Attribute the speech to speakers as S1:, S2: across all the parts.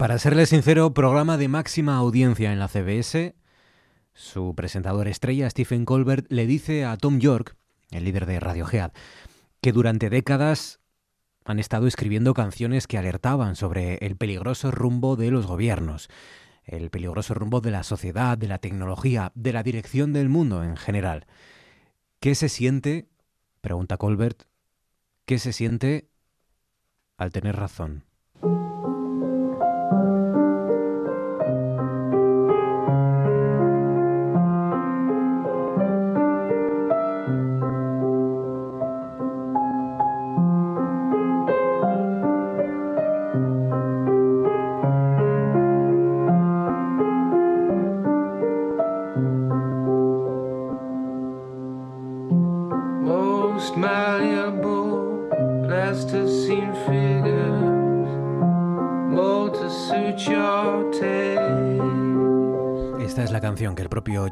S1: Para serle sincero, programa de máxima audiencia en la CBS. Su presentador estrella, Stephen Colbert, le dice a Tom York, el líder de Radiohead, que durante décadas han estado escribiendo canciones que alertaban sobre el peligroso rumbo de los gobiernos, el peligroso rumbo de la sociedad, de la tecnología, de la dirección del mundo en general. ¿Qué se siente? pregunta Colbert. ¿Qué se siente al tener razón?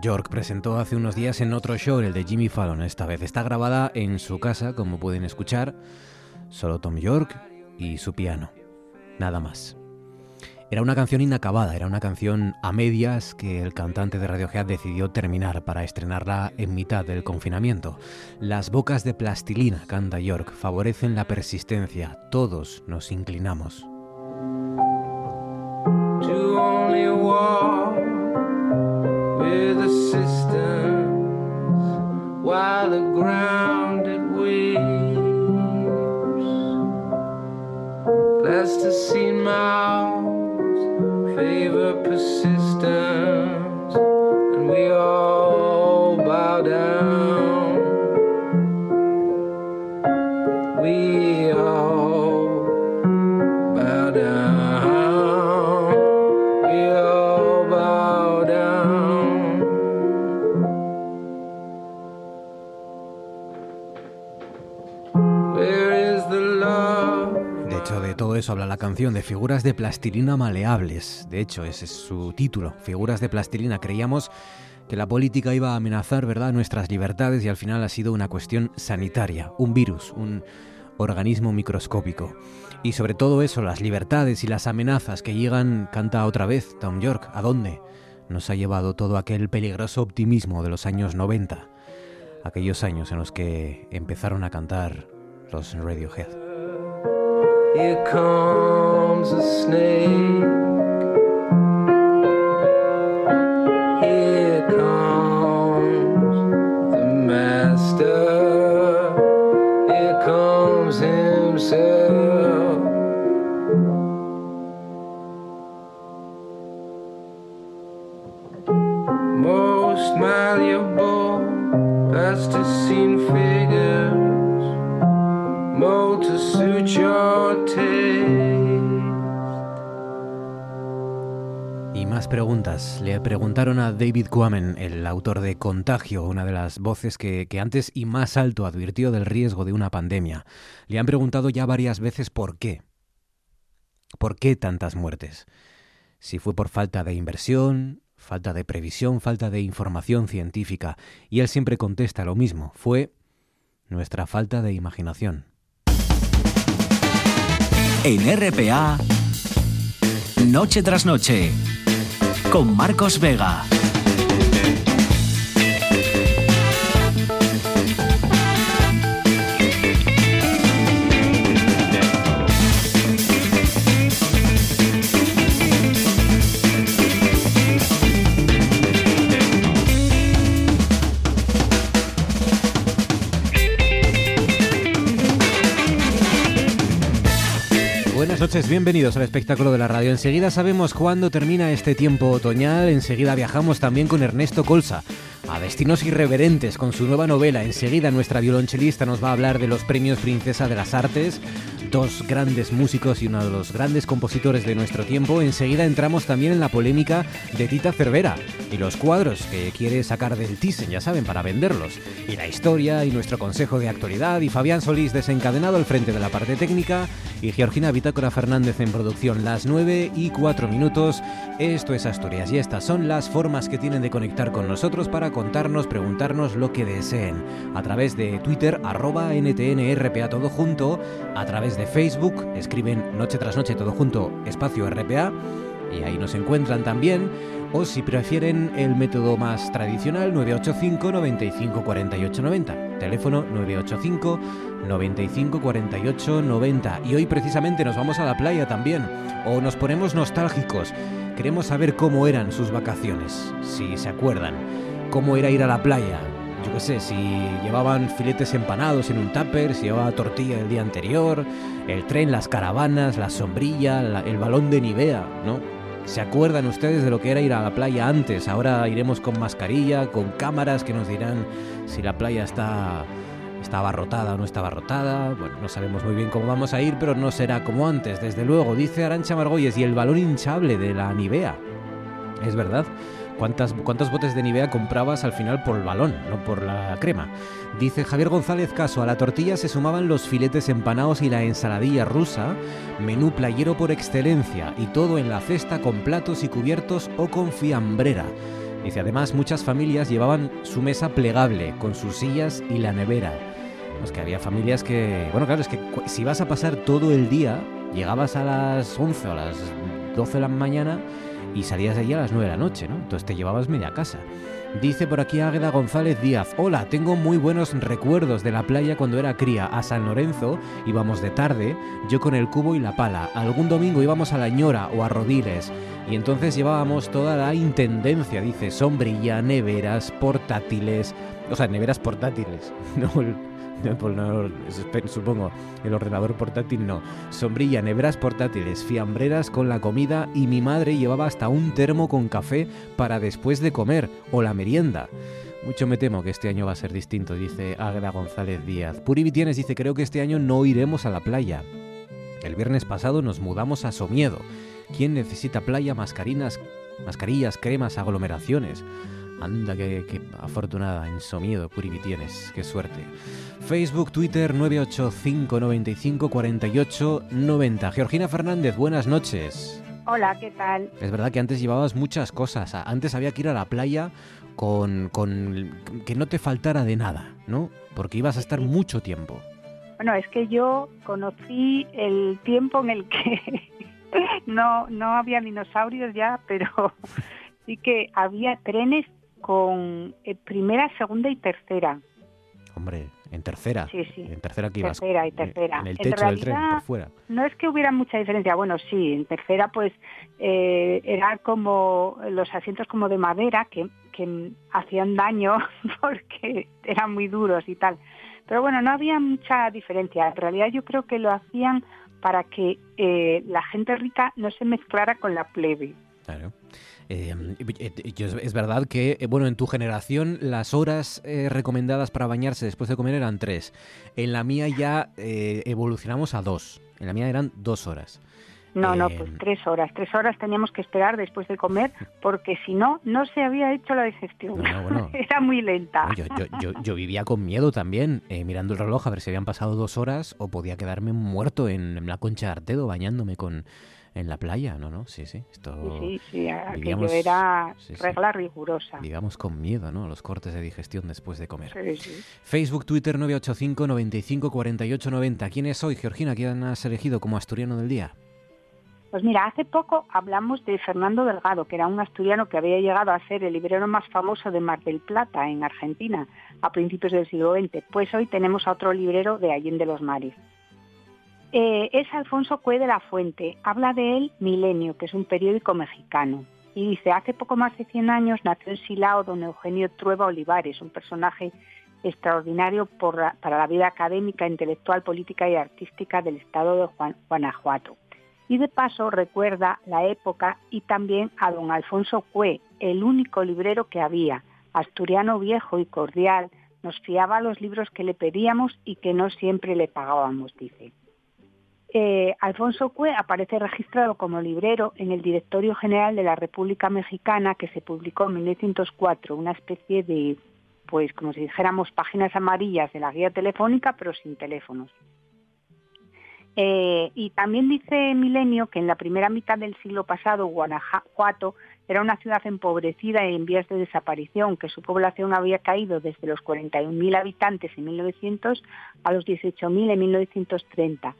S1: York presentó hace unos días en otro show, el de Jimmy Fallon. Esta vez está grabada en su casa, como pueden escuchar, solo Tom York y su piano. Nada más. Era una canción inacabada, era una canción a medias que el cantante de Radiohead decidió terminar para estrenarla en mitad del confinamiento. Las bocas de plastilina, canta York, favorecen la persistencia. Todos nos inclinamos. while the ground it weeps. Plasticine mouths favor persist. Eso habla la canción, de figuras de plastilina maleables. De hecho, ese es su título, Figuras de plastilina. Creíamos que la política iba a amenazar, ¿verdad?, nuestras libertades y al final ha sido una cuestión sanitaria, un virus, un organismo microscópico. Y sobre todo eso, las libertades y las amenazas que llegan, canta otra vez Tom York, ¿a dónde? Nos ha llevado todo aquel peligroso optimismo de los años 90, aquellos años en los que empezaron a cantar los Radiohead. Here comes a snake. Here comes the master. Here comes himself. Preguntas. Le preguntaron a David Quammen, el autor de Contagio, una de las voces que, que, antes y más alto advirtió del riesgo de una pandemia. Le han preguntado ya varias veces por qué. ¿Por qué tantas muertes? Si fue por falta de inversión, falta de previsión, falta de información científica. Y él siempre contesta lo mismo. Fue nuestra falta de imaginación.
S2: En RPA, Noche tras Noche, con Marcos Vega.
S1: Buenas noches, bienvenidos al espectáculo de la radio. Enseguida sabemos cuándo termina este tiempo otoñal, enseguida viajamos también con Ernesto Colsa a destinos irreverentes con su nueva novela. Enseguida nuestra violonchelista nos va a hablar de los premios Princesa de las Artes, dos grandes músicos y uno de los grandes compositores de nuestro tiempo. Enseguida entramos también en la polémica de Tita Cervera y los cuadros que quiere sacar del Thyssen, ya saben, para venderlos. Y la historia y nuestro consejo de actualidad y Fabián Solís desencadenado al frente de la parte técnica y Georgina Bitácora Fernández en producción. Las 9 y 4 minutos. Esto es Asturias y estas son las formas que tienen de conectar con nosotros para contarnos, preguntarnos lo que deseen. A través de Twitter, arroba NTNRPA todo junto, a través de Facebook, escriben Noche tras Noche todo junto, espacio RPA, y ahí nos encuentran también. O si prefieren el método más tradicional, 985 95 48 90. Teléfono 985 95 48 90. Y hoy precisamente nos vamos a la playa también. O nos ponemos nostálgicos. Queremos saber cómo eran sus vacaciones, si se acuerdan. Cómo era ir a la playa, yo qué sé, si llevaban filetes empanados en un tupper, si llevaba tortilla el día anterior, el tren, las caravanas, la sombrilla, el balón de Nivea, ¿no? ¿Se acuerdan ustedes de lo que era ir a la playa antes? Ahora iremos con mascarilla, con cámaras que nos dirán si la playa está, está abarrotada o no está abarrotada. Bueno, no sabemos muy bien cómo vamos a ir, pero no será como antes, desde luego, dice Arancha Margolles, y el balón hinchable de la Nivea. Es verdad. ¿Cuántas, ¿Cuántos botes de Nivea comprabas al final por el balón, no por la crema? Dice Javier González Caso, a la tortilla se sumaban los filetes empanados y la ensaladilla rusa, menú playero por excelencia, y todo en la cesta con platos y cubiertos o con fiambrera. Dice, además muchas familias llevaban su mesa plegable, con sus sillas y la nevera. Es que había familias que... Bueno, claro, es que si vas a pasar todo el día, llegabas a las 11 o a las 12 de la mañana y salías de allí a las 9 de la noche, ¿no? Entonces te llevabas media casa. Dice por aquí Águeda González Díaz, hola, tengo muy buenos recuerdos de la playa cuando era cría. A San Lorenzo íbamos de tarde, yo con el cubo y la pala. Algún domingo íbamos a La Ñora o a Rodiles y entonces llevábamos toda la intendencia, dice, sombrilla, neveras, portátiles, o sea, neveras portátiles, no supongo, el ordenador portátil no. Sombrilla, neveras portátiles, fiambreras con la comida y mi madre llevaba hasta un termo con café para después de comer o la merienda. Mucho me temo que este año va a ser distinto, dice Agra González Díaz. Puri Vitienes dice, creo que este año no iremos a la playa. El viernes pasado nos mudamos a Somiedo. ¿Quién necesita playa, mascarinas, mascarillas, cremas, aglomeraciones? Anda, qué, afortunada, en Somiedo, Puri Vitienes, qué suerte. Facebook, Twitter 985454890. Georgina Fernández, buenas noches.
S3: Hola, ¿qué tal?
S1: Es verdad que antes llevabas muchas cosas. Antes había que ir a la playa con, con que no te faltara de nada, ¿no? Porque ibas a estar mucho tiempo.
S3: Bueno, es que yo conocí el tiempo en el que no, no había dinosaurios ya, pero sí que había trenes con eh, primera, segunda y tercera.
S1: Hombre, en tercera.
S3: Sí, sí.
S1: En tercera que
S3: ibas. Tercera y tercera.
S1: En el techo del tren, por fuera.
S3: No es que hubiera mucha diferencia. Bueno, sí, en tercera pues eh, eran como los asientos como de madera que, que hacían daño porque eran muy duros y tal. Pero bueno, no había mucha diferencia. En realidad yo creo que lo hacían para que eh, la gente rica no se mezclara con la plebe.
S1: Claro. Em, es verdad que, eh, bueno, en tu generación las horas eh, recomendadas para bañarse después de comer eran tres. En la mía ya eh, evolucionamos a dos. En la mía eran dos horas.
S3: No, no, pues em, tres horas. Tres horas teníamos que esperar después de comer porque si no, no se había hecho la digestión. Era muy lenta.
S1: Yo, vivía con miedo también, mirando el reloj a ver si habían pasado dos horas o podía quedarme muerto en, la concha de Artedo bañándome con, en la playa, ¿no? ¿no? Sí, sí. Esto,
S3: sí, sí, era regla rigurosa.
S1: Digamos con miedo, ¿no? Los cortes de digestión después de comer. Facebook, Twitter 985 95 48 90. ¿Quién es hoy, Georgina? ¿Quién has elegido como asturiano del día?
S3: Pues mira, hace poco hablamos de Fernando Delgado, que era un asturiano que había llegado a ser el librero más famoso de Mar del Plata, en Argentina, a principios del siglo XX. Pues hoy tenemos a otro librero de Allende los Mares. Eh, es Alfonso Cue de la Fuente. Habla de él Milenio, que es un periódico mexicano. Y dice, hace poco más de 100 años nació en Silao don Eugenio Trueba Olivares, un personaje extraordinario para la vida académica, intelectual, política y artística del estado de Guanajuato. Y de paso recuerda la época y también a don Alfonso Cue, el único librero que había, asturiano viejo y cordial, nos fiaba los libros que le pedíamos y que no siempre le pagábamos, dice. Eh, Alfonso Cue aparece registrado como librero en el Directorio General de la República Mexicana que se publicó en 1904, una especie de, pues como si dijéramos, páginas amarillas de la guía telefónica, pero sin teléfonos. Eh, y también dice Milenio que en la primera mitad del siglo pasado Guanajuato era una ciudad empobrecida y en vías de desaparición, que su población había caído desde los 41.000 habitantes en 1900 a los 18.000 en 1930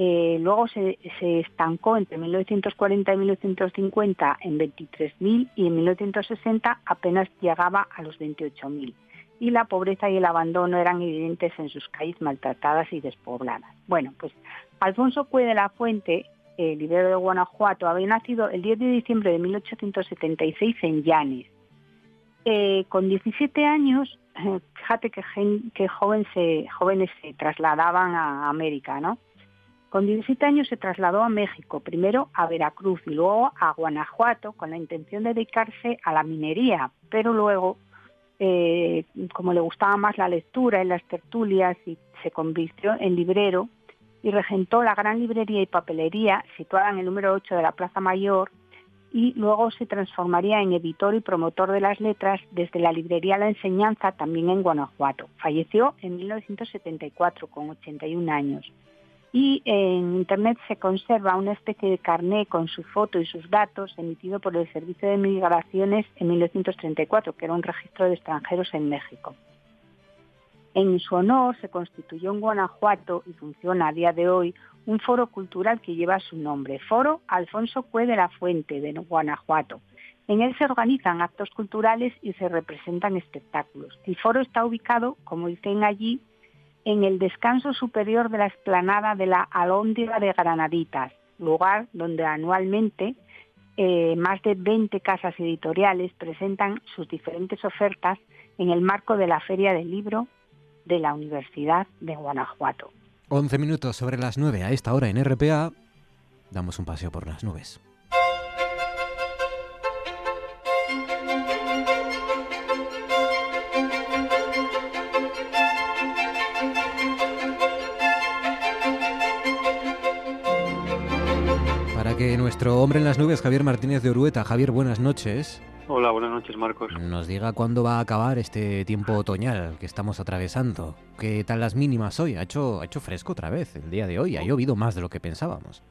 S3: Eh, luego se, estancó entre 1940 y 1950 en 23.000 y en 1960 apenas llegaba a los 28.000. Y la pobreza y el abandono eran evidentes en sus calles maltratadas y despobladas. Bueno, pues Alfonso Cue de la Fuente, el librero de Guanajuato, había nacido el 10 de diciembre de 1876 en Llanes. Eh, con 17 años, fíjate que, jóvenes se trasladaban a América, ¿no? Con 17 años se trasladó a México, primero a Veracruz y luego a Guanajuato con la intención de dedicarse a la minería, pero luego, eh, como le gustaba más la lectura en las tertulias, y se convirtió en librero y regentó la gran librería y papelería situada en el número 8 de la Plaza Mayor y luego se transformaría en editor y promotor de las letras desde la librería La Enseñanza también en Guanajuato. Falleció en 1974 con 81 años y en Internet se conserva una especie de carné con su foto y sus datos emitido por el Servicio de Migraciones en 1934, que era un registro de extranjeros en México. En su honor se constituyó en Guanajuato y funciona a día de hoy un foro cultural que lleva su nombre, Foro Alfonso Cue de la Fuente de Guanajuato. En él se organizan actos culturales y se representan espectáculos. El foro está ubicado, como dicen allí, en el descanso superior de la explanada de la Alhóndiga de Granaditas, lugar donde anualmente eh, más de 20 casas editoriales presentan sus diferentes ofertas en el marco de la Feria del Libro de la Universidad de Guanajuato.
S1: 11 minutos sobre las 9 a esta hora en RPA. Damos un paseo por las nubes. Nuestro hombre en las nubes, Javier Martínez de Urueta. Javier, buenas noches.
S4: Hola, buenas noches, Marcos.
S1: Nos diga cuándo va a acabar este tiempo otoñal que estamos atravesando. ¿Qué tal las mínimas hoy? Ha hecho, ha hecho fresco otra vez el día de hoy. Ha llovido más de lo que pensábamos.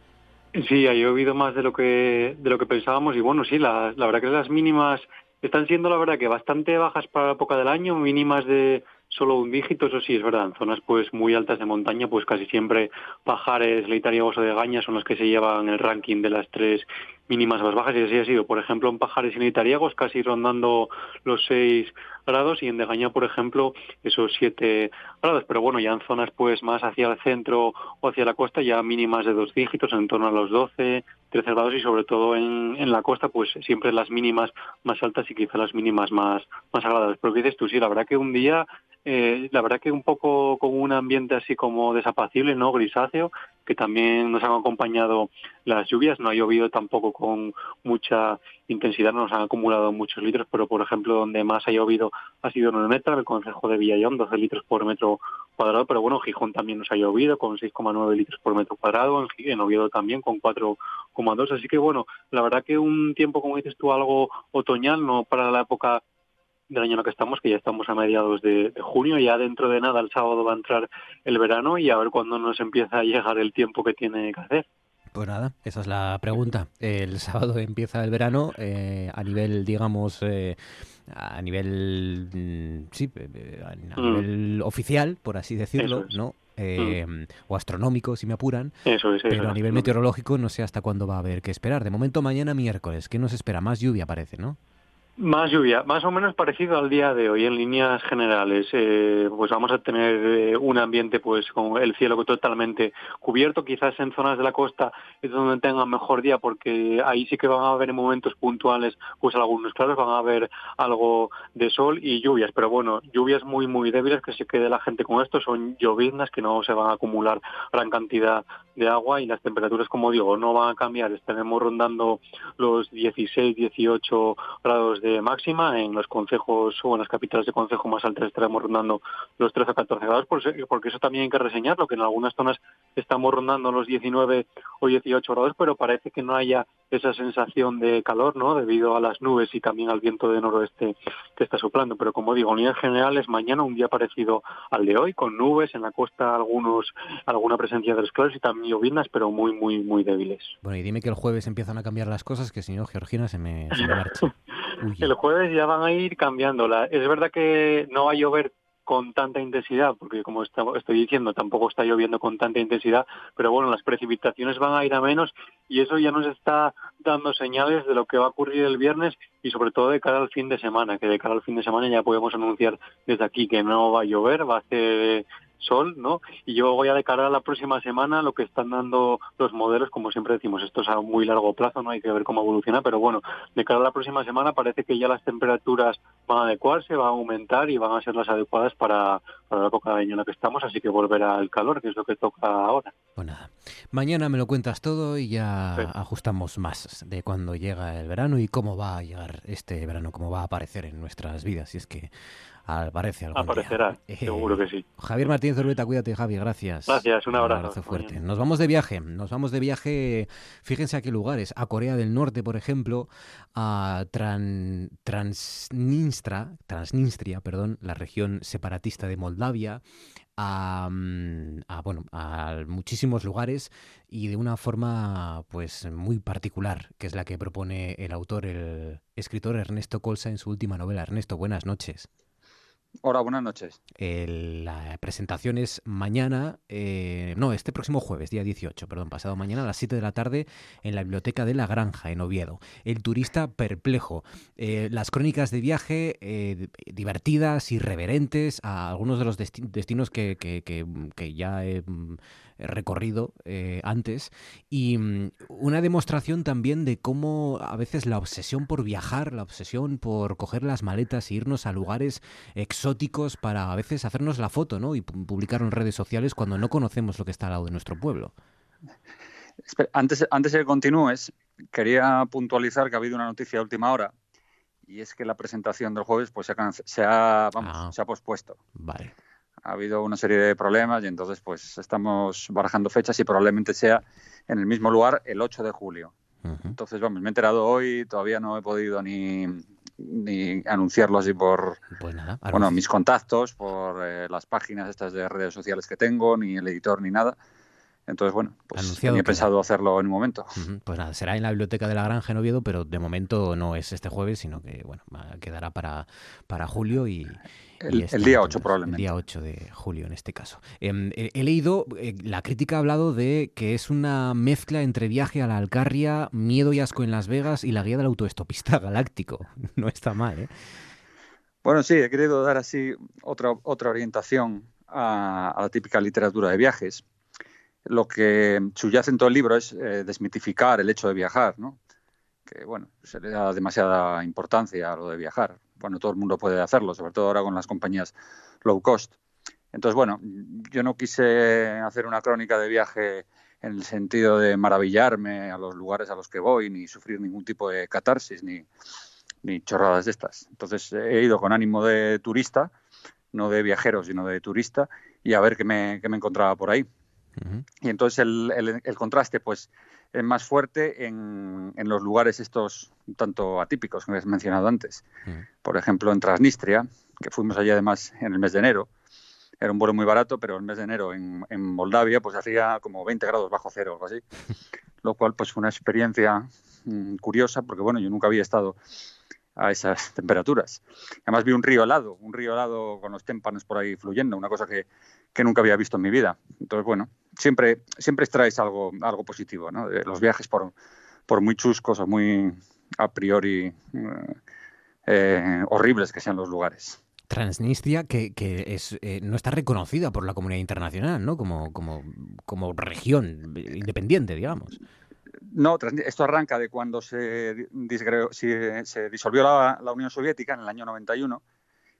S4: Sí, ha llovido más de lo que de lo que pensábamos y bueno, sí, la, la verdad que las mínimas están siendo la verdad que bastante bajas para la época del año, mínimas de solo un dígito, eso sí es verdad. En zonas pues muy altas de montaña, pues casi siempre Pajares, Leitariegos o de Gaña son los que se llevan el ranking de las tres mínimas más bajas y así ha sido. Por ejemplo, en Pajares y Leitariegos casi rondando los 6 grados y en Degaña, por ejemplo, esos 7 grados. Pero bueno, ya en zonas pues más hacia el centro o hacia la costa ya mínimas de dos dígitos, en torno a los 12, 13 grados y sobre todo en, la costa pues siempre las mínimas más altas y quizá las mínimas más, más agradables. Pero ¿qué dices tú? Sí, la verdad que un día eh, la verdad que un poco con un ambiente así como desapacible, ¿no? Grisáceo, que también nos han acompañado las lluvias, no ha llovido tampoco con mucha intensidad, no nos han acumulado muchos litros, pero por ejemplo donde más ha llovido ha sido en metro, el concejo de Villallón, 12 litros por metro cuadrado, pero bueno, Gijón también nos ha llovido con 6,9 litros por metro cuadrado, en, Oviedo también con 4,2, así que bueno, la verdad que un tiempo, como dices tú, algo otoñal, no para la época del año en el que estamos, que ya estamos a mediados de, junio, ya dentro de nada el sábado va a entrar el verano y a ver cuándo nos empieza a llegar el tiempo que tiene que hacer.
S1: Pues nada, esa es la pregunta. El sábado empieza el verano eh, a nivel, digamos, eh, a nivel, mm, sí, eh, a mm. nivel oficial, por así decirlo, ¿no? Mm. o astronómico, si me apuran.
S4: Eso es,
S1: pero a nivel meteorológico no sé hasta cuándo va a haber que esperar. De momento mañana miércoles, ¿qué nos espera? Más lluvia parece, ¿no?
S4: Más lluvia, más o menos parecido al día de hoy en líneas generales. Eh, pues vamos a tener eh, un ambiente pues con el cielo totalmente cubierto. Quizás en zonas de la costa es donde tengan mejor día porque ahí sí que van a haber en momentos puntuales pues algunos claros, van a haber algo de sol y lluvias. Pero bueno, lluvias muy muy débiles que se quede la gente con esto. Son lloviznas que no se van a acumular gran cantidad de agua y las temperaturas, como digo, no van a cambiar. Estaremos rondando los 16, 18 grados de máxima. En los concejos o en las capitales de concejo más altas estaremos rondando los 13 o 14 grados, porque eso también hay que reseñarlo, que en algunas zonas estamos rondando los 19 o 18 grados, pero parece que no haya esa sensación de calor, ¿no? Debido a las nubes y también al viento de noroeste que está soplando. Pero como digo, en líneas generales, mañana un día parecido al de hoy, con nubes, en la costa algunos alguna presencia de esclaros y también llovinas, pero muy, muy, muy débiles.
S1: Bueno, y dime que el jueves empiezan a cambiar las cosas, que si no, Georgina se me, se me marcha.
S4: el jueves ya van a ir cambiándola. Es verdad que no va a llover con tanta intensidad, porque como estoy diciendo, tampoco está lloviendo con tanta intensidad, pero bueno, las precipitaciones van a ir a menos y eso ya nos está dando señales de lo que va a ocurrir el viernes y sobre todo de cara al fin de semana, que de cara al fin de semana ya podemos anunciar desde aquí que no va a llover, va a ser sol, ¿no? Y yo voy a de cara a la próxima semana lo que están dando los modelos, como siempre decimos, esto es a muy largo plazo, no hay que ver cómo evoluciona, pero bueno, de cara a la próxima semana parece que ya las temperaturas van a adecuarse, van a aumentar y van a ser las adecuadas para, para la época de año en la que estamos, así que volverá al calor, que es lo que toca ahora.
S1: Pues nada, mañana me lo cuentas todo y ya ajustamos más de cuando llega el verano y cómo va a llegar este verano, cómo va a aparecer en nuestras vidas, si es que Aparece
S4: Aparecerá, seguro que sí.
S1: Javier Martínez Zurbeta, cuídate, Javi, gracias.
S4: Gracias, un abrazo.
S1: Un abrazo fuerte. Nos vamos de viaje, nos vamos de viaje, fíjense a qué lugares, a Corea del Norte, por ejemplo, a Transnistria, Transnistria, perdón, la región separatista de Moldavia, a, mm, a, bueno a muchísimos lugares y de una forma pues muy particular que es la que propone el autor el escritor Ernesto Colsa en su última novela Ernesto buenas noches
S5: Hola, buenas noches.
S1: la presentación es mañana, eh, no, este próximo jueves, día 18, perdón, pasado mañana a las 7 de la tarde en la Biblioteca de la Granja, en Oviedo. El turista perplejo. Eh, las crónicas de viaje eh, divertidas, irreverentes, a algunos de los destinos que, que, que ya he recorrido eh, antes y mm, una demostración también de cómo a veces la obsesión por viajar, la obsesión por coger las maletas e irnos a lugares exóticos para a veces hacernos la foto ¿no? y publicar en redes sociales cuando no conocemos lo que está al lado de nuestro pueblo.
S5: Antes, antes de que continúes, quería puntualizar que ha habido una noticia de última hora y es que la presentación del jueves pues se ha, vamos, ah. se ha pospuesto.
S1: Vale
S5: ha habido una serie de problemas y entonces pues estamos barajando fechas y probablemente sea en el mismo lugar el 8 de julio. Entonces, vamos, me he enterado hoy, todavía no he podido ni, ni anunciarlo así por
S1: pues
S5: bueno, mis contactos, por eh, las páginas estas de redes sociales que tengo, ni el editor ni nada. Entonces, bueno, pues he pensado hacerlo en un momento.
S1: Pues nada, será en la Biblioteca de la Granja en Oviedo, pero de momento no es este jueves, sino que, bueno, quedará para, para julio y,
S5: el, día 8 probablemente.
S1: El día 8 de julio en este caso. Em, he, leído, eh, la crítica ha hablado de que es una mezcla entre viaje a la Alcarria, miedo y asco en Las Vegas y la guía del autoestopista galáctico. No está mal, ¿eh?
S5: Bueno, sí, he querido dar así otra, otra orientación a, la típica literatura de viajes. Lo que subyace en todo el libro es eh, desmitificar el hecho de viajar, ¿no? Que, bueno, se le da demasiada importancia a lo de viajar bueno, todo el mundo puede hacerlo, sobre todo ahora con las compañías low cost. Entonces, bueno, yo no quise hacer una crónica de viaje en el sentido de maravillarme a los lugares a los que voy, ni sufrir ningún tipo de catarsis, ni, ni chorradas de estas. Entonces, he ido con ánimo de turista, no de viajero, sino de turista, y a ver qué me, qué me encontraba por ahí. Y entonces el, el, contraste, pues, es más fuerte en, en, los lugares estos tanto atípicos que me has mencionado antes. Por ejemplo, en Transnistria, que fuimos allí además en el mes de enero. Era un vuelo muy barato, pero el mes de enero en, en Moldavia pues hacía como 20 grados bajo cero o algo así. Lo cual pues fue una experiencia mm, curiosa porque bueno, yo nunca había estado a esas temperaturas. Además vi un río helado, un río helado con los témpanos por ahí fluyendo, una cosa que, que nunca había visto en mi vida. Entonces, bueno, siempre, siempre extraes algo, algo positivo, ¿no? los viajes, por, por muy chuscos o muy a priori eh, eh, horribles que sean los lugares.
S1: Transnistria que, que es, eh, no está reconocida por la comunidad internacional, ¿no? Como, como, como región independiente, digamos.
S5: No, esto arranca de cuando se, se disolvió la, la, Unión Soviética en el año 91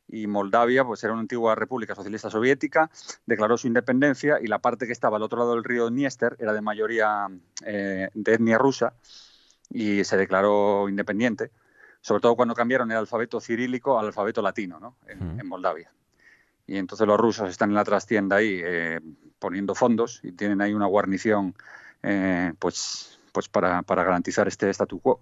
S5: y Moldavia pues era una antigua república socialista soviética, declaró su independencia y la parte que estaba al otro lado del río Dniester era de mayoría eh, de etnia rusa y se declaró independiente, sobre todo cuando cambiaron el alfabeto cirílico al alfabeto latino ¿no? en, Moldavia. Y entonces los rusos están en la trastienda ahí eh, poniendo fondos y tienen ahí una guarnición eh, pues, pues para, para garantizar este statu quo.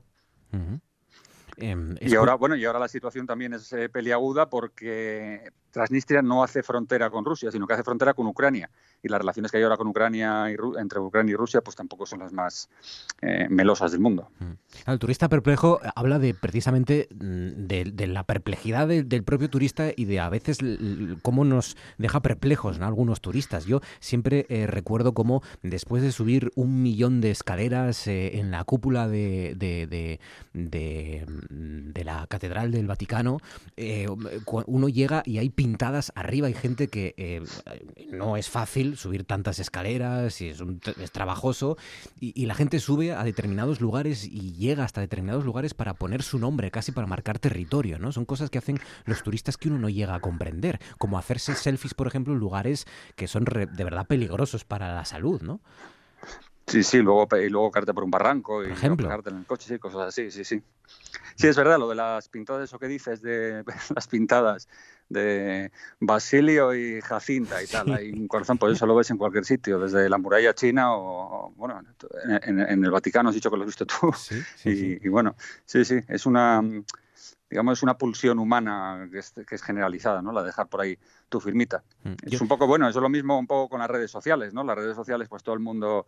S5: Em, y ahora, bueno, y ahora la situación también es eh, peliaguda porque Transnistria no hace frontera con Rusia, sino que hace frontera con Ucrania. Y las relaciones que hay ahora con Ucrania y entre Ucrania y Rusia, pues tampoco son las más eh, melosas del mundo.
S1: Mm. El turista perplejo habla de precisamente mm, de, la perplejidad del propio turista y de a veces cómo nos deja perplejos algunos turistas. Yo siempre eh, recuerdo cómo después de subir un millón de escaleras eh, en la cúpula de, de, de, la Catedral del Vaticano, uno llega y hay pintadas arriba. Hay gente que eh, no es fácil subir tantas escaleras y es, es trabajoso. Y, la gente sube a determinados lugares y llega hasta determinados lugares para poner su nombre, casi para marcar territorio. ¿no? Son cosas que hacen los turistas que uno no llega a comprender. Como hacerse selfies, por ejemplo, en lugares que son de verdad peligrosos para la salud. ¿no?
S5: Sí, sí, luego, y luego caerte por un barranco y
S1: ejemplo.
S5: en el coche, sí, cosas así, sí, sí. Sí, es verdad, lo de las pintadas, eso que dices, de las pintadas de Basilio y Jacinta y tal. Hay un corazón, por eso lo ves en cualquier sitio, desde la muralla china o, bueno, en, el Vaticano has dicho que lo has visto tú. y, bueno, sí, sí, es una, digamos, es una pulsión humana que es, generalizada, ¿no? La de dejar por ahí tu firmita. Mm, es un poco, bueno, eso es lo mismo un poco con las redes sociales, ¿no? Las redes sociales, pues todo el mundo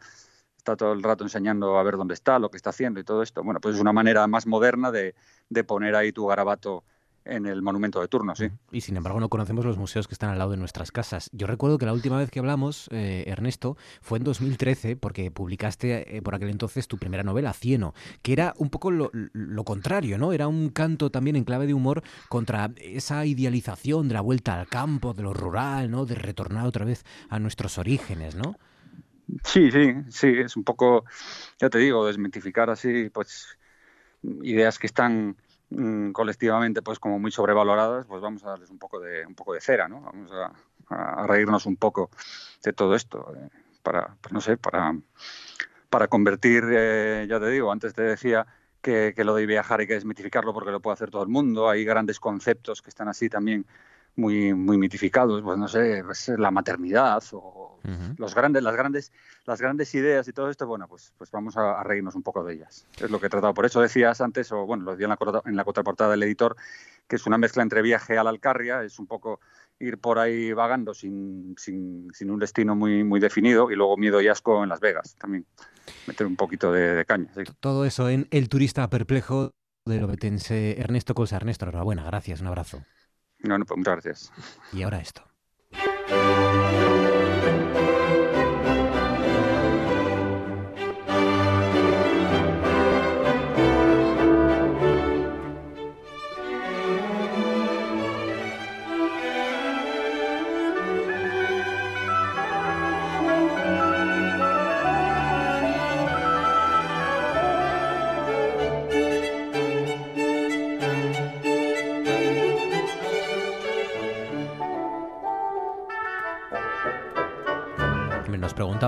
S5: está todo el rato enseñando a ver dónde está, lo que está haciendo y todo esto. Bueno, pues es una manera más moderna de, de poner ahí tu garabato en el monumento de turno, sí.
S1: Y sin embargo no conocemos los museos que están al lado de nuestras casas. Yo recuerdo que la última vez que hablamos, eh, Ernesto, fue en 2013 porque publicaste eh, por aquel entonces tu primera novela, Cieno, que era un poco lo, contrario, ¿no? Era un canto también en clave de humor contra esa idealización de la vuelta al campo, de lo rural, ¿no? De retornar otra vez a nuestros orígenes, ¿no?
S5: Sí, sí, sí, es un poco, ya te digo, desmitificar así, pues, ideas que están Mm, colectivamente pues como muy sobrevaloradas, pues vamos a darles un poco de un poco de cera, ¿no? Vamos a, reírnos un poco de todo esto eh, para, pues no sé, para para convertir, eh, ya te digo, antes te decía que, que, lo de viajar hay que desmitificarlo porque lo puede hacer todo el mundo, hay grandes conceptos que están así también muy, muy mitificados, pues no sé, pues, la maternidad o los grandes, las grandes, las grandes ideas y todo esto, bueno, pues, pues vamos a, reírnos un poco de ellas. Es lo que he tratado. Por eso decías antes, o bueno, lo decía en la, en la contraportada del editor, que es una mezcla entre viaje a la Alcarria, es un poco ir por ahí vagando sin, sin, sin un destino muy, muy definido y luego miedo y asco en Las Vegas también. Meter un poquito de, caña.
S1: Todo eso en El turista perplejo de lobetense Ernesto Cosa. Ernesto, enhorabuena, gracias, un abrazo.
S5: No, no, pues muchas gracias.
S1: Y ahora esto.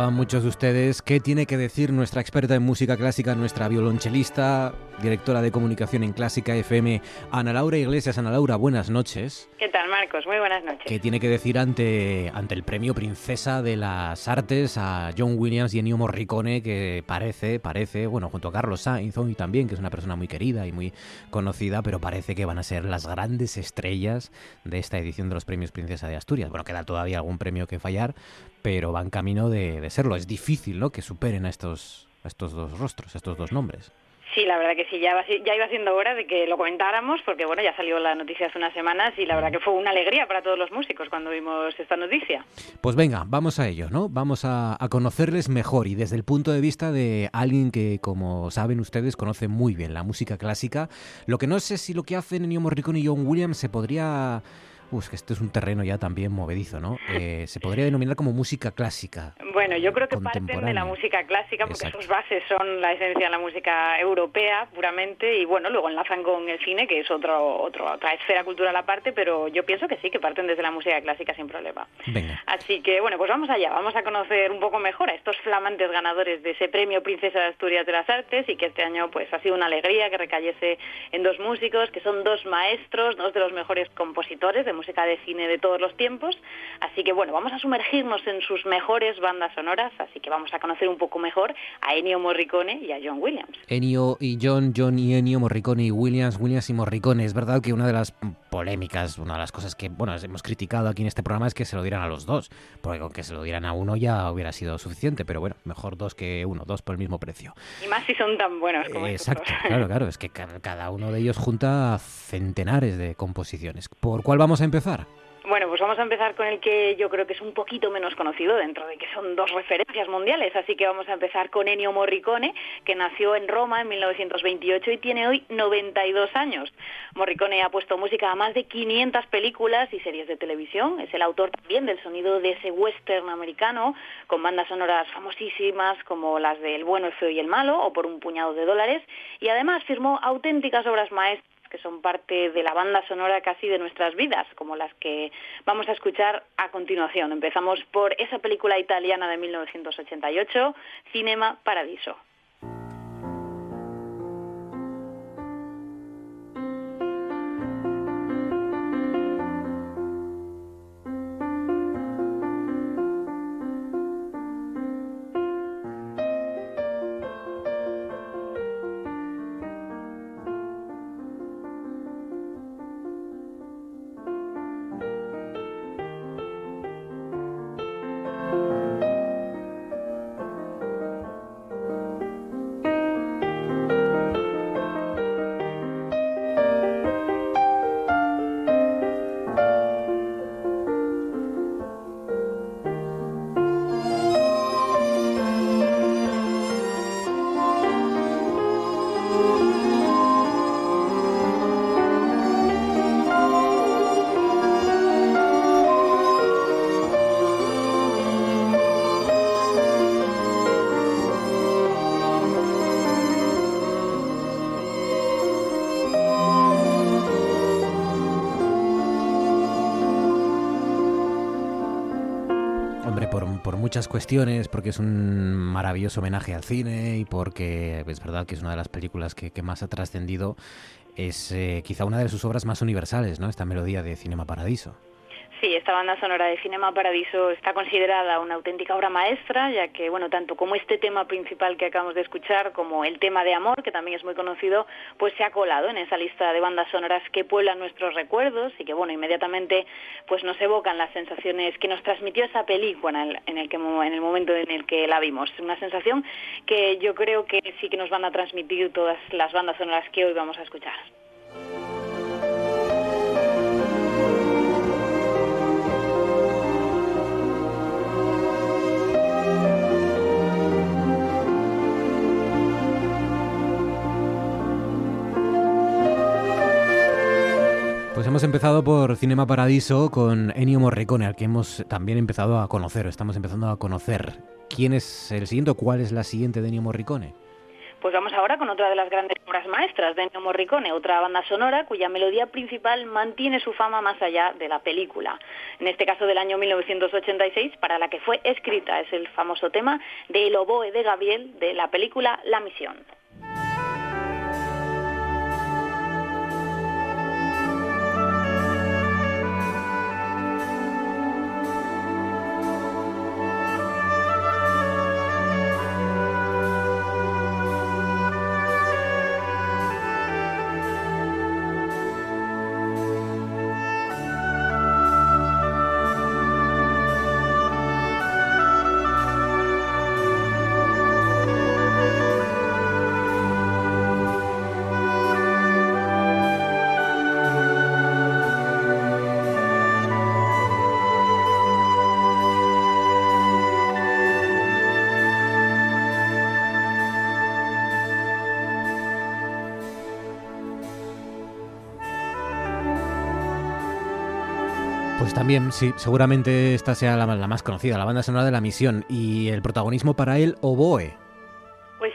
S1: Preguntaban muchos de ustedes qué tiene que decir nuestra experta en música clásica, nuestra violonchelista, directora de comunicación en Clásica FM, Ana Laura Iglesias. Ana Laura, buenas noches.
S6: ¿Qué tal, Marcos? Muy buenas noches.
S1: ¿Qué tiene que decir ante, ante el premio Princesa de las Artes a John Williams y Ennio Morricone, que parece, parece, bueno, junto a Carlos Sainz hoy también, que es una persona muy querida y muy conocida, pero parece que van a ser las grandes estrellas de esta edición de los premios Princesa de Asturias. Bueno, queda todavía algún premio que fallar, pero van camino de, serlo. Es difícil, ¿no?, que superen a estos, a estos dos rostros, a estos dos nombres.
S6: Sí, la verdad que sí, ya, ya iba siendo hora de que lo comentáramos, porque bueno, ya salió la noticia hace unas semanas y la verdad que fue una alegría para todos los músicos cuando vimos esta noticia.
S1: Pues venga, vamos a ello, ¿no? Vamos a, conocerles mejor y desde el punto de vista de alguien que, como saben ustedes, conoce muy bien la música clásica. Lo que no sé si lo que hacen Ennio Morricone y John Williams se podría Uf, que este es un terreno ya también movedizo, ¿no? Eh, se podría denominar como música clásica.
S6: Bueno, yo creo que parten de la música clásica porque sus bases son la esencia de la música europea puramente y bueno, luego enlazan con el cine, que es otro, otro, otra esfera cultural aparte, pero yo pienso que sí, que parten desde la música clásica sin problema.
S1: Venga.
S6: Así que bueno, pues vamos allá, vamos a conocer un poco mejor a estos flamantes ganadores de ese premio Princesa de Asturias de las Artes y que este año pues ha sido una alegría que recayese en dos músicos que son dos maestros, dos de los mejores compositores de música de cine de todos los tiempos. Así que bueno, vamos a sumergirnos en sus mejores bandas sonoras, así que vamos a conocer un poco mejor a Ennio Morricone y a John Williams.
S1: Ennio y John, John y Ennio, Morricone y Williams, Williams y Morricone. Es verdad que una de las polémicas, una de las cosas que bueno hemos criticado aquí en este programa es que se lo dieran a los dos, porque con que se lo dieran a uno ya hubiera sido suficiente, pero bueno, mejor dos que uno, dos por el mismo precio.
S6: Y más si son tan buenos como
S1: Exacto, claro, claro, es que cada uno de ellos junta centenares de composiciones. ¿Por cuál vamos a
S6: Bueno, pues vamos a empezar con el que yo creo que es un poquito menos conocido dentro de que son dos referencias mundiales, así que vamos a empezar con Ennio Morricone, que nació en Roma en 1928 y tiene hoy 92 años. Morricone ha puesto música a más de 500 películas y series de televisión, es el autor también del sonido de ese western americano, con bandas sonoras famosísimas como las de El bueno, el feo y el malo o Por un puñado de dólares, y además firmó auténticas obras maestras que son parte de la banda sonora casi de nuestras vidas, como las que vamos a escuchar a continuación. Empezamos por esa película italiana de 1988, Cinema Paradiso.
S1: thank you cuestiones, porque es un maravilloso homenaje al cine y porque es verdad que es una de las películas que, más ha trascendido. Es eh, quizá una de sus obras más universales, ¿no? Esta melodía de Cinema Paradiso.
S6: Sí, esta banda sonora de Cinema Paradiso está considerada una auténtica obra maestra, ya que, bueno, tanto como este tema principal que acabamos de escuchar, como el tema de amor, que también es muy conocido, pues se ha colado en esa lista de bandas sonoras que pueblan nuestros recuerdos y que, bueno, inmediatamente pues nos evocan las sensaciones que nos transmitió esa película en el, en el, que, en el momento en el que la vimos. Una sensación que yo creo que sí que nos van a transmitir todas las bandas sonoras que hoy vamos a escuchar.
S1: Hemos empezado por Cinema Paradiso con Ennio Morricone, al que hemos también empezado a conocer, estamos empezando a conocer. ¿Quién es el siguiente o cuál es la siguiente de Ennio Morricone?
S6: Pues vamos ahora con otra de las grandes obras maestras de Ennio Morricone, otra banda sonora cuya melodía principal mantiene su fama más allá de la película. En este caso del año 1986, para la que fue escrita, es el famoso tema de El oboe de Gabriel de la película La Misión.
S1: También, sí, seguramente esta sea la, más conocida, la banda sonora de la misión y el protagonismo para él, Oboe.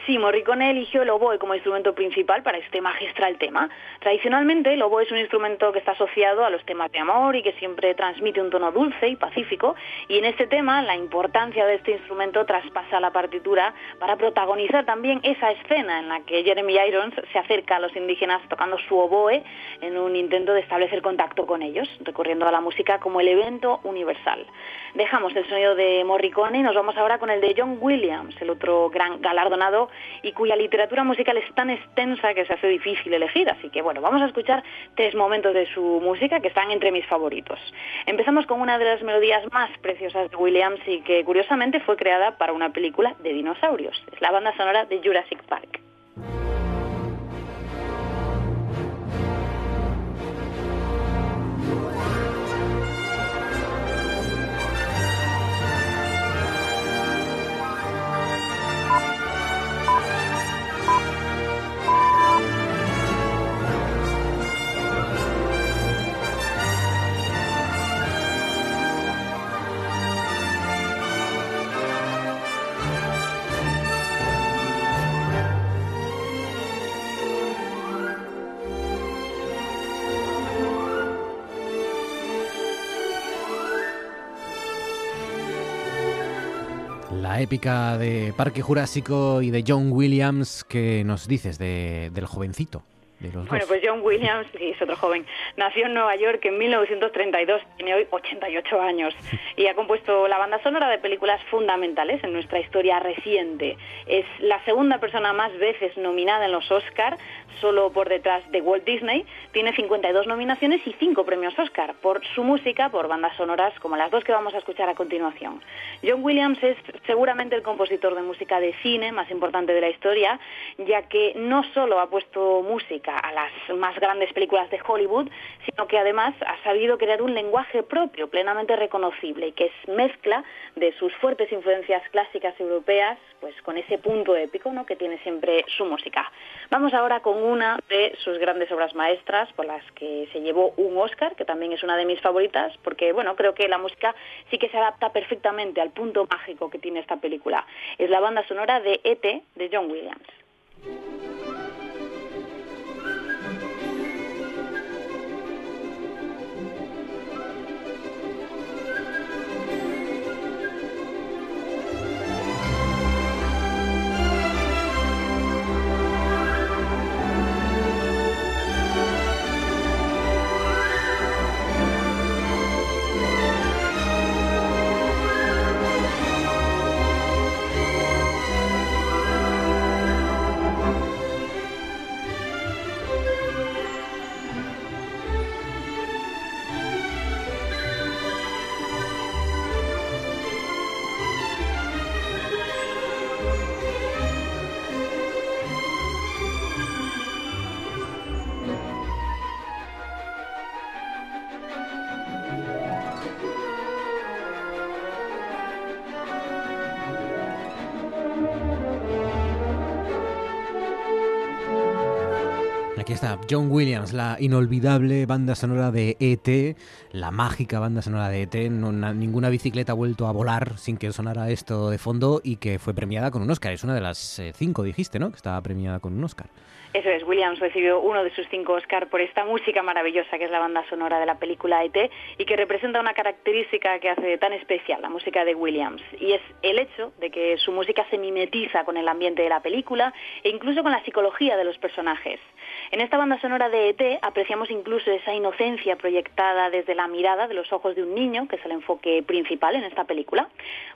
S6: Sí, Morricone eligió el oboe como instrumento principal para este magistral tema. Tradicionalmente, el oboe es un instrumento que está asociado a los temas de amor y que siempre transmite un tono dulce y pacífico, y en este tema la importancia de este instrumento traspasa la partitura para protagonizar también esa escena en la que Jeremy Irons se acerca a los indígenas tocando su oboe en un intento de establecer contacto con ellos, recurriendo a la música como el evento universal. Dejamos el sonido de Morricone y nos vamos ahora con el de John Williams, el otro gran galardonado y cuya literatura musical es tan extensa que se hace difícil elegir. Así que bueno, vamos a escuchar tres momentos de su música que están entre mis favoritos. Empezamos con una de las melodías más preciosas de Williams y que curiosamente fue creada para una película de dinosaurios. Es la banda sonora de Jurassic Park.
S1: La épica de Parque Jurásico y de John Williams que nos dices de, del jovencito.
S6: Bueno, pues John Williams, sí, es otro joven, nació en Nueva York en 1932, tiene hoy 88 años y ha compuesto la banda sonora de películas fundamentales en nuestra historia reciente. Es la segunda persona más veces nominada en los Oscar, solo por detrás de Walt Disney. Tiene 52 nominaciones y 5 premios Oscar por su música, por bandas sonoras como las dos que vamos a escuchar a continuación. John Williams es seguramente el compositor de música de cine más importante de la historia, ya que no solo ha puesto música a las más grandes películas de Hollywood, sino que además ha sabido crear un lenguaje propio, plenamente reconocible, y que es mezcla de sus fuertes influencias clásicas europeas, pues con ese punto épico ¿no? que tiene siempre su música. Vamos ahora con una de sus grandes obras maestras, por las que se llevó un Oscar, que también es una de mis favoritas, porque bueno, creo que la música sí que se adapta perfectamente al punto mágico que tiene esta película. Es la banda sonora de E.T. de John Williams.
S1: John Williams, la inolvidable banda sonora de ET, la mágica banda sonora de ET. ninguna bicicleta ha vuelto a volar sin que sonara esto de fondo y que fue premiada con un Oscar. Es una de las eh, cinco, dijiste, ¿no? Que estaba premiada con un Oscar.
S6: Eso es, Williams recibió uno de sus cinco Oscar por esta música maravillosa que es la banda sonora de la película ET y que representa una característica que hace tan especial la música de Williams y es el hecho de que su música se mimetiza con el ambiente de la película e incluso con la psicología de los personajes. En esta banda sonora de ET apreciamos incluso esa inocencia proyectada desde la mirada de los ojos de un niño, que es el enfoque principal en esta película.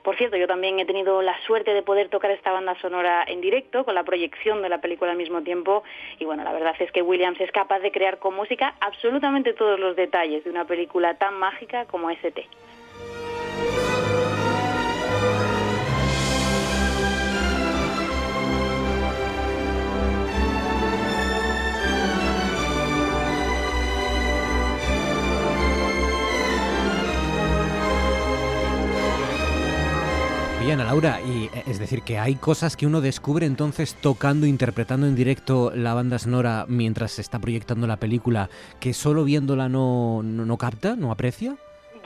S6: Por cierto, yo también he tenido la suerte de poder tocar esta banda sonora en directo, con la proyección de la película al mismo tiempo, y bueno, la verdad es que Williams es capaz de crear con música absolutamente todos los detalles de una película tan mágica como ST.
S1: Laura, y eh, es decir, que hay cosas que uno descubre entonces tocando, interpretando en directo la banda sonora mientras se está proyectando la película, que solo viéndola no, no capta, no aprecia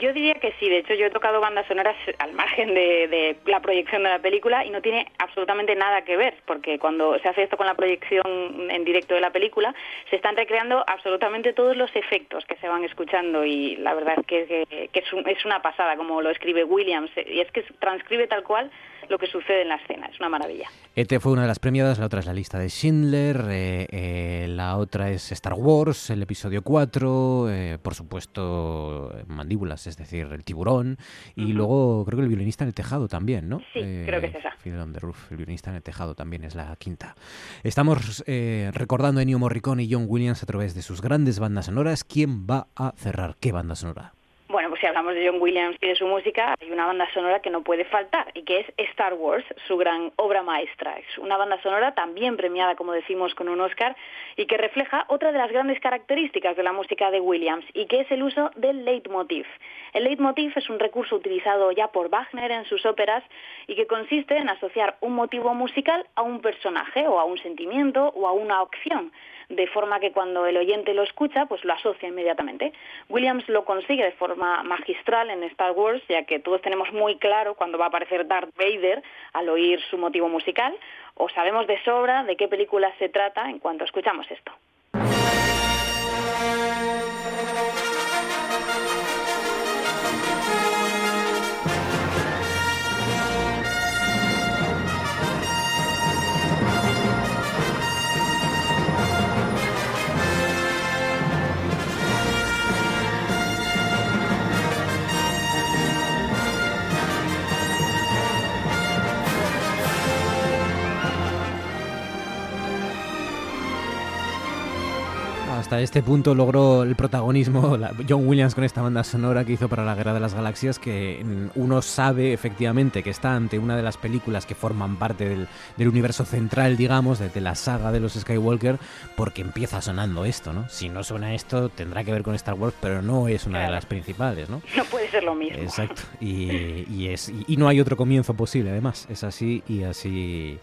S6: Yo diría que sí, de hecho yo he tocado bandas sonoras al margen de, la proyección de la película y no tiene absolutamente nada que ver, porque cuando se hace esto con la proyección en directo de la película, se están recreando absolutamente todos los efectos que se van escuchando y la verdad es que, es, es una pasada como lo escribe Williams y es que transcribe tal cual lo que sucede en la escena. Es una maravilla.
S1: ET fue una de las premiadas, la otra es la lista de Schindler, eh, eh, la otra es Star Wars, el episodio 4, eh, por supuesto Mandíbulas, es decir, el tiburón, y luego creo que el violinista en el tejado también, ¿no?
S6: Sí, creo que es esa.
S1: el violinista en el tejado también es la quinta. Estamos recordando a Ennio Morricone y John Williams a través de sus grandes bandas sonoras. ¿Quién va a cerrar qué banda sonora?
S6: Bueno, pues si hablamos de John Williams y de su música, hay una banda sonora que no puede faltar y que es Star Wars, su gran obra maestra. Es una banda sonora también premiada, como decimos, con un Oscar y que refleja otra de las grandes características de la música de Williams y que es el uso del leitmotiv. El leitmotiv es un recurso utilizado ya por Wagner en sus óperas y que consiste en asociar un motivo musical a un personaje o a un sentimiento o a una opción de forma que cuando el oyente lo escucha, pues lo asocia inmediatamente. Williams lo consigue de forma magistral en Star Wars, ya que todos tenemos muy claro cuando va a aparecer Darth Vader al oír su motivo musical, o sabemos de sobra de qué película se trata en cuanto escuchamos esto.
S1: Hasta este punto logró el protagonismo John Williams con esta banda sonora que hizo para la Guerra de las Galaxias, que uno sabe efectivamente que está ante una de las películas que forman parte del, universo central, digamos, de, la saga de los Skywalker, porque empieza sonando esto, ¿no? Si no suena esto, tendrá que ver con Star Wars, pero no es una de las principales, ¿no?
S6: No puede ser lo mismo.
S1: Exacto. Y, es, y no hay otro comienzo posible, además. Es así y así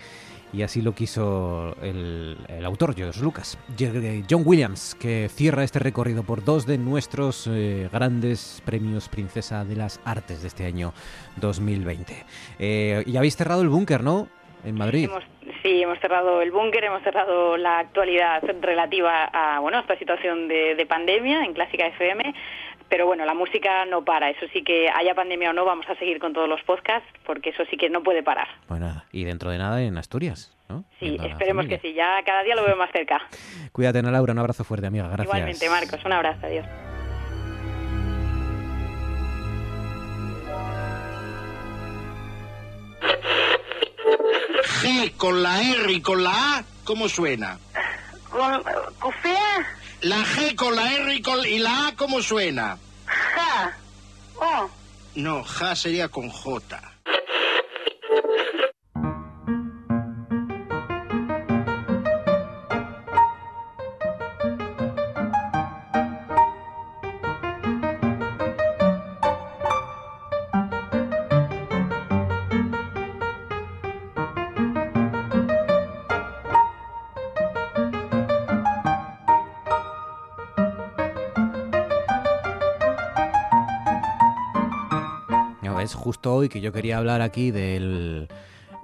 S1: y así lo quiso el, autor, George Lucas. John Williams, que cierra este recorrido por dos de nuestros eh, grandes premios Princesa de las Artes de este año 2020. Eh, y habéis cerrado el búnker, ¿no? En Madrid.
S6: sí, hemos cerrado el búnker, hemos cerrado la actualidad relativa a bueno, esta situación de, de pandemia en Clásica FM pero bueno, la música no para, eso sí que haya pandemia o no, vamos a seguir con todos los podcasts, porque eso sí que no puede parar.
S1: Pues nada, y dentro de nada en Asturias, ¿no?
S6: Sí, esperemos que sí, ya cada día lo veo más cerca.
S1: Cuídate, Ana Laura, un abrazo fuerte, amiga, gracias.
S6: Igualmente, Marcos, un abrazo, adiós.
S7: G con la R y con la A, ¿cómo suena?
S8: ¿Con,
S7: la G con la R y, con, y la A, ¿cómo suena?
S8: Ja. Oh.
S7: No, ja sería con J.
S1: justo hoy que yo quería hablar aquí del,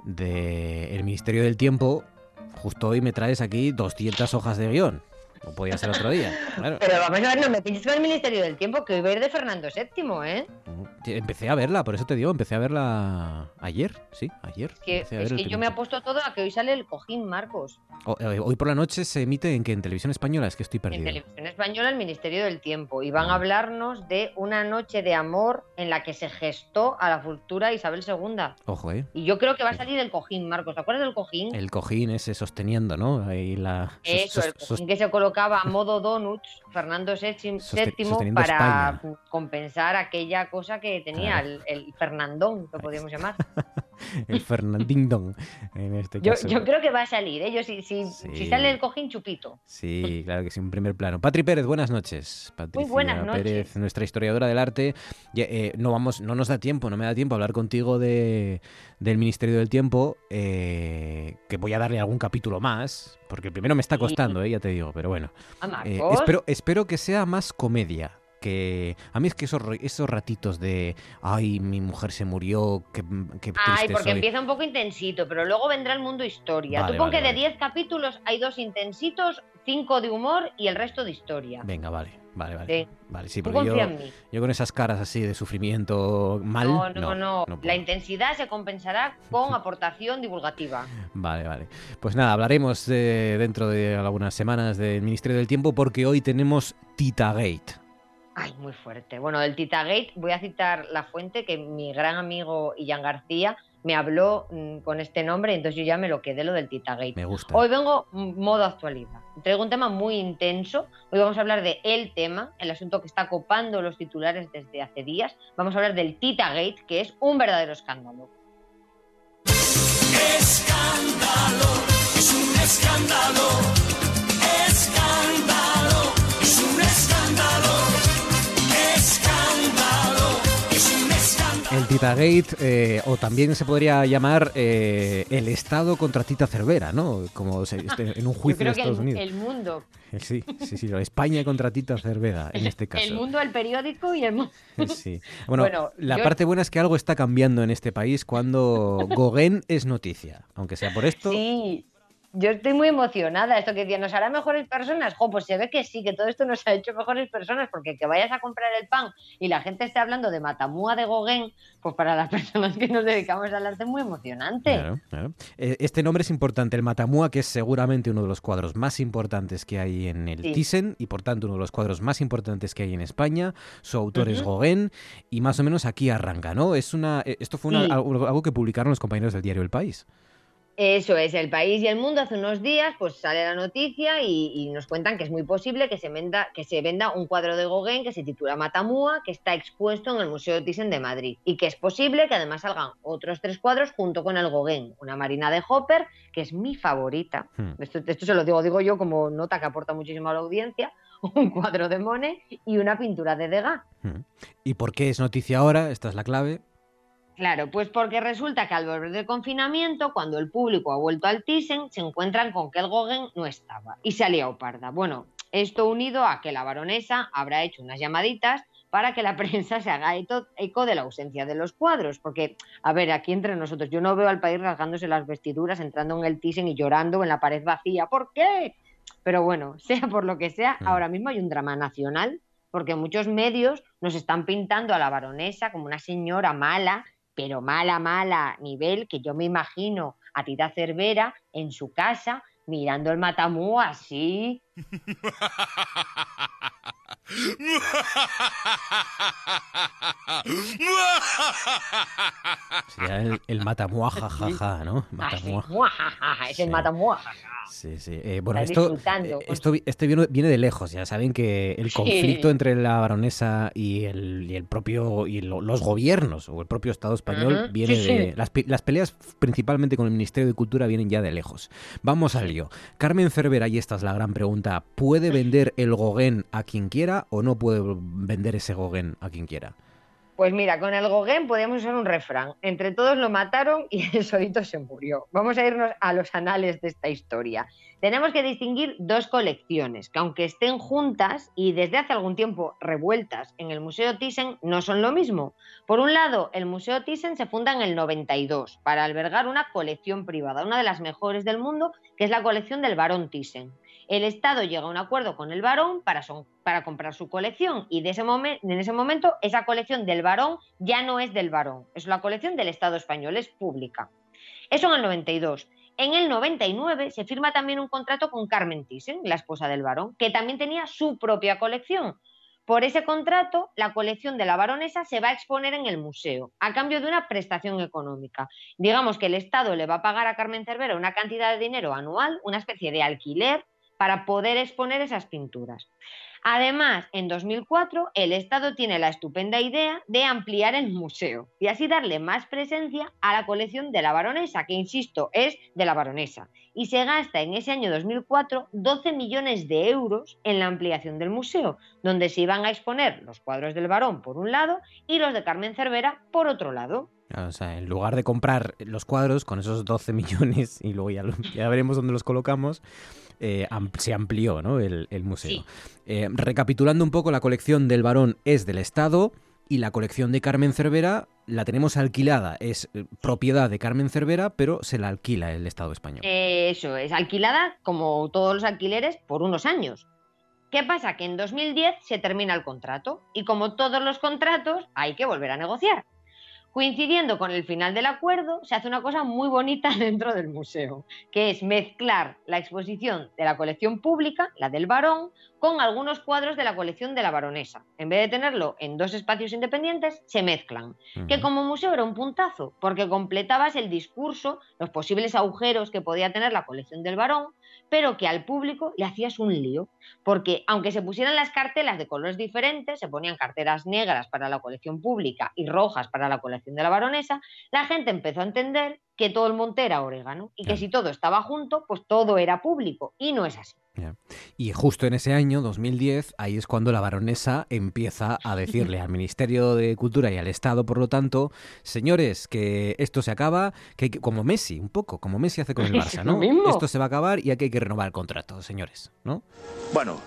S1: del Ministerio del Tiempo, justo hoy me traes aquí 200 hojas de guion. No podía ser otro día.
S8: Pero vamos a ver, no me pienses con el Ministerio del Tiempo, que hoy va a ir de Fernando VII, ¿eh?
S1: Empecé a verla, por eso te digo, empecé a verla ayer, sí, ayer.
S8: es que yo me apuesto todo a que hoy sale el cojín, Marcos.
S1: Eh, hoy por la noche se emite en que en televisión española, es que estoy perdido.
S8: En televisión española el Ministerio del Tiempo y van a hablarnos de una noche de amor en la que se gestó a la futura Isabel II.
S1: Ojo, eh.
S8: Y yo creo que va a salir el cojín, Marcos. ¿Te acuerdas del cojín?
S1: El cojín ese sosteniendo, ¿no? Ahí la
S8: Eso, el cojín que se colocaba a modo donuts Fernando VII para compensar aquella cosa que tenía el, Fernandón, lo podríamos llamar.
S1: el Fernandindón, en este caso.
S8: Yo, creo que va a salir, ¿eh? si, si, sale el cojín chupito.
S1: Sí, claro que sí, en primer plano. Patri Pérez, buenas noches.
S8: Muy buenas noches.
S1: Pérez, nuestra historiadora del arte. Eh, no, vamos, no nos da tiempo, no me da tiempo a hablar contigo de, del Ministerio del Tiempo, eh, que voy a darle algún capítulo más, porque el primero me está costando, eh, ya te digo, pero bueno.
S8: Ah,
S1: espero, espero que sea más comedia que a mí es que esos, esos ratitos de, ay, mi mujer se murió, qué, qué
S8: Ay, porque empieza un poco intensito, pero luego vendrá el mundo historia. Tú pon que de 10 capítulos hay dos intensitos, cinco de humor y el resto de historia.
S1: Venga, vale. Vale, vale. Vale, sí, porque yo, yo, con esas caras así de sufrimiento mal.
S8: No, no, no. La intensidad se compensará con aportación divulgativa.
S1: Vale, vale. Pues nada, hablaremos dentro de algunas semanas del Ministerio del Tiempo porque hoy tenemos Tita Gate.
S8: Ay, muy fuerte. Bueno, del Tita Gate voy a citar la fuente que mi gran amigo Ian García me habló mm, con este nombre, y entonces yo ya me lo quedé lo del Titagate.
S1: Me gusta.
S8: Hoy vengo modo actualidad. Traigo un tema muy intenso. Hoy vamos a hablar de el tema, el asunto que está copando los titulares desde hace días. Vamos a hablar del Titagate, que es un verdadero escándalo.
S9: Escándalo, es un escándalo,
S1: El Titagate, eh, o también se podría llamar eh, el Estado contra Tita Cervera, ¿no? Como este, en un juicio de Estados Unidos.
S8: El mundo.
S1: Eh, sí, sí, sí, España contra Tita Cervera, en este caso.
S8: El mundo, el periódico y el mundo.
S1: Sí. Bueno, la parte buena es que algo está cambiando en este país cuando Gauguin es noticia, aunque sea por esto.
S8: Sí, yo estoy muy emocionada. Esto que decía, ¿nos hará mejores personas? Jo, pues se ve que sí, que todo esto nos ha hecho mejores personas, porque que vayas a comprar el pan y la gente esté hablando de Matamúa de Gauguin, pues para las personas que nos dedicamos al arte es muy emocionante.
S1: Claro, claro. Eh, este nombre es importante, el Matamúa, que es seguramente uno de los cuadros más importantes que hay en el Thyssen y por tanto uno de los cuadros más importantes que hay en España. Su autor es Gauguin y más o menos aquí arranca, ¿no? Es una, eh, esto fue algo que publicaron los compañeros del diario El País.
S8: Eso es, el país y el mundo hace unos días pues sale la noticia y, nos cuentan que es muy posible que se, venda, que se venda un cuadro de Gauguin que se titula Matamua, que está expuesto en el Museo Thyssen de Madrid y que es posible que además salgan otros tres cuadros junto con el Gauguin, una Marina de Hopper, que es mi favorita. Hmm. Esto, se lo digo, digo yo como nota que aporta muchísimo a la audiencia, un cuadro de Monet y una pintura de Degas. Hmm.
S1: ¿Y por qué es noticia ahora? Esta es la clave.
S8: Claro, pues porque resulta que al volver del confinamiento, cuando el público ha vuelto al Thyssen, se encuentran con que el Gauguin no estaba y se ha liado parda. Bueno, esto unido a que la baronesa habrá hecho unas llamaditas para que la prensa se haga eco de la ausencia de los cuadros. Porque, a ver, aquí entre nosotros, yo no veo al país rasgándose las vestiduras, entrando en el Thyssen y llorando en la pared vacía. ¿Por qué? Pero bueno, sea por lo que sea, mm. ahora mismo hay un drama nacional, porque muchos medios nos están pintando a la baronesa como una señora mala pero mala, mala nivel que yo me imagino a Tita Cervera en su casa mirando el matamú así.
S1: Sería el, el matamua jajaja, ¿no?
S8: Matamua. es el matamua
S1: Sí, sí. Eh, bueno, esto, eh, esto, esto viene, de lejos. Ya saben que el conflicto entre la baronesa y el, y el propio y los gobiernos o el propio Estado español viene de las, las, peleas principalmente con el Ministerio de Cultura vienen ya de lejos. Vamos al lío. Carmen Cervera y esta es la gran pregunta. ¿Puede vender el Gauguin a quien quiera o no puede vender ese Gauguin a quien quiera?
S8: Pues mira, con el Gauguin podemos usar un refrán. Entre todos lo mataron y el solito se murió. Vamos a irnos a los anales de esta historia. Tenemos que distinguir dos colecciones, que aunque estén juntas y desde hace algún tiempo revueltas en el Museo Thyssen, no son lo mismo. Por un lado, el Museo Thyssen se funda en el 92 para albergar una colección privada, una de las mejores del mundo, que es la colección del Barón Thyssen el Estado llega a un acuerdo con el varón para, comprar su colección y en ese momento esa colección del varón ya no es del varón, es la colección del Estado español, es pública. Eso en el 92. En el 99 se firma también un contrato con Carmen Thyssen, la esposa del varón, que también tenía su propia colección. Por ese contrato, la colección de la baronesa se va a exponer en el museo, a cambio de una prestación económica. Digamos que el Estado le va a pagar a Carmen Cervera una cantidad de dinero anual, una especie de alquiler, para poder exponer esas pinturas. Además, en 2004, el Estado tiene la estupenda idea de ampliar el museo y así darle más presencia a la colección de la baronesa, que insisto, es de la baronesa. Y se gasta en ese año 2004 12 millones de euros en la ampliación del museo, donde se iban a exponer los cuadros del varón por un lado y los de Carmen Cervera por otro lado.
S1: O sea, en lugar de comprar los cuadros con esos 12 millones y luego ya, ya veremos dónde los colocamos, eh, se amplió ¿no? el, museo. Eh, recapitulando un poco, la colección del varón es del Estado y la colección de Carmen Cervera la tenemos alquilada, es eh, propiedad de Carmen Cervera, pero se la alquila el Estado español.
S8: Eso, es alquilada como todos los alquileres por unos años. ¿Qué pasa? Que en 2010 se termina el contrato y como todos los contratos hay que volver a negociar. Coincidiendo con el final del acuerdo, se hace una cosa muy bonita dentro del museo, que es mezclar la exposición de la colección pública, la del varón, con algunos cuadros de la colección de la baronesa. En vez de tenerlo en dos espacios independientes, se mezclan. Que como museo era un puntazo, porque completabas el discurso, los posibles agujeros que podía tener la colección del varón, pero que al público le hacías un lío, porque aunque se pusieran las cartelas de colores diferentes, se ponían carteras negras para la colección pública y rojas para la colección de la baronesa, la gente empezó a entender que todo el monte era orégano y que si todo estaba junto, pues todo era público, y no es así.
S1: Y justo en ese año, 2010, ahí es cuando la baronesa empieza a decirle al Ministerio de Cultura y al Estado, por lo tanto, señores, que esto se acaba, que, como Messi, un poco, como Messi hace con el Barça, ¿no? Esto se va a acabar y aquí hay que renovar el contrato, señores, ¿no?
S10: Bueno,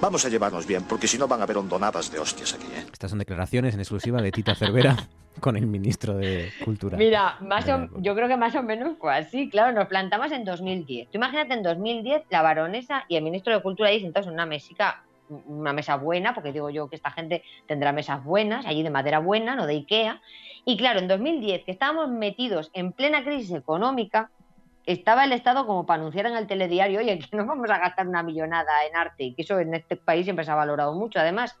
S10: Vamos a llevarnos bien, porque si no van a haber hondonadas de hostias aquí. ¿eh?
S1: Estas son declaraciones en exclusiva de Tita Cervera con el ministro de Cultura.
S8: Mira, más yo creo que más o menos fue así. Claro, nos plantamos en 2010. Tú imagínate en 2010 la baronesa y el ministro de Cultura ahí sentados en una mesica una mesa buena, porque digo yo que esta gente tendrá mesas buenas, allí de madera buena, no de Ikea. Y claro, en 2010, que estábamos metidos en plena crisis económica, estaba el Estado como para anunciar en el telediario, oye, que no vamos a gastar una millonada en arte, y que eso en este país siempre se ha valorado mucho. Además,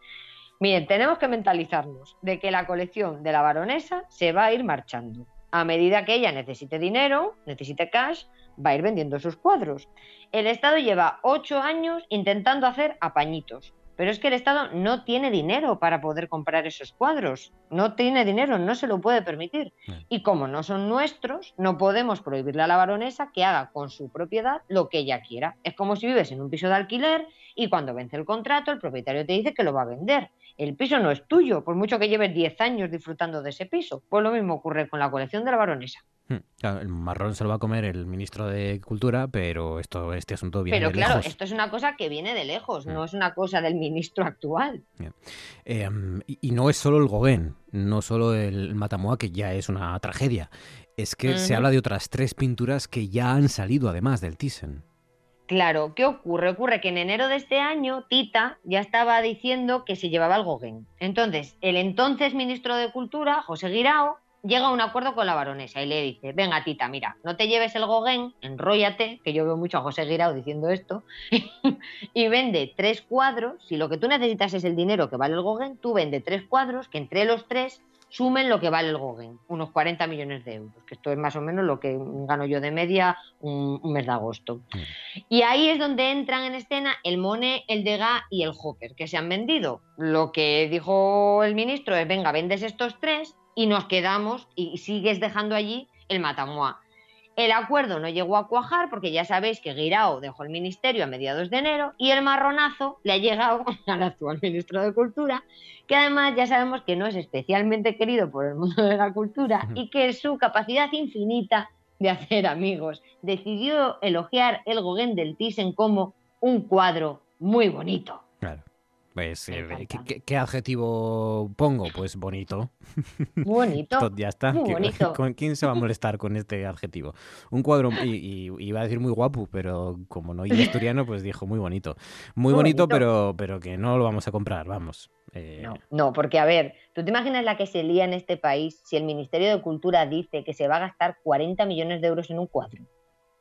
S8: miren, tenemos que mentalizarnos de que la colección de la baronesa se va a ir marchando. A medida que ella necesite dinero, necesite cash, va a ir vendiendo sus cuadros. El Estado lleva ocho años intentando hacer apañitos. Pero es que el Estado no tiene dinero para poder comprar esos cuadros. No tiene dinero, no se lo puede permitir. Y como no son nuestros, no podemos prohibirle a la baronesa que haga con su propiedad lo que ella quiera. Es como si vives en un piso de alquiler y cuando vence el contrato el propietario te dice que lo va a vender. El piso no es tuyo, por mucho que lleves 10 años disfrutando de ese piso. Pues lo mismo ocurre con la colección de la baronesa.
S1: Hmm. el marrón se lo va a comer el ministro de Cultura, pero esto, este asunto viene
S8: pero
S1: de
S8: claro,
S1: lejos.
S8: esto es una cosa que viene de lejos, no hmm. es una cosa del ministro actual.
S1: Em, y, no es solo el Gauguin, no solo el Matamoa, que ya es una tragedia. Es que se habla de otras tres pinturas que ya han salido además del Thyssen.
S8: Claro, ¿qué ocurre? Ocurre que en enero de este año Tita ya estaba diciendo que se llevaba el Gauguin. Entonces, el entonces ministro de Cultura, José Guirao, llega a un acuerdo con la baronesa y le dice, venga tita, mira, no te lleves el Gauguin, enróllate, que yo veo mucho a José Guirao diciendo esto, y vende tres cuadros, si lo que tú necesitas es el dinero que vale el Gauguin, tú vende tres cuadros que entre los tres sumen lo que vale el Gauguin, unos 40 millones de euros, que esto es más o menos lo que gano yo de media un, mes de agosto. Mm. Y ahí es donde entran en escena el Monet, el Degas y el Joker, que se han vendido. Lo que dijo el ministro es, venga, vendes estos tres y nos quedamos y sigues dejando allí el Matamoa. El acuerdo no llegó a cuajar porque ya sabéis que Guirao dejó el ministerio a mediados de enero y el marronazo le ha llegado al actual ministro de Cultura, que además ya sabemos que no es especialmente querido por el mundo de la cultura y que su capacidad infinita de hacer amigos decidió elogiar el Gauguin del Thyssen como un cuadro muy bonito.
S1: Pues, eh, ¿qué, adjetivo pongo? Pues bonito.
S8: Bonito.
S1: ya está. ¿Con quién se va a molestar con este adjetivo? Un cuadro, y, iba a decir muy guapo, pero como no es asturiano, pues dijo muy bonito. Muy, bonito, pero, pero que no lo vamos a comprar, vamos.
S8: Eh. No, no, porque a ver, ¿tú te imaginas la que se lía en este país si el Ministerio de Cultura dice que se va a gastar 40 millones de euros en un cuadro?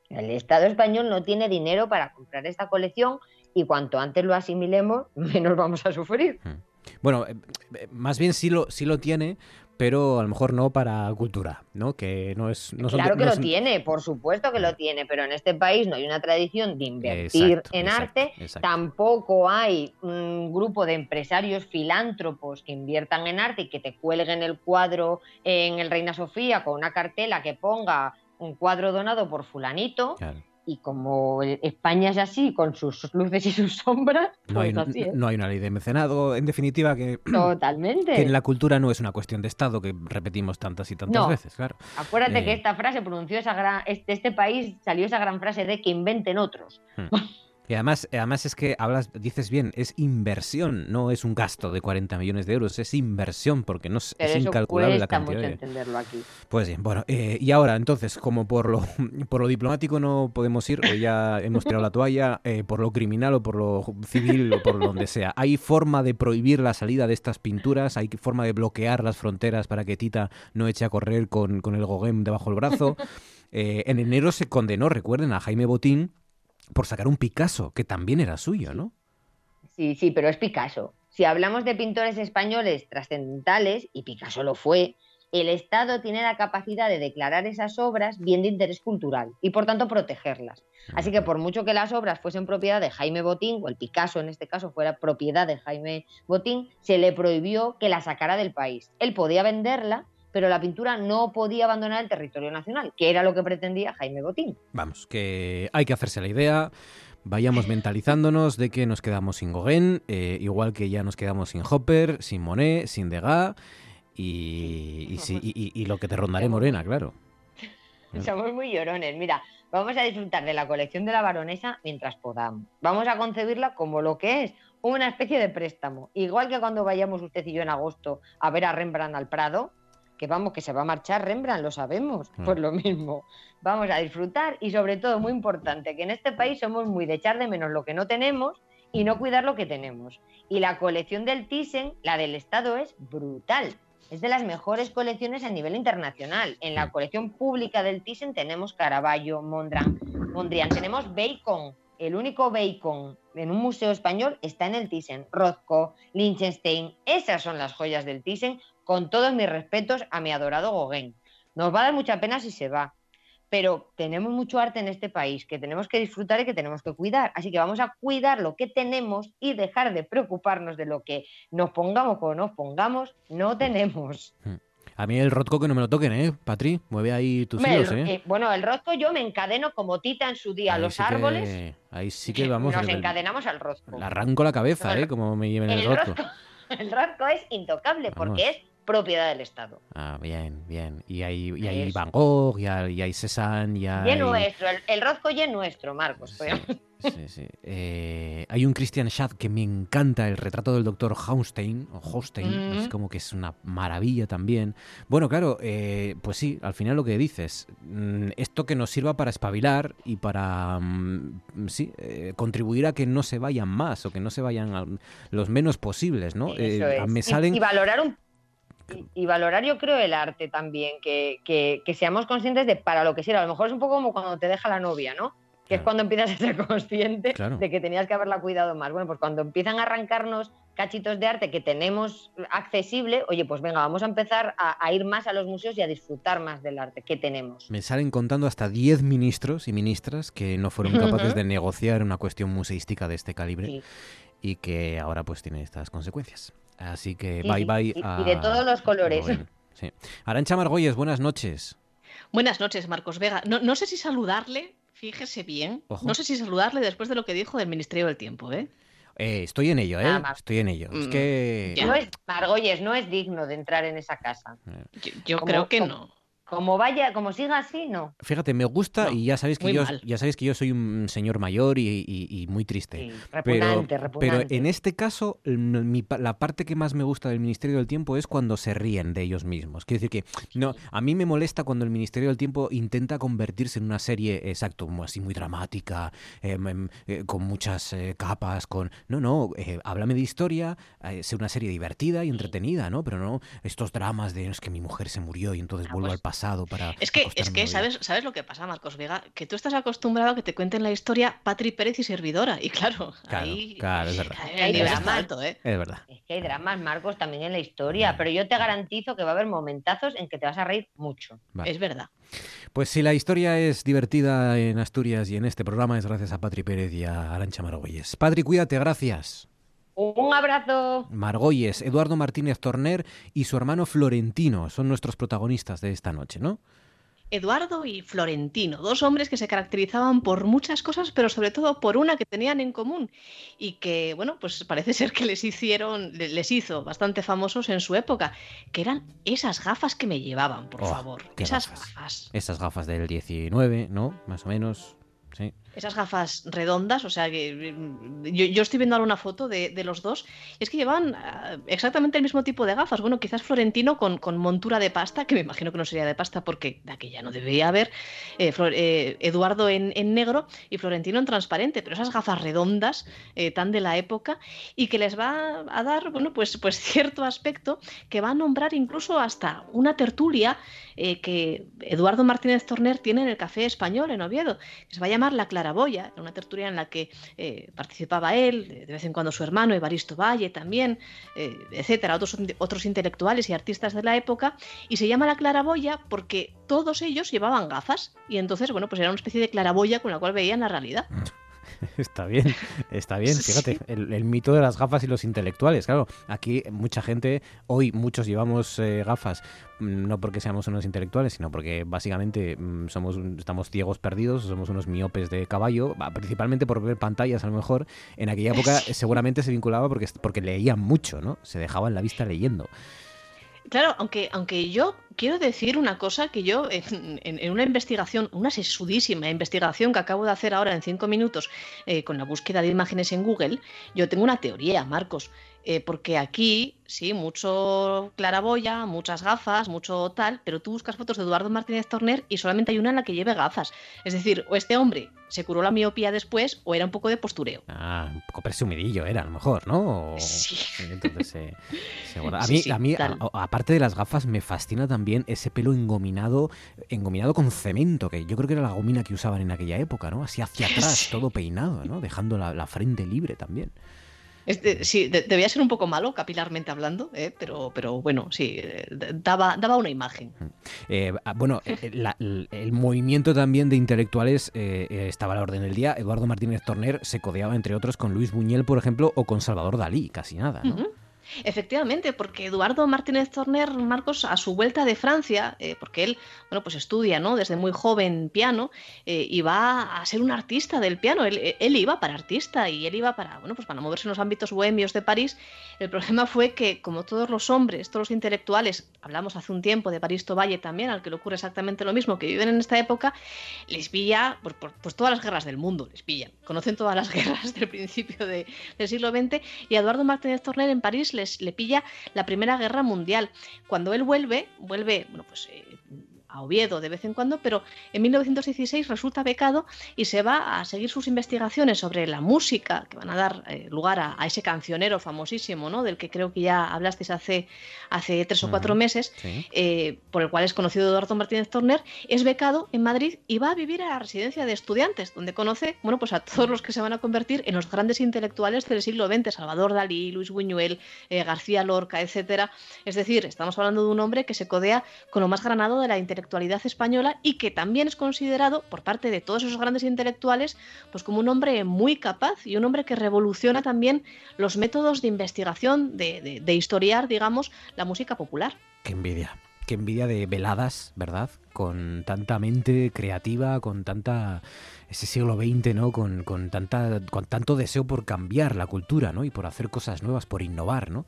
S8: El Estado español no tiene dinero para comprar esta colección y cuanto antes lo asimilemos, menos vamos a sufrir. Hmm.
S1: Bueno, eh, eh, más bien sí lo, sí lo tiene, pero a lo mejor no para cultura, ¿no? Que no es... No
S8: claro que lo tiene, por supuesto que lo hmm. tiene, pero en este país no hay una tradición de invertir en arte, tampoco hay un grupo de empresarios filántropos que inviertan en arte y que te cuelguen el cuadro en el Reina Sofía con una cartela que ponga un cuadro donado por fulanito y como España es así, con sus luces y sus sombras,
S1: no, hay,
S8: pues así es.
S1: no hay una ley de mecenado, en definitiva que,
S8: Totalmente.
S1: que en la cultura no es una cuestión de Estado que repetimos tantas y tantas
S8: No.
S1: veces, claro.
S8: Acuérdate
S1: Eh.
S8: que esta frase pronunció esa gran, este, este país salió esa gran frase de que inventen otros.
S1: Y además, además es que hablas, dices bien, es inversión, no es un gasto de 40 millones de euros, es inversión porque no es,
S8: Pero
S1: es
S8: eso
S1: incalculable la cantidad
S8: mucho
S1: de...
S8: entenderlo aquí.
S1: Pues bien, bueno, eh, y ahora entonces, como por lo, por lo diplomático no podemos ir, o ya hemos tirado la toalla, eh, por lo criminal o por lo civil o por donde sea, ¿hay forma de prohibir la salida de estas pinturas? ¿Hay forma de bloquear las fronteras para que Tita no eche a correr con, con el Gauguin debajo del brazo? Eh, en enero se condenó, recuerden, a Jaime Botín por sacar un Picasso, que también era suyo, ¿no?
S8: Sí, sí, pero es Picasso. Si hablamos de pintores españoles trascendentales, y Picasso lo fue, el Estado tiene la capacidad de declarar esas obras bien de interés cultural y por tanto protegerlas. Así que por mucho que las obras fuesen propiedad de Jaime Botín, o el Picasso en este caso fuera propiedad de Jaime Botín, se le prohibió que la sacara del país. Él podía venderla, pero la pintura no podía abandonar el territorio nacional, que era lo que pretendía Jaime Botín.
S1: Vamos, que hay que hacerse la idea. Vayamos mentalizándonos de que nos quedamos sin Gauguin, eh, igual que ya nos quedamos sin Hopper, sin Monet, sin Degas y, y, si- y- y- y lo que te rondaré Morena, claro.
S8: Somos muy llorones. Mira, vamos a disfrutar de la colección de la baronesa mientras podamos. Vamos a concebirla como lo que es, una especie de préstamo. Igual que cuando vayamos usted y yo en agosto a ver a Rembrandt al Prado, que vamos, que se va a marchar Rembrandt, lo sabemos.
S1: Mm.
S8: Pues lo mismo. Vamos a disfrutar y sobre todo, muy importante, que en este país somos muy de echar de menos lo que no tenemos y no cuidar lo que tenemos. Y la colección del Thyssen, la del Estado, es brutal. Es de las mejores colecciones a nivel internacional. En la colección pública del Thyssen tenemos Caravaggio, Mondrian, Mondrian tenemos Bacon. El único Bacon en un museo español está en el Thyssen. Rothko, Liechtenstein, esas son las joyas del Thyssen, con todos mis respetos a mi adorado Gauguin. Nos va a dar mucha pena si se va, pero tenemos mucho arte en este país que tenemos que disfrutar y que tenemos que cuidar. Así que vamos a cuidar lo que tenemos y dejar de preocuparnos de lo que nos pongamos o nos pongamos, no tenemos.
S1: A mí el Rotco que no me lo toquen, ¿eh? Patri, mueve ahí tus hilos, ¿eh?
S8: eh, bueno, el rosco yo me encadeno como Tita en su día a los
S1: sí que-
S8: árboles.
S1: ahí sí que vamos.
S8: Nos encadenamos al rosco.
S1: Le arranco la cabeza, ¿eh? Como me lleven el,
S8: El el rosco es intocable porque es propiedad del Estado.
S1: Ah, bien, bien. Y hay, y hay. Van Gogh, y hay, y hay Cézanne, y hay...
S8: Y es nuestro, el, el rosco ya es nuestro, Marcos.
S1: Sí, sí. Eh, hay un Christian Schad que me encanta, el retrato del doctor Haustein, o Haustein,
S8: Mm.
S1: es como que es una maravilla también. Bueno, claro, eh, pues sí, al final lo que dices, mm, esto que nos sirva para espabilar y para, mm, sí, eh, contribuir a que no se vayan más o que no se vayan los menos posibles, ¿no?
S8: Eso
S1: Eh,
S8: es.
S1: me
S8: Y-
S1: salen...
S8: y, valorar un y, y valorar yo creo el arte también, que, que- que seamos conscientes de para lo que sirve. A lo mejor es un poco como cuando te deja la novia, ¿no? Que es cuando empiezas a ser consciente
S1: Claro.
S8: de que tenías que haberla cuidado más. Bueno, pues cuando empiezan a arrancarnos cachitos de arte que tenemos accesible, oye, pues venga, vamos a empezar a, a ir más a los museos y a disfrutar más del arte que tenemos.
S1: Me salen contando hasta 10 ministros y ministras que no fueron capaces de negociar una cuestión museística de este calibre
S8: Sí.
S1: y que ahora pues tiene estas consecuencias. Así que
S8: Sí,
S1: bye bye
S8: y- y
S1: a...
S8: de todos los colores.
S1: Sí. Arancha Margolles, buenas noches.
S11: Buenas noches, Marcos Vega. No, no sé si saludarle, fíjese bien,
S1: Ojo.
S11: no sé si saludarle después de lo que dijo del Ministerio del Tiempo, ¿eh?
S1: Eh, estoy en ello, ¿eh?
S8: Más.
S1: Estoy en ello. Es
S11: Mm,
S1: que...
S11: ya.
S8: No es, Margolles, no es digno de entrar en esa casa.
S11: Yo, yo creo que no.
S8: Como vaya, como siga así, no.
S1: Fíjate, me gusta
S11: No,
S1: y ya sabéis que yo
S11: mal.
S1: ya sabéis que yo soy un señor mayor y, y- y muy triste.
S8: Sí,
S1: Pero,
S8: repugnante,
S1: pero
S8: repugnante.
S1: en este caso, mi la parte que más me gusta del Ministerio del Tiempo es cuando se ríen de ellos mismos. Quiero decir que no, a mí me molesta cuando el Ministerio del Tiempo intenta convertirse en una serie, exacto, así muy dramática, em, eh, con muchas eh, capas, con... No, no, eh, háblame de historia, eh, sea una serie divertida y entretenida, ¿no? Pero no estos dramas de es que mi mujer se murió y entonces
S11: Ah,
S1: vuelvo
S11: pues,
S1: al pasado para...
S11: Es que, es que ¿sabes, ¿sabes lo que pasa, Marcos Vega? Que tú estás acostumbrado a que te cuenten la historia Patri Pérez y servidora. Y claro,
S1: Claro,
S11: ahí
S1: claro, es verdad.
S8: Hay drama.
S11: alto, ¿eh?
S1: Es verdad.
S8: Es que hay dramas, Marcos, también en la historia, pero yo te garantizo que va a haber momentazos en que te vas a reír mucho.
S1: Vale.
S11: Es verdad.
S1: Pues si la historia es divertida en Asturias y en este programa es gracias a Patri Pérez y a Arancha Margolles. Patri, cuídate, gracias.
S8: Un abrazo.
S1: Margolles, Eduardo Martínez Torner y su hermano Florentino son nuestros protagonistas de esta noche, ¿no?
S11: Eduardo y Florentino, dos hombres que se caracterizaban por muchas cosas, pero sobre todo por una que tenían en común y que, bueno, pues parece ser que les hicieron, les hizo bastante famosos en su época, que eran esas gafas que me llevaban, por
S1: Oh,
S11: favor. Esas
S1: gafas.
S11: gafas.
S1: Esas gafas del 19, ¿no? Más o menos. Sí.
S11: Esas gafas redondas, o sea que mm, yo, estoy viendo ahora una foto de, de los dos, y es que llevan ah, exactamente el mismo tipo de gafas. Bueno, quizás Florentino con, con montura de pasta, que me imagino que no sería de pasta porque de aquella no debería haber, eh, eh, Eduardo en, en negro y Florentino en transparente, pero esas gafas redondas eh, tan de la época y que les va a dar, bueno, pues, pues cierto aspecto que va a nombrar incluso hasta una tertulia que Eduardo Martínez Torner tiene en el Café Español en Oviedo, que se va a llamar La Era una tertulia en la que eh, participaba él, de de vez en cuando su hermano Evaristo Valle también, eh, etcétera, otros, otros intelectuales y artistas de la época, y se llama La Claraboya porque todos ellos llevaban gafas, y entonces, bueno, pues era una especie de claraboya con la cual veían la realidad.
S1: Está bien, está bien. Fíjate, el, el mito de las gafas y los intelectuales. Claro, aquí mucha gente, hoy muchos llevamos eh, gafas, mm, no porque seamos unos intelectuales, sino porque básicamente mm, somos estamos ciegos perdidos, somos unos miopes de caballo, principalmente por ver pantallas a lo mejor. En aquella época seguramente se vinculaba porque, porque leían mucho, ¿no? Se dejaban la vista leyendo.
S11: Claro, aunque, aunque yo quiero decir una cosa que yo en, en- en una investigación, una sesudísima investigación que acabo de hacer ahora en cinco minutos eh, con la búsqueda de imágenes en Google, yo tengo una teoría, Marcos, eh, porque aquí sí, mucho claraboya, muchas gafas, mucho tal, pero tú buscas fotos de Eduardo Martínez Torner y solamente hay una en la que lleve gafas. Es decir, o este hombre se curó la miopía después o era un poco de postureo.
S1: Ah, un poco presumidillo era, a lo mejor, ¿no? O-
S11: Sí.
S1: Entonces. A mí,
S11: sí,
S1: a mí a- aparte de las gafas, me fascina también ese pelo engominado, engominado con cemento, que yo creo que era la gomina que usaban en aquella época, ¿no? Así hacia atrás,
S11: Sí.
S1: todo peinado, ¿no? Dejando la, la frente libre también.
S11: Este, sí, de- debía ser un poco malo, capilarmente hablando, ¿eh? pero, pero bueno, sí, eh, daba, daba una imagen.
S1: Eh, ah, bueno, eh, la- el, movimiento también de intelectuales eh, eh, estaba a la orden del día. Eduardo Martínez Torner se codeaba, entre otros, con Luis Buñuel, por ejemplo, o con Salvador Dalí, casi nada, ¿no?
S11: Efectivamente, porque Eduardo Martínez Torner, Marcos, a su vuelta de Francia, eh, porque él, bueno, pues estudia, ¿no? Desde muy joven piano eh, y va a ser un artista del piano. Él, él iba para artista y él iba para, bueno, pues para moverse en los ámbitos bohemios de París. El problema fue que, como todos los hombres, todos los intelectuales, hablamos hace un tiempo de París Valle también, al que le ocurre exactamente lo mismo, que viven en esta época, les pilla, pues, todas las guerras del mundo, les pillan. Conocen todas las guerras del principio de- del siglo XX y Eduardo Martínez Torner en París le pilla la Primera Guerra Mundial. Cuando él vuelve, vuelve, bueno, pues eh, a Oviedo de vez en cuando, pero en 1916 resulta becado y se va a seguir sus investigaciones sobre la música que van a dar eh, lugar a, a ese cancionero famosísimo, ¿no? Del que creo que ya hablasteis hace, hace tres o cuatro meses,
S1: sí.
S11: eh, por el cual es conocido Eduardo Martínez Torner, es becado en Madrid y va a vivir a la residencia de estudiantes, donde conoce, bueno, pues a todos los que se van a convertir en los grandes intelectuales del siglo XX, Salvador Dalí, Luis Buñuel, eh, García Lorca, etcétera. Es decir, estamos hablando de un hombre que se codea con lo más granado de la intelectualidad española y que también es considerado por parte de todos esos grandes intelectuales pues como un hombre muy capaz y un hombre que revoluciona también los métodos de investigación, de, de- historiar, digamos, la música popular.
S1: Qué envidia. Qué envidia de veladas, ¿verdad? Con tanta mente creativa, con tanta. ese siglo XX, ¿no? Con, con, tanta, con tanto deseo por cambiar la cultura, ¿no? Y por hacer cosas nuevas, por innovar, ¿no?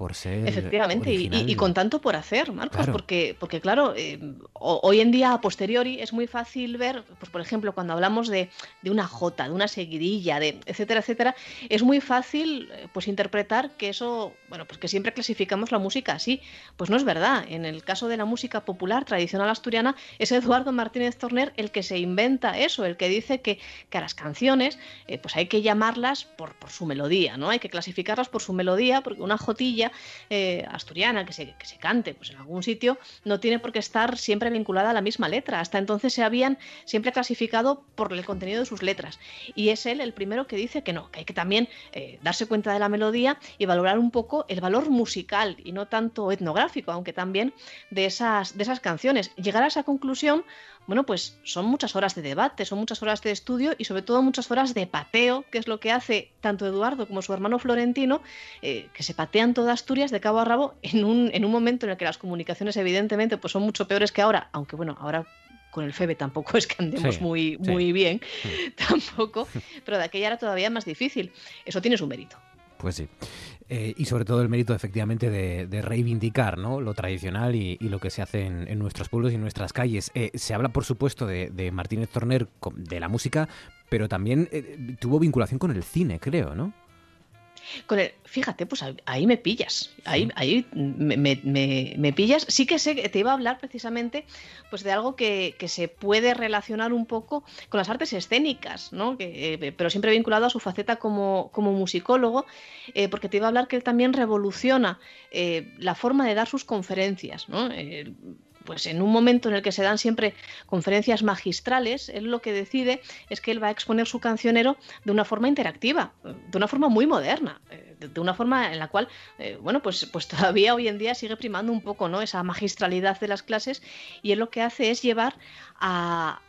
S1: Por ser.
S11: Efectivamente, y, con tanto por hacer, Marcos,
S1: Claro.
S11: porque, porque claro, eh, ho- hoy en día a posteriori es muy fácil ver, pues por ejemplo, cuando hablamos de, de una jota, de una seguidilla, de etcétera, etcétera, es muy fácil eh, pues interpretar que eso, bueno, pues que siempre clasificamos la música así. Pues no es verdad. En el caso de la música popular tradicional asturiana, es Eduardo Martínez Torner el que se inventa eso, el que dice que, que a las canciones eh, pues hay que llamarlas por, por su melodía, ¿no? Hay que clasificarlas por su melodía, porque una jotilla eh, asturiana que se, que se cante pues en algún sitio no tiene por qué estar siempre vinculada a la misma letra. Hasta entonces se habían siempre clasificado por el contenido de sus letras. Y es él el primero que dice que no, que hay que también eh, darse cuenta de la melodía y valorar un poco el valor musical y no tanto etnográfico, aunque también de esas, de esas canciones. Llegar a esa conclusión, bueno, pues son muchas horas de debate, son muchas horas de estudio y sobre todo muchas horas de pateo, que es lo que hace tanto Eduardo como su hermano Florentino, eh, que se patean toda Asturias de cabo a rabo en un, en un momento en el que las comunicaciones evidentemente pues son mucho peores que ahora, aunque bueno, ahora con el Febe tampoco es que andemos muy, muy bien, tampoco, pero de aquella era todavía más difícil. Eso tiene su mérito.
S1: Pues sí. Eh, y sobre todo el mérito efectivamente de, reivindicar ¿no? lo tradicional y, lo que se hace en, nuestros pueblos y en nuestras calles. Eh, se habla, por supuesto, de, Martínez Torner, de la música, pero también eh, tuvo vinculación con el cine, creo, ¿no?
S11: Con el, fíjate, pues ahí me pillas, ahí, ahí me, pillas. Sí que sé que te iba a hablar precisamente pues de algo que, se puede relacionar un poco con las artes escénicas, ¿no? Eh, pero siempre vinculado a su faceta como, como musicólogo, eh, porque te iba a hablar que él también revoluciona eh, la forma de dar sus conferencias, ¿no? Pues en un momento en el que se dan siempre conferencias magistrales, él lo que decide es que él va a exponer su cancionero de una forma interactiva, de una forma muy moderna, eh, de una forma en la cual, eh, bueno, pues, pues todavía hoy en día sigue primando un poco ¿no? esa magistralidad de las clases y él lo que hace es llevar a,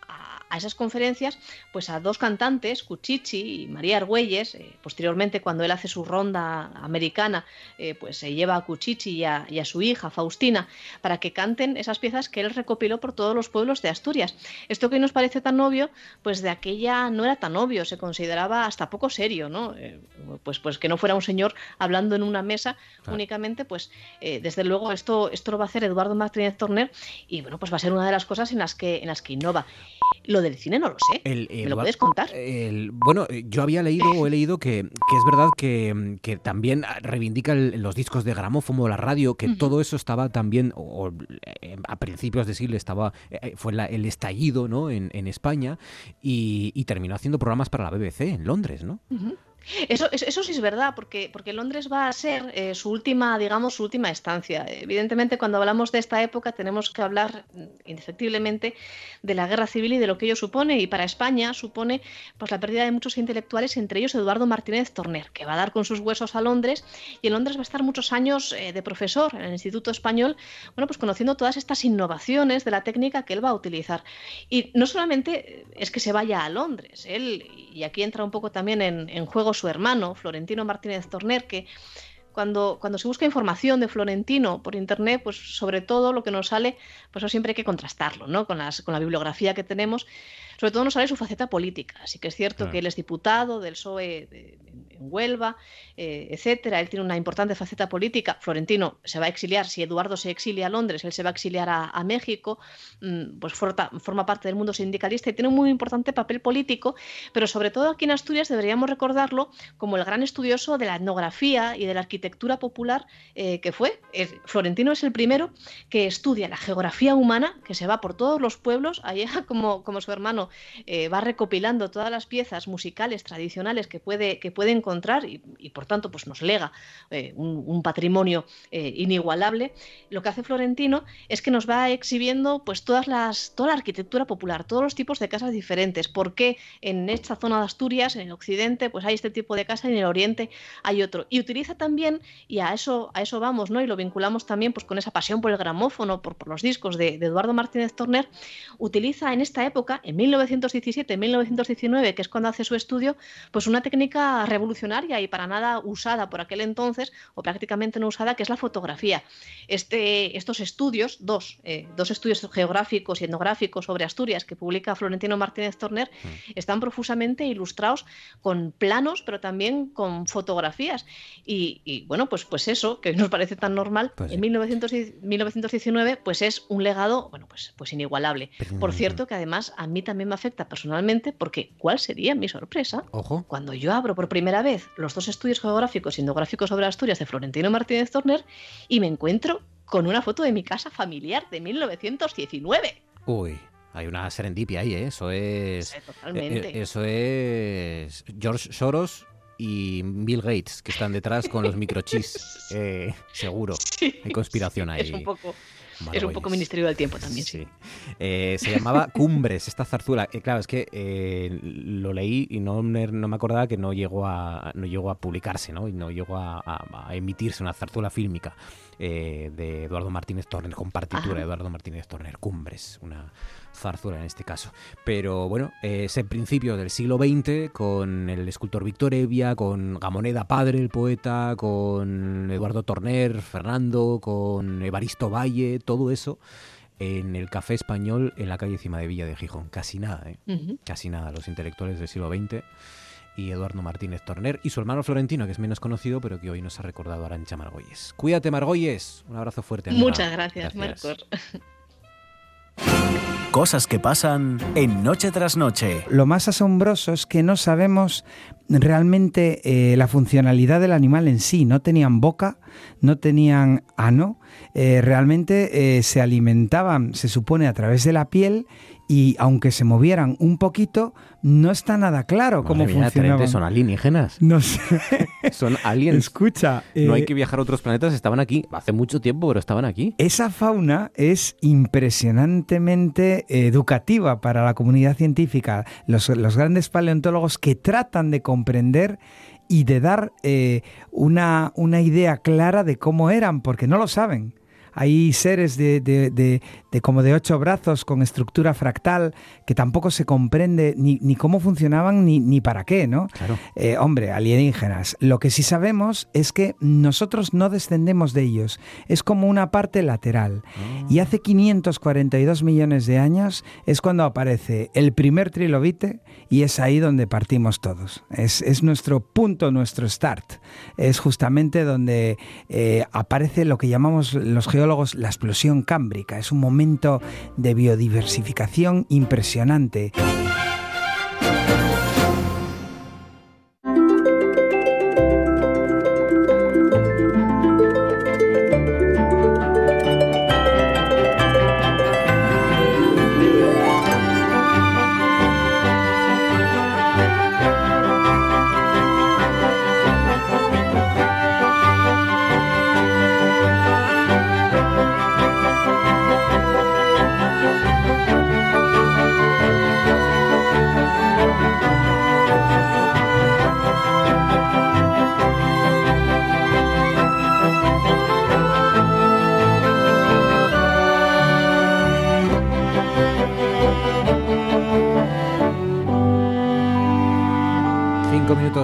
S11: a esas conferencias pues a dos cantantes, Cuchichi y María Argüelles. Eh, posteriormente, cuando él hace su ronda americana, eh, pues se lleva a Cuchichi y a, su hija, Faustina, para que canten esas piezas que él recopiló por todos los pueblos de Asturias. Esto que hoy nos parece tan obvio, pues de aquella no era tan obvio, se consideraba hasta poco serio, ¿no? Eh, pues, pues que no fuera un señor hablando en una mesa únicamente, pues desde luego esto, esto lo va a hacer Eduardo Martínez Torner y bueno, pues va a ser una de las cosas en las que, en las que innova. Lo del cine no lo sé. ¿Me lo puedes contar?
S1: bueno, yo había leído o he leído que, es verdad que, también reivindica los discos de gramófono, la radio, que todo eso estaba también, o, eh, a principios de siglo estaba, eh, fue el estallido ¿no? en, España y, terminó haciendo programas para la BBC en Londres, ¿no?
S11: Eso, eso, sí es verdad, porque, porque Londres va a ser eh, su última, digamos, su última estancia. Evidentemente, cuando hablamos de esta época, tenemos que hablar mm, indefectiblemente de la guerra civil y de lo que ello supone. Y para España supone pues, la pérdida de muchos intelectuales, entre ellos Eduardo Martínez Torner, que va a dar con sus huesos a Londres. Y en Londres va a estar muchos años eh, de profesor en el Instituto Español, bueno, pues conociendo todas estas innovaciones de la técnica que él va a utilizar. Y no solamente es que se vaya a Londres, él, y aquí entra un poco también en juego su hermano, Florentino Martínez Torner, que cuando, cuando se busca información de Florentino por internet, pues sobre todo lo que nos sale, pues eso siempre hay que contrastarlo, ¿no? Con, las, con la bibliografía que tenemos. Sobre todo nos sale su faceta política. Así que es cierto que él es diputado del PSOE de, en Huelva, eh, etcétera. Él tiene una importante faceta política. Florentino se va a exiliar, si Eduardo se exilia a Londres, él se va a exiliar a, México, mm, pues forma parte del mundo sindicalista y tiene un muy importante papel político, pero sobre todo aquí en Asturias deberíamos recordarlo como el gran estudioso de la etnografía y de la arquitectura popular eh, que fue. Florentino es el primero que estudia la geografía humana, que se va por todos los pueblos, allá como, como su hermano eh, va recopilando todas las piezas musicales tradicionales que puede, que puede encontrar y, por tanto pues nos lega eh, un, patrimonio eh, inigualable, lo que hace Florentino es que nos va exhibiendo pues todas las, toda la arquitectura popular, todos los tipos de casas diferentes, por qué en esta zona de Asturias, en el occidente, pues hay este tipo de casa y en el oriente hay otro. Y utiliza también, y a eso, a eso vamos, ¿no? Y lo vinculamos también pues con esa pasión por el gramófono, por los discos de, de Eduardo Martínez Torner, utiliza en esta época, en 1917-1919, que es cuando hace su estudio, pues una técnica revolucionaria y para nada usada por aquel entonces, o prácticamente no usada, que es la fotografía. Este, estos estudios, dos, eh, dos estudios geográficos y etnográficos sobre Asturias que publica Florentino Martínez Torner, mm. están profusamente ilustrados con planos, pero también con fotografías. Y, bueno, pues, pues eso, que nos parece tan normal, pues en 1919, pues es un legado, bueno, pues, pues inigualable. Por cierto, que además a mí también me afecta personalmente, porque ¿cuál sería mi sorpresa?
S1: Ojo.
S11: Cuando yo abro por primera vez los dos estudios geográficos y etnográficos sobre Asturias de Florentino Martínez Torner y me encuentro con una foto de mi casa familiar de 1919.
S1: Uy. Hay una serendipia ahí, ¿eh? Eso es.
S11: totalmente.
S1: Eh, eso es George Soros y Bill Gates que están detrás con los microchips. Eh, seguro. Hay conspiración ahí.
S11: Es un poco. Es un poco Ministerio del Tiempo también, sí.
S1: Eh, se llamaba Cumbres, esta zarzuela. Eh, claro, es que eh, lo leí y no, no, me acordaba que no llegó a, no llegó a publicarse, ¿no? Y no llegó a, a emitirse una zarzuela fílmica. De Eduardo Martínez Torner, con partitura de Eduardo Martínez Torner, Cumbres, una zarzuela en este caso. Pero bueno, es el principio del siglo XX, con el escultor Víctor Evia, con Gamoneda Padre, el poeta, con Eduardo Torner, Fernando, con Evaristo Valle, todo eso. en el Café Español en la calle Cima de Villa de Gijón. Casi nada, ¿eh? Casi nada. Los intelectuales del siglo XX y Eduardo Martínez Torner y su hermano Florentino, que es menos conocido, pero que hoy nos ha recordado Arancha Margolles. Cuídate, Margolles. Un abrazo fuerte.
S11: Muchas gracias, Marcos.
S2: Cosas que pasan en Noche tras Noche.
S12: Lo más asombroso es que no sabemos realmente eh, la funcionalidad del animal en sí. No tenían boca, no tenían ano, eh, realmente eh, se alimentaban, se supone, a través de la piel y aunque se movieran un poquito, no está nada claro cómo funcionaban.
S1: ¿Son alienígenas?
S12: No sé.
S1: son aliens.
S12: Escucha.
S1: no hay que viajar a otros planetas, estaban aquí. Hace mucho tiempo, pero estaban aquí.
S12: Esa fauna es impresionantemente educativa para la comunidad científica. Los, los grandes paleontólogos que tratan de comprender y de dar eh, una, una idea clara de cómo eran, porque no lo saben. Hay seres de, de, de, de, como de ocho brazos con estructura fractal que tampoco se comprende ni, ni cómo funcionaban ni, ni, para qué, ¿no?
S1: Claro.
S12: Eh, hombre, alienígenas. Lo que sí sabemos es que nosotros no descendemos de ellos. Es como una parte lateral. Oh. Y hace 542 millones de años es cuando aparece el primer trilobite y es ahí donde partimos todos. Es, es nuestro punto, nuestro start. Es justamente donde eh, aparece lo que llamamos los geólogos la explosión cámbrica. Es un momento de biodiversificación impresionante.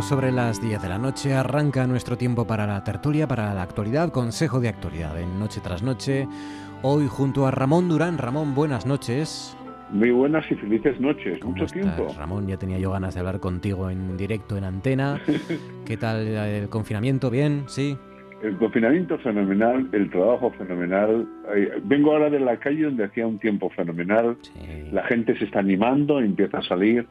S1: Sobre las 10 de la noche arranca nuestro tiempo para la tertulia, para la actualidad, consejo de actualidad en Noche tras Noche. Hoy junto a Ramón Durán. Ramón, buenas noches.
S13: Muy buenas y felices noches, mucho
S1: estás?
S13: tiempo.
S1: Ramón, ya tenía yo ganas de hablar contigo en directo, en antena. ¿Qué tal el confinamiento? ¿Bien? ¿Sí?
S13: El confinamiento fenomenal, el trabajo fenomenal. Vengo ahora de la calle donde hacía un tiempo fenomenal.
S1: Sí.
S13: La gente se está animando, empieza a salir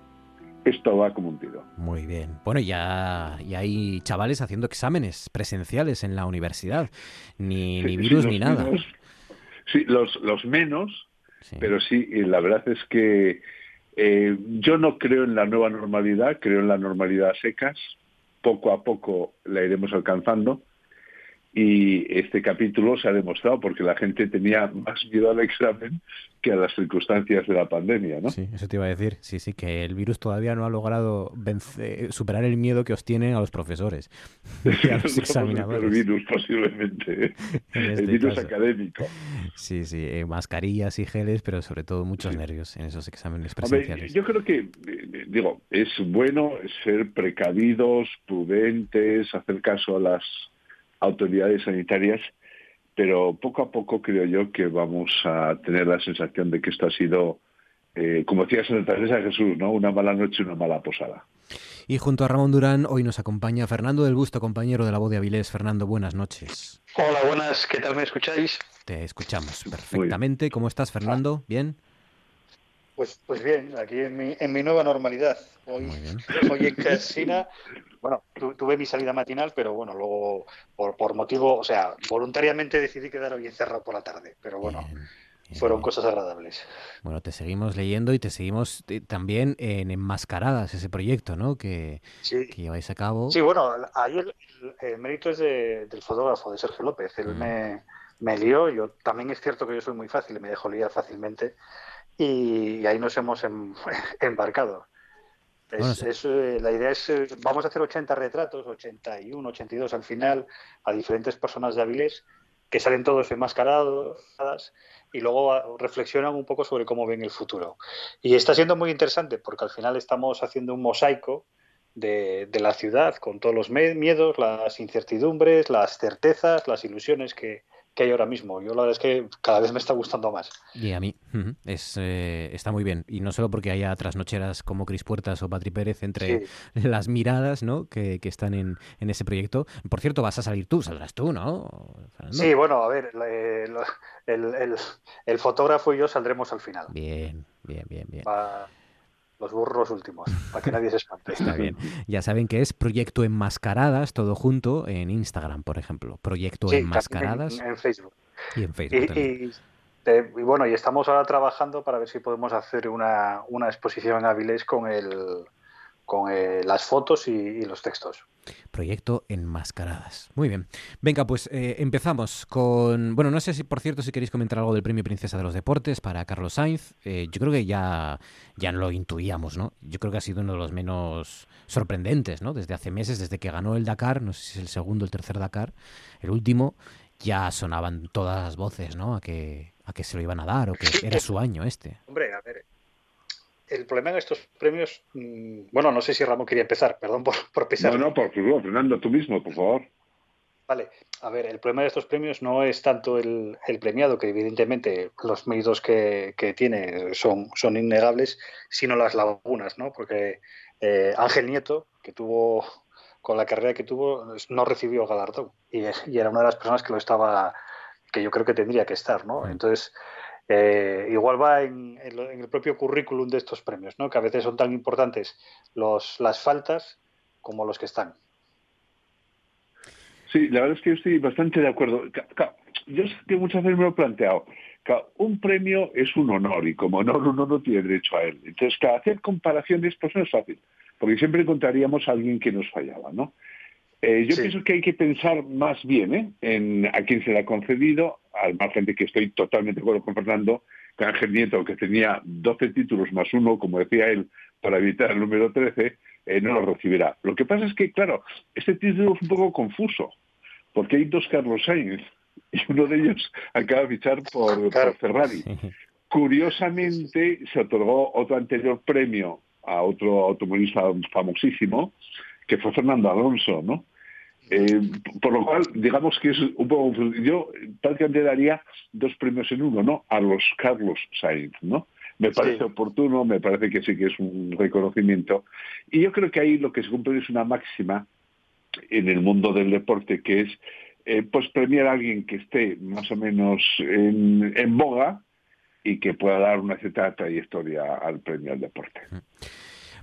S13: esto va como un tiro.
S1: Muy bien. Bueno, ya, ya hay chavales haciendo exámenes presenciales en la universidad. Ni,
S13: Sí,
S1: ni
S13: sí,
S1: virus ni nada.
S13: menos- sí, los, los menos,
S1: Sí.
S13: pero sí, y la verdad es que eh, yo no creo en la nueva normalidad, creo en la normalidad a secas. Poco a poco la iremos alcanzando. Y este capítulo se ha demostrado porque la gente tenía más miedo al examen que a las circunstancias de la pandemia, ¿no?
S1: Sí, eso te iba a decir. Sí, sí, que el virus todavía no ha logrado superar el miedo que os tienen a los profesores y a los
S13: el
S1: examinadores.
S13: peor virus posiblemente.
S1: En
S13: el
S1: este
S13: virus
S1: caso.
S13: académico.
S1: Sí, sí, eh, mascarillas y geles, pero sobre todo muchos nervios en esos exámenes presenciales.
S13: yo creo que, eh, digo, es bueno ser precavidos, prudentes, hacer caso a las autoridades sanitarias, pero poco a poco creo yo que vamos a tener la sensación de que esto ha sido, eh, como decía Santa Teresa de Jesús, ¿no? Una mala noche, una mala posada.
S1: Y junto a Ramón Durán, hoy nos acompaña Fernando del Busto, compañero de la voz de Avilés. Fernando, buenas noches.
S14: Hola, buenas, ¿qué tal me escucháis?
S1: Te escuchamos perfectamente. ¿Cómo estás, Fernando? ¿Bien?
S14: Pues, pues bien, aquí en mi, en mi nueva normalidad. Hoy, hoy en casina, bueno, tu- tuve mi salida matinal, pero bueno, luego por, por motivo, o sea, voluntariamente decidí quedar hoy encerrado por la tarde, pero bueno,
S1: Bien,
S14: fueron cosas agradables.
S1: Bueno, te seguimos leyendo y te seguimos eh, también en Enmascaradas, ese proyecto, ¿no? Que,
S14: Sí,
S1: que lleváis a cabo.
S14: sí bueno, ahí el, mérito es de- del fotógrafo, de Sergio López. Él
S1: Mm.
S14: me, me lió, yo también es cierto que yo soy muy fácil y me dejo liar fácilmente, y, ahí nos hemos em- embarcado. Es-
S1: Bueno, sí.
S14: es, eh, la idea es, eh, vamos a hacer 80 retratos, 81, 82 al final, a diferentes personas de Avilés, que salen todos enmascarados y luego ah, reflexionan un poco sobre cómo ven el futuro. Y está siendo muy interesante porque al final estamos haciendo un mosaico de, de la ciudad con todos los miedos, las incertidumbres, las certezas, las ilusiones que, que hay ahora mismo. Yo la verdad es que cada vez me está gustando más.
S1: Y a mí es, eh, está muy bien. Y no solo porque haya trasnocheras como Cris Puertas o Patri Pérez entre las miradas ¿no? que, que están en, en, ese proyecto. Por cierto, vas a salir tú, saldrás tú, ¿no?
S14: Sí, bueno, a ver, el, el, el, fotógrafo y yo saldremos al final.
S1: Bien, bien, bien, bien
S14: los burros últimos, para que nadie se espante.
S1: Está bien. Ya saben que es Proyecto Enmascaradas, todo junto, en Instagram, por ejemplo. Proyecto Enmascaradas.
S14: En, Facebook.
S1: Y en Facebook.
S14: Y, y, bueno, y estamos ahora trabajando para ver si podemos hacer una, una exposición en Avilés con el con eh, las fotos y, los textos.
S1: Proyecto Enmascaradas. Muy bien. Venga, pues eh, empezamos con... Bueno, no sé si, por cierto, si queréis comentar algo del Premio Princesa de los Deportes para Carlos Sainz. Eh, yo creo que ya, ya lo intuíamos, ¿no? Yo creo que ha sido uno de los menos sorprendentes, ¿no? Desde hace meses, desde que ganó el Dakar, no sé si es el segundo o el tercer Dakar, el último, ya sonaban todas las voces, ¿no? A que, a que se lo iban a dar o que era su año este.
S14: Hombre, a ver, el problema en estos premios, mm, bueno, no sé si Ramón quería empezar, perdón por, por.
S13: No, no, por favor, Fernando, tú mismo, por favor.
S14: Vale, a ver, el problema de estos premios no es tanto el, premiado, que evidentemente los méritos que, tiene son, son innegables, sino las lagunas, ¿no? Porque eh, Ángel Nieto, que tuvo, con la carrera que tuvo, no recibió el galardón y, y, era una de las personas que lo estaba, que yo creo que tendría que estar, ¿no? Entonces, eh, igual va en, el propio currículum de estos premios, ¿no? que a veces son tan importantes los, las faltas como los que están.
S13: Sí, la verdad es que yo estoy bastante de acuerdo. Yo sé que muchas veces me lo he planteado. Un premio es un honor y como honor uno no tiene derecho a él. Entonces, hacer comparaciones pues no es fácil, porque siempre encontraríamos a alguien que nos fallaba, ¿no? Eh, yo pienso que hay que pensar más bien ¿eh? en a quién se le ha concedido, al margen de que estoy totalmente de acuerdo con Fernando, que Ángel Nieto, que tenía 12 títulos más uno, como decía él, para evitar el número 13, eh, no lo recibirá. Lo que pasa es que, claro, este título es un poco confuso, porque hay dos Carlos Sainz y uno de ellos acaba de fichar por, Ferrari. Curiosamente, se otorgó otro anterior premio a otro automovilista famosísimo, que fue Fernando Alonso, ¿no? Eh, por lo cual, digamos que es un poco... Yo prácticamente daría dos premios en uno, ¿no? A los Carlos Sainz, ¿no? Me parece oportuno, me parece que sí que es un reconocimiento. Y yo creo que ahí lo que se cumple es una máxima en el mundo del deporte, que es eh, pues premiar a alguien que esté más o menos en, en boga y que pueda dar una cierta trayectoria al premio al deporte.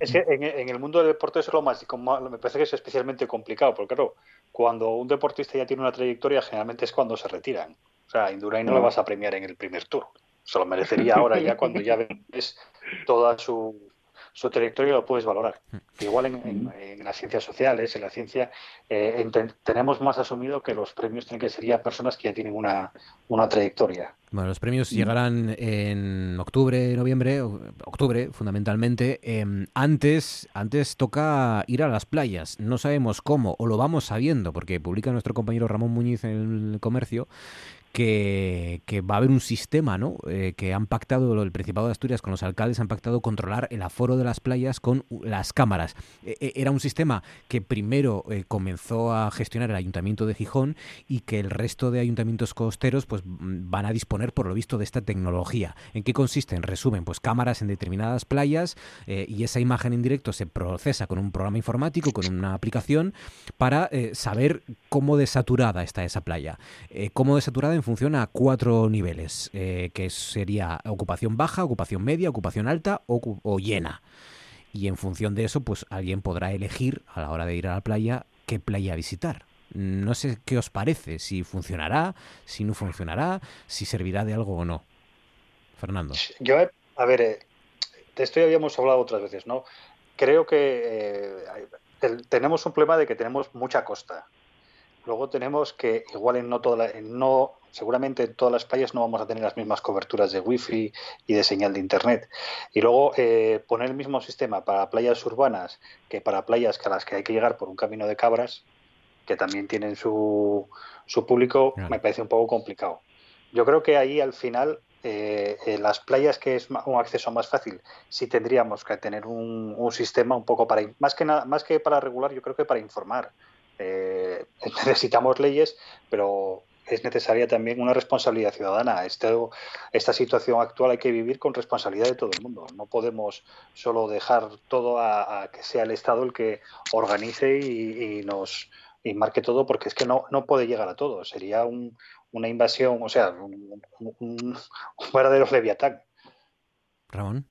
S14: Es que en, el mundo del deporte es lo más, me parece que es especialmente complicado, porque claro, cuando un deportista ya tiene una trayectoria, generalmente es cuando se retiran. O sea, Indurain no lo vas a premiar en el primer tour. Se lo merecería ahora ya cuando ya ves toda su, su trayectoria lo puedes valorar. Igual en, las ciencias sociales, en la ciencia, eh, tenemos más asumido que los premios tienen que ser ya personas que ya tienen una, una trayectoria.
S1: Bueno, los premios llegarán en octubre, noviembre, octubre fundamentalmente. Em, antes, antes toca ir a las playas. No sabemos cómo, o lo vamos sabiendo, porque publica nuestro compañero Ramón Muñiz en el comercio que, va a haber un sistema, ¿no? Eh, que han pactado el Principado de Asturias con los alcaldes, han pactado controlar el aforo de las playas con las cámaras. E, e, era un sistema que primero eh, comenzó a gestionar el Ayuntamiento de Gijón y que el resto de ayuntamientos costeros pues van a disponer, por lo visto, de esta tecnología. ¿En qué consiste? En resumen, pues cámaras en determinadas playas eh, y esa imagen en directo se procesa con un programa informático, con una aplicación, para saber cómo desaturada está esa playa. cómo desaturada funciona a cuatro niveles, eh, que sería ocupación baja, ocupación media, ocupación alta o, llena. Y en función de eso, pues alguien podrá elegir a la hora de ir a la playa qué playa visitar. No sé qué os parece, si funcionará, si no funcionará, si servirá de algo o no. Fernando.
S14: Yo, a ver, eh, de esto ya habíamos hablado otras veces, ¿no? Creo que eh, tenemos un problema de que tenemos mucha costa. Luego tenemos que, igual en no, toda no seguramente en todas las playas no vamos a tener las mismas coberturas de wifi y de señal de internet. Y luego eh, poner el mismo sistema para playas urbanas que para playas a las que hay que llegar por un camino de cabras, que también tienen su, su público, me parece un poco complicado. Yo creo que ahí al final eh, en las playas que es un acceso más fácil, sí tendríamos que tener un, un, sistema un poco para, más que, nada, más que para regular, yo creo que para informar. Eh, necesitamos leyes, pero es necesaria también una responsabilidad ciudadana. Esta situación actual hay que vivir con responsabilidad de todo el mundo. No podemos solo dejar todo a, que sea el Estado el que organice y, nos y marque todo, porque es que no, no puede llegar a todo. Sería una invasión, o sea, un, un verdadero leviatán.
S1: Ramón.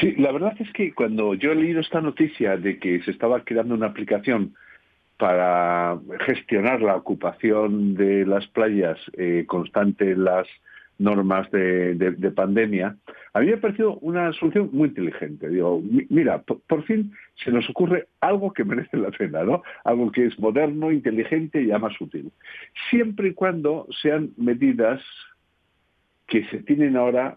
S13: Sí, la verdad es que cuando yo he leído esta noticia de que se estaba creando una aplicación para gestionar la ocupación de las playas eh, constante las normas de, pandemia, a mí me ha parecido una solución muy inteligente. Digo, mira, por, fin se nos ocurre algo que merece la pena, ¿no? Algo que es moderno, inteligente y además útil. Siempre y cuando sean medidas que se tienen ahora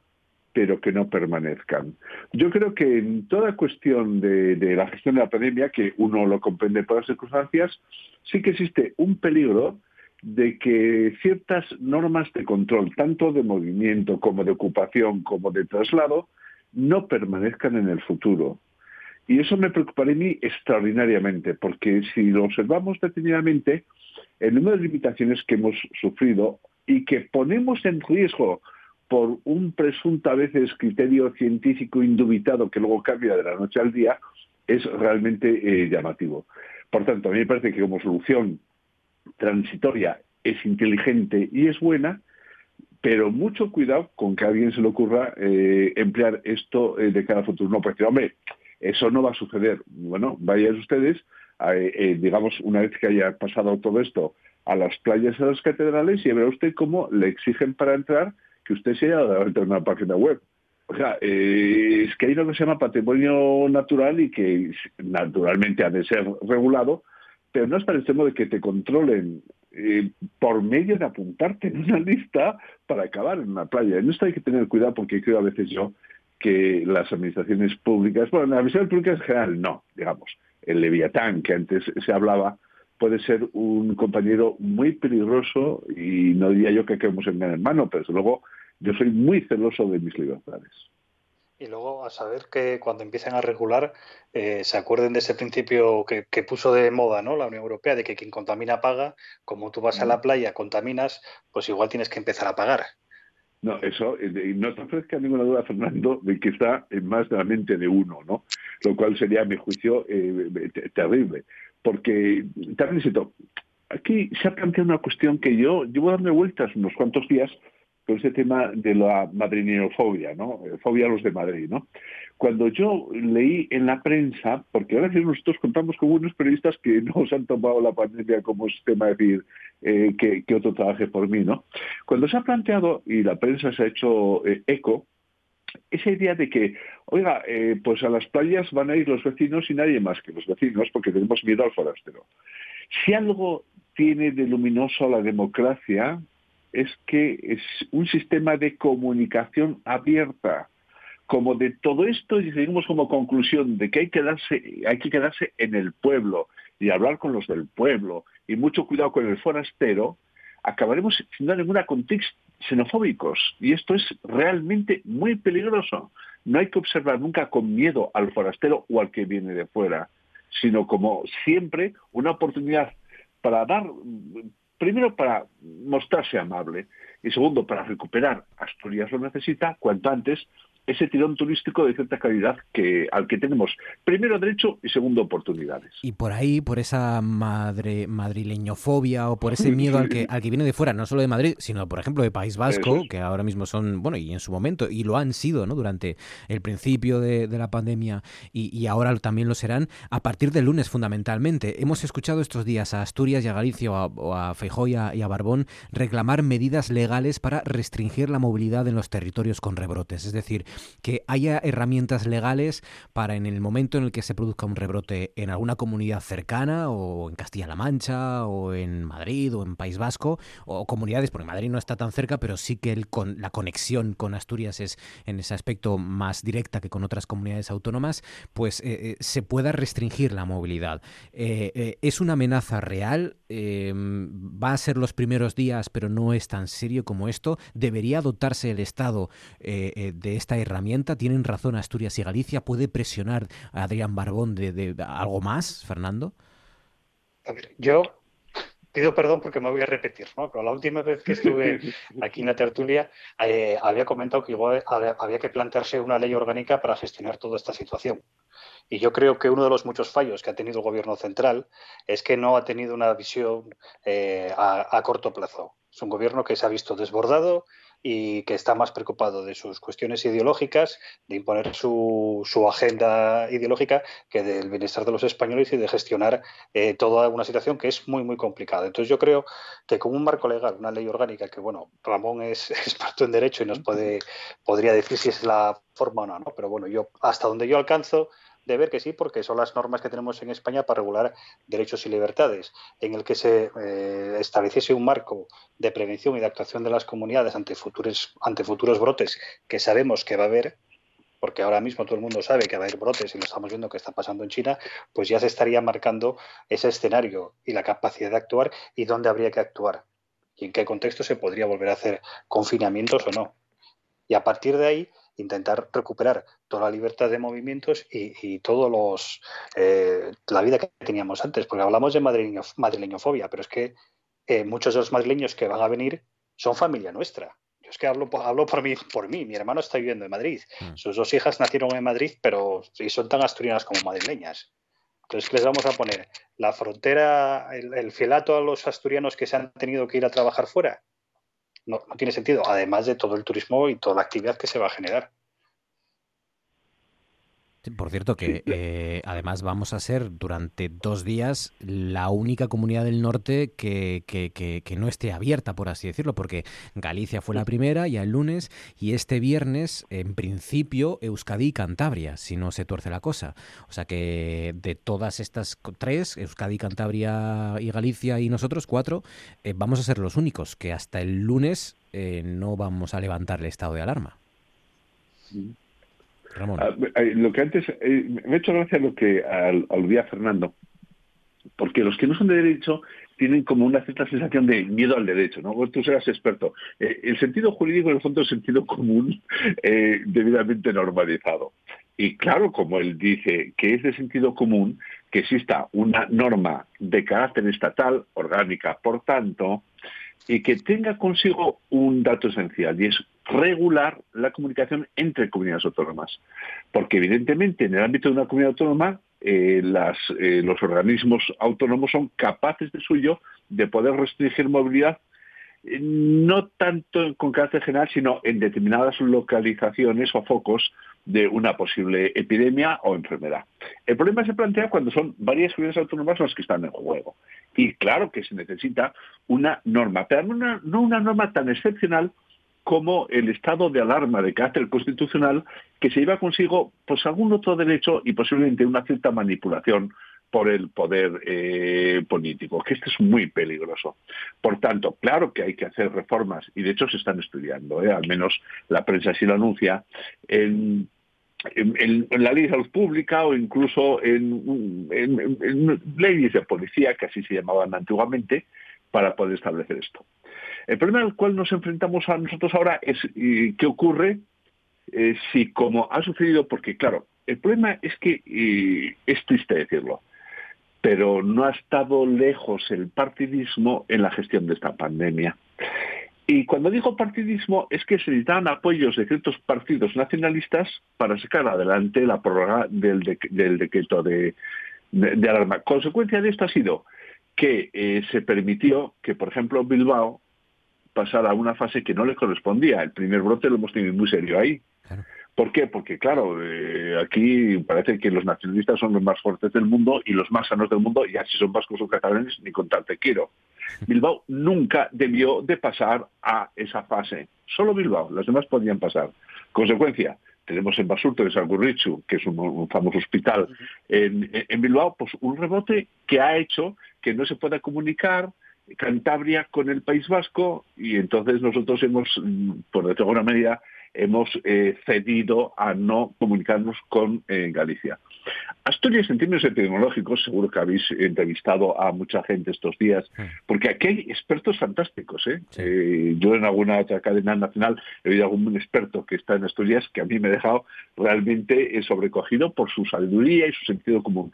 S13: pero que no permanezcan. Yo creo que en toda cuestión de, la gestión de la pandemia, que uno lo comprende por las circunstancias, sí que existe un peligro de que ciertas normas de control, tanto de movimiento como de ocupación, como de traslado, no permanezcan en el futuro. Y eso me preocuparía a mí extraordinariamente, porque si lo observamos detenidamente, el número de limitaciones que hemos sufrido y que ponemos en riesgo por un presunto a veces criterio científico indubitado que luego cambia de la noche al día, es realmente eh, llamativo. Por tanto, a mí me parece que como solución transitoria es inteligente y es buena, pero mucho cuidado con que a alguien se le ocurra eh, emplear esto eh, de cara al futuro. No, porque, hombre, eso no va a suceder. Bueno, vayan ustedes, digamos, una vez que haya pasado todo esto, a las playas a las catedrales y verá usted cómo le exigen para entrar que usted se haya dado una página web. O sea, eh, es que hay lo que se llama patrimonio natural y que naturalmente ha de ser regulado, pero no es para el tema de que te controlen eh, por medio de apuntarte en una lista para acabar en una playa. En esto hay que tener cuidado porque creo a veces yo que las administraciones públicas, bueno, las administraciones públicas en general no, digamos, el Leviatán que antes se hablaba, puede ser un compañero muy peligroso y no diría yo que queremos en gran hermano, pero desde luego yo soy muy celoso de mis libertades.
S14: Y luego a saber que cuando empiecen a regular eh, se acuerden de ese principio que, puso de moda ¿no? la Unión Europea, de que quien contamina paga, como tú vas a la playa, contaminas, pues igual tienes que empezar a pagar.
S13: No, eso, eh, no te ofrezca ninguna duda, Fernando, de que está en más de la mente de uno, ¿no? Lo cual sería, a mi juicio, eh, terrible porque también necesito, aquí se ha planteado una cuestión que yo llevo dando vueltas unos cuantos días con ese tema de la madrininofobia, ¿no? Eh, fobia a los de Madrid, ¿no? Cuando yo leí en la prensa, porque ahora nosotros contamos con unos periodistas que no se han tomado la pandemia como sistema de decir eh, que, otro trabaje por mí, ¿no? Cuando se ha planteado, y la prensa se ha hecho eh, eco, esa idea de que, oiga, eh, pues a las playas van a ir los vecinos y nadie más que los vecinos porque tenemos miedo al forastero. Si algo tiene de luminoso la democracia es que es un sistema de comunicación abierta. Como de todo esto y seguimos como conclusión de que hay que, quedarse, hay que quedarse en el pueblo y hablar con los del pueblo y mucho cuidado con el forastero, acabaremos sin dar ninguna xenofóbicos y esto es realmente muy peligroso. No hay que observar nunca con miedo al forastero o al que viene de fuera, sino como siempre una oportunidad para dar, primero para mostrarse amable y segundo para recuperar, Asturias lo necesita cuanto antes, ese tirón turístico de cierta calidad que al que tenemos primero derecho y segundo oportunidades.
S1: Y por ahí, por esa madre madrileñofobia o por ese miedo al que al que viene de fuera, no solo de Madrid, sino por ejemplo de País Vasco, que ahora mismo son, bueno, y en su momento, y lo han sido, ¿no? Durante el principio de, la pandemia y, ahora también lo serán, a partir del lunes fundamentalmente. Hemos escuchado estos días a Asturias y a Galicia o a, o y a Barbón reclamar medidas legales para restringir la movilidad en los territorios con rebrotes. Es decir, que haya herramientas legales para en el momento en el que se produzca un rebrote en alguna comunidad cercana o en Castilla-La Mancha o en Madrid o en País Vasco o comunidades, porque Madrid no está tan cerca, pero sí que con, la conexión con Asturias es en ese aspecto más directa que con otras comunidades autónomas, pues eh, eh, se pueda restringir la movilidad. Eh, ¿Es una amenaza real? ¿Va a ser los primeros días, pero no es tan serio como esto? ¿Debería dotarse el Estado de esta herramienta? ¿Tienen razón Asturias y Galicia? ¿Puede presionar a Adrián Barbón de, algo más, Fernando?
S14: A ver, yo pido perdón porque me voy a repetir, ¿no? Pero la última vez que estuve aquí en la tertulia eh, había comentado que igual había que plantearse una ley orgánica para gestionar toda esta situación. Y yo creo que uno de los muchos fallos que ha tenido el gobierno central es que no ha tenido una visión eh, a, a corto plazo. Es un gobierno que se ha visto desbordado, y que está más preocupado de sus cuestiones ideológicas, de imponer su, su agenda ideológica, que del bienestar de los españoles y de gestionar eh, toda una situación que es muy, muy complicada. Entonces yo creo que con un marco legal, una ley orgánica, que bueno, Ramón es experto en derecho y nos puede, podría decir si es la forma o no, ¿no? pero bueno, yo hasta donde yo alcanzo de ver que sí, porque son las normas que tenemos en España para regular derechos y libertades, en el que se eh, estableciese un marco de prevención y de actuación de las comunidades ante futuros, ante futuros brotes que sabemos que va a haber, porque ahora mismo todo el mundo sabe que va a haber brotes y lo estamos viendo que está pasando en China, pues ya se estaría marcando ese escenario y la capacidad de actuar y dónde habría que actuar y en qué contexto se podría volver a hacer confinamientos o no. Y a partir de ahí intentar recuperar toda la libertad de movimientos y, y todos los eh, la vida que teníamos antes, porque hablamos de madrileño, madrileñofobia, pero es que eh, muchos de los madrileños que van a venir son familia nuestra. Yo es que hablo, hablo por, mí, por mí, mi hermano está viviendo en Madrid, mm. sus dos hijas nacieron en Madrid, pero y son tan asturianas como madrileñas. Entonces, ¿qué les vamos a poner? ¿La frontera, el, el fielato a los asturianos que se han tenido que ir a trabajar fuera? No, no tiene sentido, además de todo el turismo y toda la actividad que se va a generar.
S1: Por cierto, que eh, además vamos a ser durante dos días la única comunidad del norte que, que, que, no esté abierta, por así decirlo, porque Galicia fue la primera ya el lunes y este viernes, en principio, Euskadi y Cantabria, si no se tuerce la cosa. O sea que de todas estas tres, Euskadi, Cantabria y Galicia y nosotros, cuatro, eh, vamos a ser los únicos que hasta el lunes eh, no vamos a levantar el estado de alarma.
S13: Ah, lo que antes, eh, me ha hecho gracia lo que aludía Fernando, porque los que no son de derecho tienen como una cierta sensación de miedo al derecho, ¿no? tú serás experto. Eh, el sentido jurídico, en el fondo, es sentido común eh, debidamente normalizado. Y claro, como él dice, que es de sentido común que exista una norma de carácter estatal, orgánica, por tanto, y que tenga consigo un dato esencial, y es regular la comunicación entre comunidades autónomas. Porque evidentemente en el ámbito de una comunidad autónoma eh, las, eh, los organismos autónomos son capaces de suyo de poder restringir movilidad eh, no tanto con carácter general, sino en determinadas localizaciones o focos de una posible epidemia o enfermedad. El problema se plantea cuando son varias comunidades autónomas las que están en juego. Y claro que se necesita una norma, pero no una norma tan excepcional como el estado de alarma de carácter constitucional que se lleva consigo pues algún otro derecho y posiblemente una cierta manipulación por el poder eh, político, que este es muy peligroso. Por tanto, claro que hay que hacer reformas, y de hecho se están estudiando, ¿eh? al menos la prensa sí lo anuncia, en, la ley de salud pública o incluso en, leyes de policía, que así se llamaban antiguamente, para poder establecer esto. El problema al cual nos enfrentamos a nosotros ahora es qué ocurre eh, si, como ha sucedido, porque claro, el problema es que, es triste decirlo, pero no ha estado lejos el partidismo en la gestión de esta pandemia. Y cuando digo partidismo es que se necesitaban apoyos de ciertos partidos nacionalistas para sacar adelante la prórroga del, decreto de, alarma. Consecuencia de esto ha sido que eh, se permitió que, por ejemplo, Bilbao pasar a una fase que no le correspondía. El primer brote lo hemos tenido muy serio ahí. ¿Por qué? Porque, claro, eh, aquí parece que los nacionalistas son los más fuertes del mundo y los más sanos del mundo, y así son vascos o catalanes, ni contarte quiero. Bilbao nunca debió de pasar a esa fase. Solo Bilbao, las demás podían pasar. Consecuencia, tenemos en Basurto, en Sagurrichu, que es un, famoso hospital en, en Bilbao, pues un rebote que ha hecho que no se pueda comunicar, Cantabria con el País Vasco y entonces nosotros hemos, por de alguna medida, hemos eh, cedido a no comunicarnos con eh, Galicia. Asturias, en términos epidemiológicos, seguro que habéis entrevistado a mucha gente estos días, porque aquí hay expertos fantásticos. ¿eh? Eh, yo en alguna otra cadena nacional he oído algún experto que está en Asturias que a mí me ha dejado realmente eh, sobrecogido por su sabiduría y su sentido común.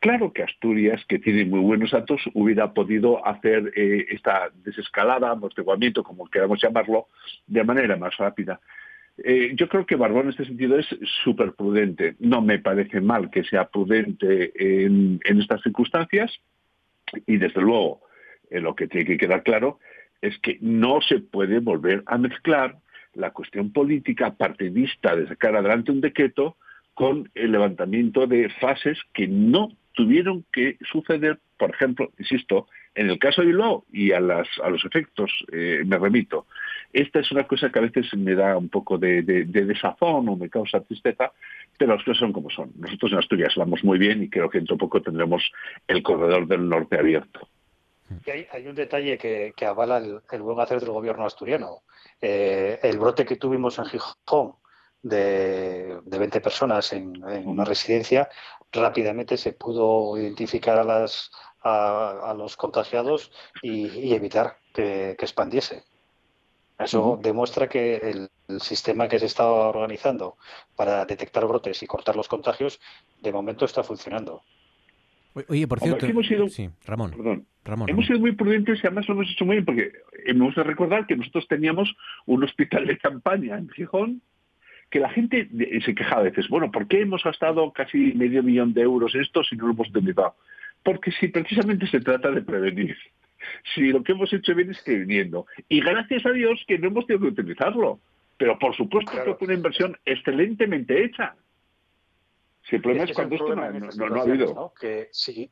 S13: Claro que Asturias, que tiene muy buenos datos, hubiera podido hacer esta desescalada, amortiguamiento, como queramos llamarlo, de manera más rápida. Eh, yo creo que Barbón en este sentido es súper prudente. No me parece mal que sea prudente en, estas circunstancias y desde luego eh, lo que tiene que quedar claro es que no se puede volver a mezclar la cuestión política partidista de sacar adelante un decreto con el levantamiento de fases que no tuvieron que suceder, por ejemplo, insisto, en el caso de Bilbao y a, las, a los efectos eh, me remito. Esta es una cosa que a veces me da un poco de, desazón o me causa tristeza, pero las cosas son como son. Nosotros en Asturias vamos muy bien y creo que dentro de poco tendremos el corredor del norte abierto.
S14: hay, un detalle que, avala el, buen hacer del gobierno asturiano. Eh, el brote que tuvimos en Gijón de, de 20 personas en, una residencia, rápidamente se pudo identificar a las a, los contagiados y, evitar que, expandiese. Eso demuestra que el, sistema que se está organizando para detectar brotes y cortar los contagios, de momento está funcionando.
S1: Oye, por cierto,
S13: hemos sido,
S1: sí, Ramón,
S13: hemos sido muy prudentes y además lo hemos hecho muy bien porque hemos de recordar que nosotros teníamos un hospital de campaña en Gijón que la gente se quejaba a veces, bueno, ¿por qué hemos gastado casi medio millón de euros en esto si no lo hemos utilizado? Porque si precisamente se trata de prevenir, si lo que hemos hecho bien es previniendo, y gracias a Dios que no hemos tenido que utilizarlo, pero por supuesto que es una inversión excelentemente hecha. Si el problema es, cuando esto no, ha habido.
S14: Que si,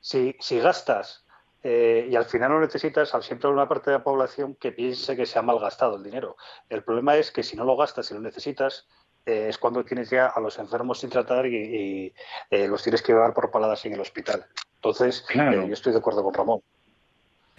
S14: si, si gastas eh, y al final lo necesitas, siempre hay una parte de la población que piense que se ha malgastado el dinero. El problema es que si no lo gastas y lo necesitas, eh, es cuando tienes ya a los enfermos sin tratar y, eh, los tienes que llevar por paladas en el hospital. Entonces, eh, yo estoy de acuerdo con Ramón.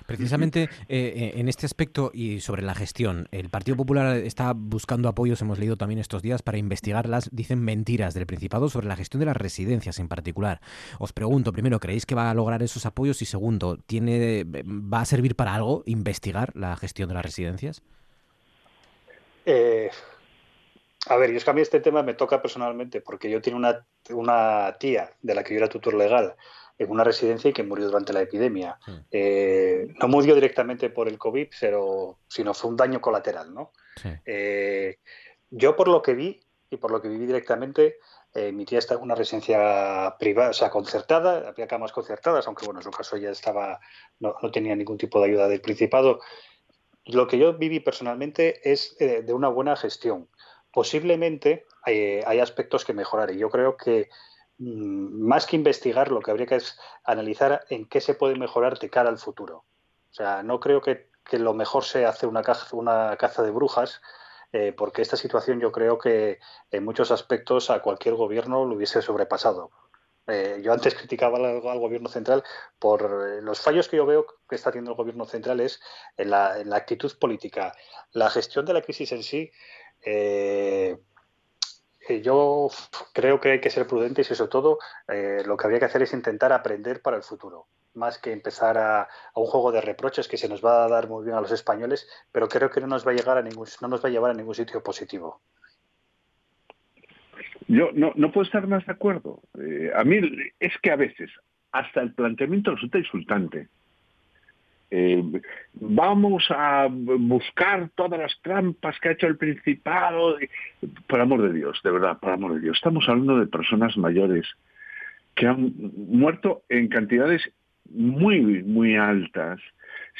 S1: Precisamente en este aspecto y sobre la gestión, el Partido Popular está buscando apoyos, hemos leído también estos días, para investigar las, dicen, mentiras del Principado sobre la gestión de las residencias en particular. Os pregunto, primero, ¿creéis que va a lograr esos apoyos? Y segundo, ¿tiene, ¿va a servir para algo investigar la gestión de las residencias?
S14: Eh, a ver, yo es que a mí este tema me toca personalmente porque yo tengo una, una tía de la que yo era tutor legal en una residencia y que murió durante la epidemia. Hmm. Eh, no murió directamente por el COVID, pero, sino fue un daño colateral. ¿no? Eh, yo por lo que vi y por lo que viví directamente, eh, mi tía está en una residencia privada, o sea, concertada, había camas concertadas, aunque bueno, en su caso ya estaba, no, no tenía ningún tipo de ayuda del Principado. Lo que yo viví personalmente es de una buena gestión posiblemente eh, hay aspectos que mejorar y yo creo que más que investigar lo que habría que es analizar en qué se puede mejorar de cara al futuro. O sea, no creo que, lo mejor sea hacer una caza, una caza de brujas, eh, porque esta situación yo creo que en muchos aspectos a cualquier gobierno lo hubiese sobrepasado. Eh, yo antes criticaba al, gobierno central por los fallos que yo veo que está haciendo el gobierno central es en la, actitud política. La gestión de la crisis en sí eh, eh, yo creo que hay que ser prudentes y sobre todo eh, lo que habría que hacer es intentar aprender para el futuro, más que empezar a, un juego de reproches que se nos va a dar muy bien a los españoles, pero creo que no nos va a llegar a ningún, no nos va a llevar a ningún sitio positivo.
S13: Yo no, no puedo estar más de acuerdo. a mí es que a veces hasta el planteamiento resulta insultante. Eh, vamos a buscar todas las trampas que ha hecho el Principado. Por amor de Dios, de verdad, por amor de Dios. Estamos hablando de personas mayores que han muerto en cantidades muy, muy altas.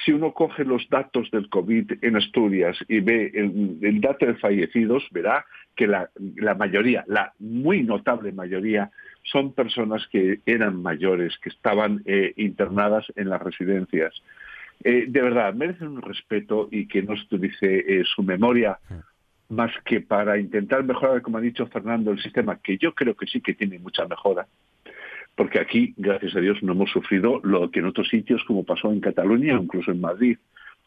S13: Si uno coge los datos del COVID en Asturias y ve el, dato de fallecidos, verá que la, mayoría, la muy notable mayoría, son personas que eran mayores, que estaban eh, internadas en las residencias. Eh, de verdad, merecen un respeto y que no se utilice eh, su memoria más que para intentar mejorar, como ha dicho Fernando, el sistema, que yo creo que sí que tiene mucha mejora, porque aquí, gracias a Dios, no hemos sufrido lo que en otros sitios, como pasó en Cataluña o incluso en Madrid,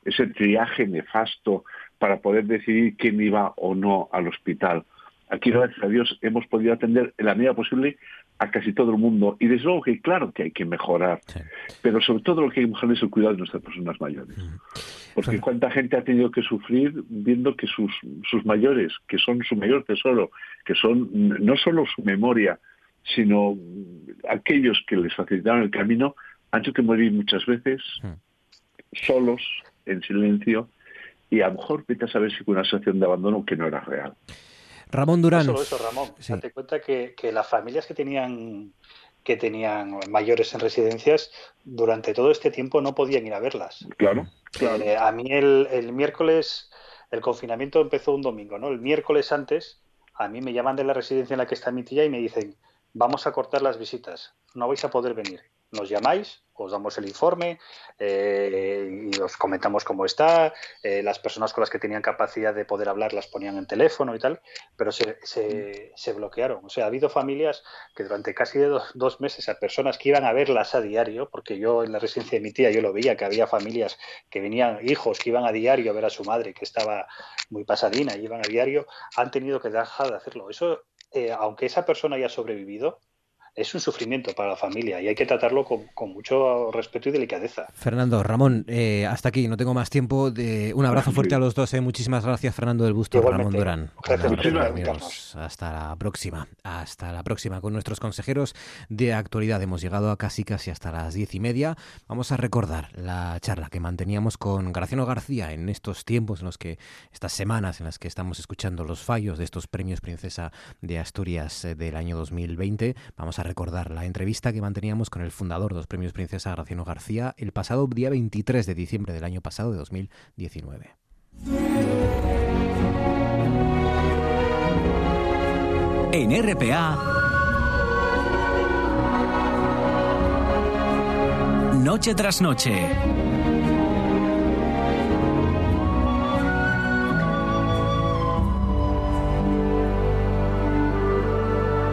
S13: ese triaje nefasto para poder decidir quién iba o no al hospital. Aquí, gracias a Dios, hemos podido atender en la medida posible a casi todo el mundo. Y desde luego que claro que hay que mejorar, pero sobre todo lo que hay que mejorar es el cuidado de nuestras personas mayores. Porque cuánta gente ha tenido que sufrir viendo que sus, sus mayores, que son su mayor tesoro, que son no solo su memoria, sino aquellos que les facilitaron el camino, han tenido que morir muchas veces solos, en silencio, y a lo mejor vete a saber si fue una situación de abandono que no era real.
S1: Ramón Durán.
S14: No solo eso, Ramón. Date cuenta que, las familias que tenían que tenían mayores en residencias durante todo este tiempo no podían ir a verlas.
S13: Claro.
S14: Eh, a mí el, el, miércoles, el confinamiento empezó un domingo, ¿no? El miércoles antes, a mí me llaman de la residencia en la que está mi tía y me dicen, vamos a cortar las visitas, no vais a poder venir nos llamáis, os damos el informe eh, y os comentamos cómo está. Eh, las personas con las que tenían capacidad de poder hablar las ponían en teléfono y tal, pero se, se, bloquearon. O sea, ha habido familias que durante casi dos, meses a personas que iban a verlas a diario, porque yo en la residencia de mi tía yo lo veía, que había familias que venían, hijos que iban a diario a ver a su madre, que estaba muy pasadina y iban a diario, han tenido que dejar de hacerlo. Eso, eh, aunque esa persona haya sobrevivido, es un sufrimiento para la familia y hay que tratarlo con, mucho respeto y delicadeza.
S1: Fernando, Ramón, eh, hasta aquí, no tengo más tiempo. De... Un abrazo fuerte a los dos. Eh. Muchísimas gracias, Fernando del Busto, Ramón Durán.
S14: Gracias,
S1: Hasta la próxima. Hasta la próxima con nuestros consejeros de actualidad. Hemos llegado a casi casi hasta las diez y media. Vamos a recordar la charla que manteníamos con Graciano García en estos tiempos en los que, estas semanas en las que estamos escuchando los fallos de estos premios Princesa de Asturias eh, del año 2020. Vamos a recordar la entrevista que manteníamos con el fundador de los premios Princesa Graciano García el pasado día 23 de diciembre del año pasado de 2019.
S2: En RPA, noche tras noche.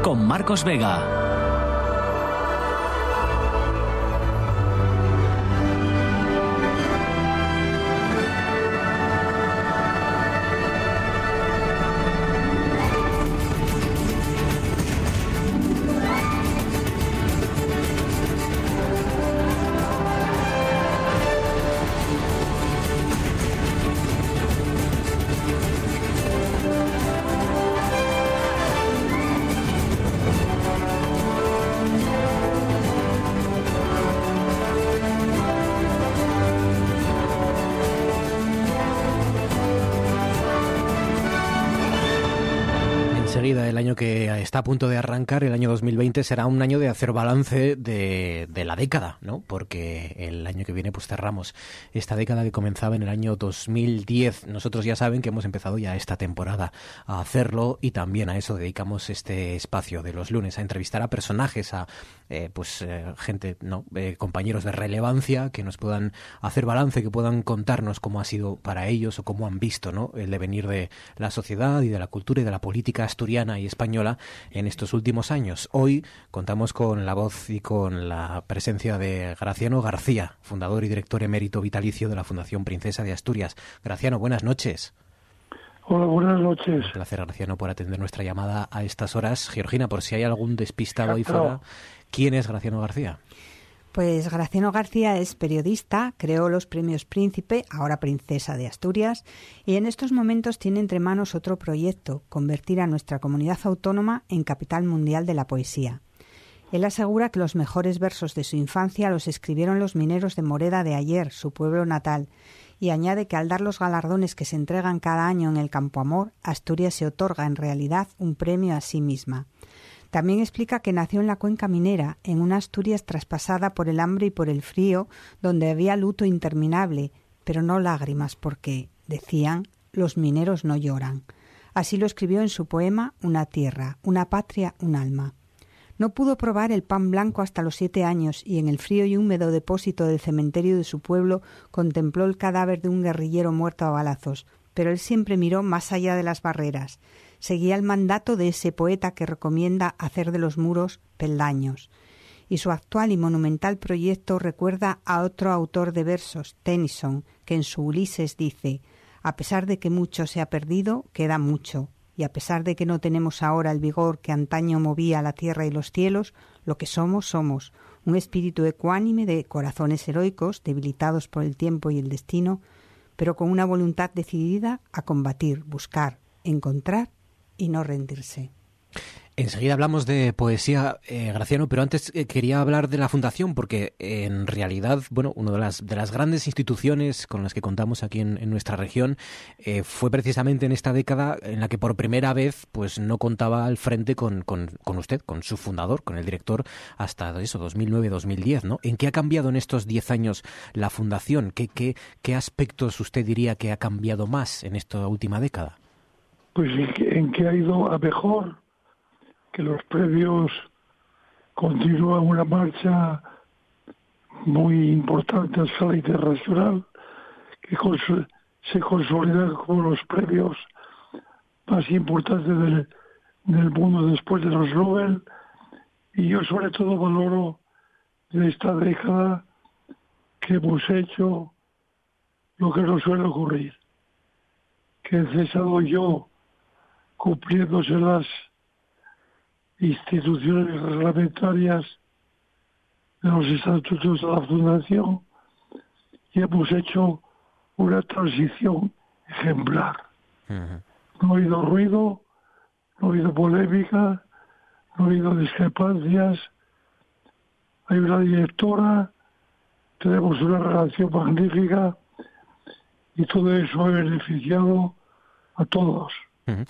S2: Con Marcos Vega.
S1: Está a punto de arrancar, el año 2020 será un año de hacer balance de, la década, ¿no? Porque el año que viene pues cerramos esta década que comenzaba en el año 2010. Nosotros ya saben que hemos empezado ya esta temporada a hacerlo y también a eso dedicamos este espacio de los lunes, a entrevistar a personajes, a eh, pues eh, gente, ¿no? Eh, compañeros de relevancia que nos puedan hacer balance, que puedan contarnos cómo ha sido para ellos o cómo han visto, ¿no? El devenir de la sociedad y de la cultura y de la política asturiana y española en estos últimos años. Hoy contamos con la voz y con la presencia de Graciano García, fundador y director emérito vitalicio de la Fundación Princesa de Asturias. Graciano, buenas noches.
S15: Hola, buenas noches.
S1: Un placer, Graciano, por atender nuestra llamada a estas horas. Georgina, por si hay algún despistado ahí fuera, ¿quién es Graciano García?
S16: Pues Graciano García es periodista, creó los premios Príncipe, ahora Princesa de Asturias, y en estos momentos tiene entre manos otro proyecto, convertir a nuestra comunidad autónoma en capital mundial de la poesía. Él asegura que los mejores versos de su infancia los escribieron los mineros de Moreda de ayer, su pueblo natal, y añade que al dar los galardones que se entregan cada año en el Campo Amor, Asturias se otorga en realidad un premio a sí misma. También explica que nació en la cuenca minera, en una Asturias traspasada por el hambre y por el frío, donde había luto interminable, pero no lágrimas, porque, decían, los mineros no lloran. Así lo escribió en su poema Una tierra, una patria, un alma. No pudo probar el pan blanco hasta los siete años y en el frío y húmedo depósito del cementerio de su pueblo contempló el cadáver de un guerrillero muerto a balazos, pero él siempre miró más allá de las barreras seguía el mandato de ese poeta que recomienda hacer de los muros peldaños. y su actual y monumental proyecto recuerda a otro autor de versos, Tennyson, que en su Ulises dice A pesar de que mucho se ha perdido, queda mucho, y a pesar de que no tenemos ahora el vigor que antaño movía la tierra y los cielos, lo que somos somos, un espíritu ecuánime de corazones heroicos, debilitados por el tiempo y el destino, pero con una voluntad decidida a combatir, buscar, encontrar y no rendirse.
S1: Enseguida hablamos de poesía, eh, Graciano, pero antes eh, quería hablar de la Fundación, porque en realidad, bueno, una de las, de las grandes instituciones con las que contamos aquí en, nuestra región eh, fue precisamente en esta década en la que por primera vez pues no contaba al frente con, con, usted, con su fundador, con el director, hasta eso, 2009-2010, ¿no? ¿En qué ha cambiado en estos 10 años la Fundación? ¿Qué, qué, qué aspectos usted diría que ha cambiado más en esta última década?
S15: Pues en que ha ido a mejor que los previos continúan una marcha muy importante a escala internacional, que se consolidan como los premios más importantes del, del mundo después de los Nobel. Y yo sobre todo valoro de esta década que hemos hecho lo que no suele ocurrir, que he cesado yo cumpliéndose las instituciones reglamentarias de los estatutos de la Fundación y hemos hecho una transición ejemplar. No ha habido ruido, no ha habido polémica, no ha habido discrepancias. Hay una directora, tenemos una relación magnífica y todo eso ha beneficiado a todos.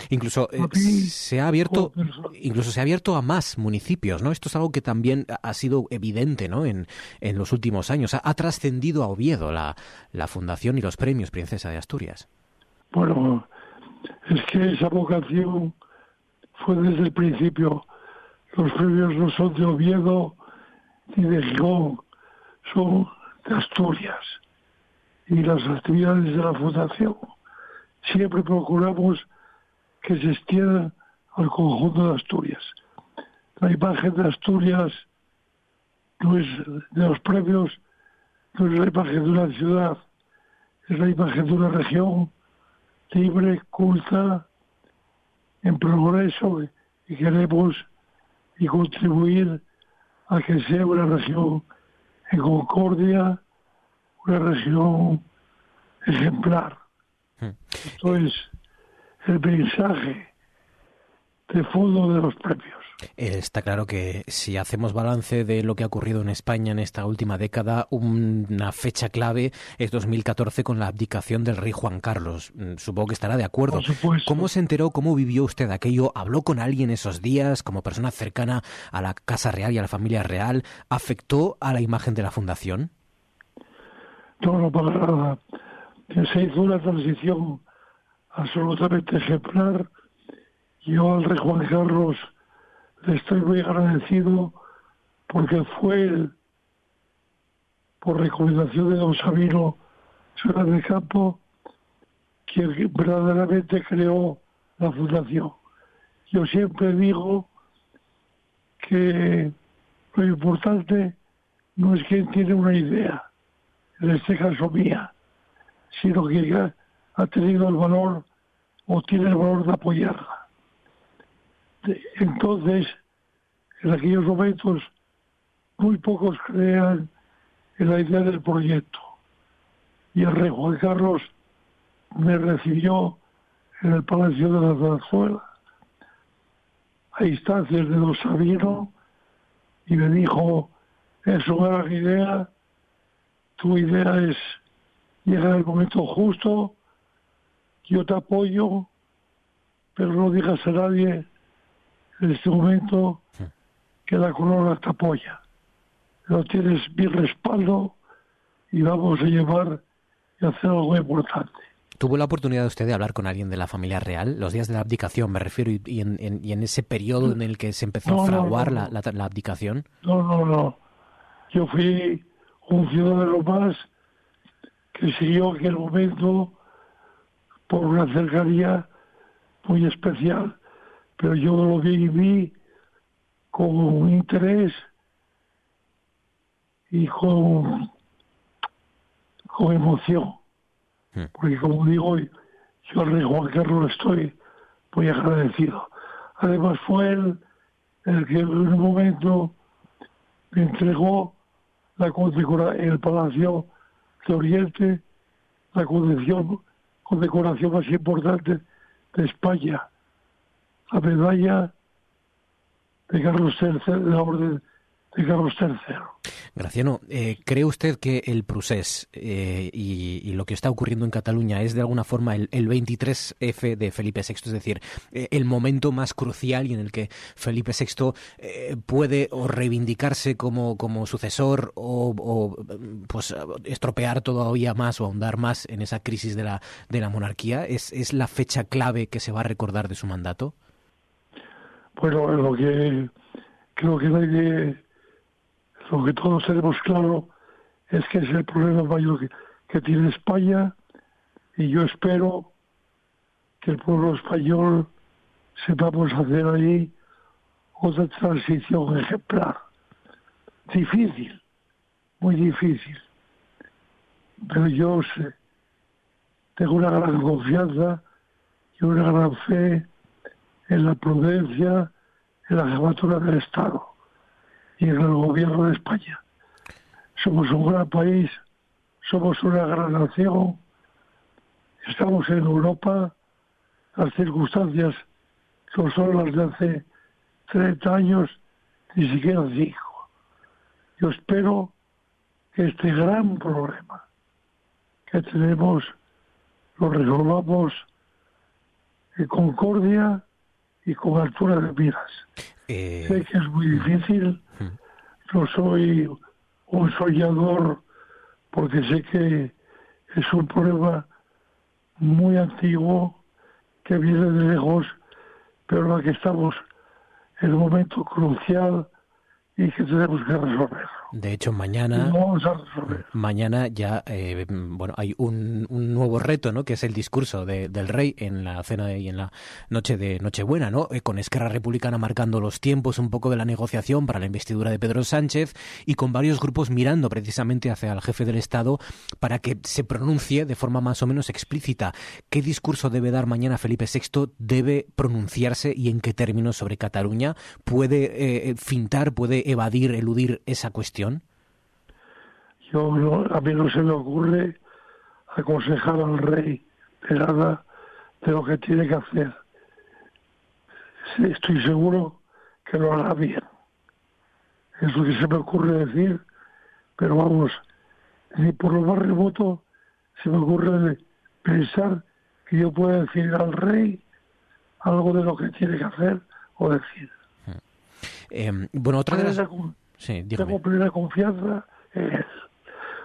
S1: Incluso eh, se ha abierto, incluso se ha abierto a más municipios, ¿no? Esto es algo que también ha sido evidente, ¿no? En, en los últimos años. Ha, trascendido a Oviedo la, la fundación y los premios Princesa de Asturias.
S15: Bueno, es que esa vocación fue desde el principio. Los premios no son de Oviedo ni de Gijón, son de Asturias. Y las actividades de la fundación siempre procuramos que se extienda al conjunto de Asturias. La imagen de Asturias no es de los premios, no es la imagen de una ciudad, es la imagen de una región libre, culta, en progreso y queremos y contribuir a que sea una región en concordia, una región ejemplar. Hmm. Esto es el mensaje de fondo de los premios.
S1: Está claro que si hacemos balance de lo que ha ocurrido en España en esta última década, una fecha clave es 2014 con la abdicación del rey Juan Carlos. Mm, supongo que estará de acuerdo. ¿Cómo se enteró, cómo vivió usted aquello? ¿Habló con alguien esos días como persona cercana a la Casa Real y a la familia real? ¿Afectó a la imagen de la fundación?
S15: No, no para nada. Se hizo una transición absolutamente ejemplar. Yo al rey Juan Carlos le estoy muy agradecido porque fue él, por recomendación de don Sabino Ciudad de Campo, quien verdaderamente creó la fundación. Yo siempre digo que lo importante no es quien tiene una idea, en este caso mía, sino que ha tenido el valor o tiene el valor de apoyarla. Entonces, en aquellos momentos, muy pocos crean en la idea del proyecto. Y el rey Juan Carlos me recibió en el Palacio de la Zarzuela, a instancias de don Sabino, y me dijo, es una gran idea, tu idea es llegar el momento justo, yo te apoyo, pero no digas a nadie en este momento que la corona te apoya. No tienes mi respaldo y vamos a llevar y hacer algo importante.
S1: ¿Tuvo la oportunidad usted de hablar con alguien de la familia real? Los días de la abdicación, me refiero, y, en, ese periodo en el que se empezó a fraguar la, la, abdicación.
S15: No, no, no. Yo fui un ciudadano más que siguió aquel momento por una cercanía muy especial, pero yo lo vi con un interés y con, con emoción.
S1: Hmm.
S15: Porque como digo, yo al rey Juan Carlos estoy muy agradecido. Además fue él el que en un momento me entregó la el Palacio de Oriente la condecoración, condecoración más importante de España, la medalla de Carlos III, de la Orden Carlos III.
S1: Graciano, eh, ¿cree usted que el procés eh, y, y lo que está ocurriendo en Cataluña es de alguna forma el, el 23F de Felipe VI, es decir, eh, el momento más crucial y en el que Felipe VI eh, puede o reivindicarse como, como sucesor o, o, pues estropear todavía más o ahondar más en esa crisis de la, de la monarquía? ¿Es, ¿Es la fecha clave que se va a recordar de su mandato?
S15: Bueno, lo que creo que nadie, lo que todos tenemos claro es que es el problema mayor que, tiene España y yo espero que el pueblo español sepamos hacer ahí otra transición ejemplar. Difícil, muy difícil. Pero yo sé, tengo una gran confianza y una gran fe en la prudencia, en la jefatura del Estado y en el gobierno de España. Somos un gran país, somos una gran nación, estamos en Europa, las circunstancias no son las de hace 30 años, ni siquiera 5. Yo espero que este gran problema que tenemos lo resolvamos en concordia y con altura de miras.
S1: Eh,
S15: Sé que es muy difícil, no soy un soñador porque sé que es un problema muy antiguo que viene de lejos, pero en el que estamos en un momento crucial y que tenemos que resolver.
S1: De hecho, mañana... Mañana ya, eh, bueno, hay un, un nuevo reto, ¿no? Que es el discurso de- del rey en la cena y en la noche de Nochebuena, ¿no? Eh, con Esquerra Republicana marcando los tiempos un poco de la negociación para la investidura de Pedro Sánchez y con varios grupos mirando precisamente hacia el jefe del Estado para que se pronuncie de forma más o menos explícita qué discurso debe dar mañana Felipe VI, debe pronunciarse y en qué términos sobre Cataluña, puede eh, fintar, puede evadir, eludir esa cuestión.
S15: Yo no- a mí no se me ocurre aconsejar al rey de nada de lo que tiene que hacer. Estoy seguro que lo hará bien. Es lo que se me ocurre decir, pero vamos, ni por lo más remoto se me ocurre pensar que yo pueda decir al rey algo de lo que tiene que hacer o decir.
S1: Eh, bueno, otra de las... Sí.
S15: Tengo plena confianza en él,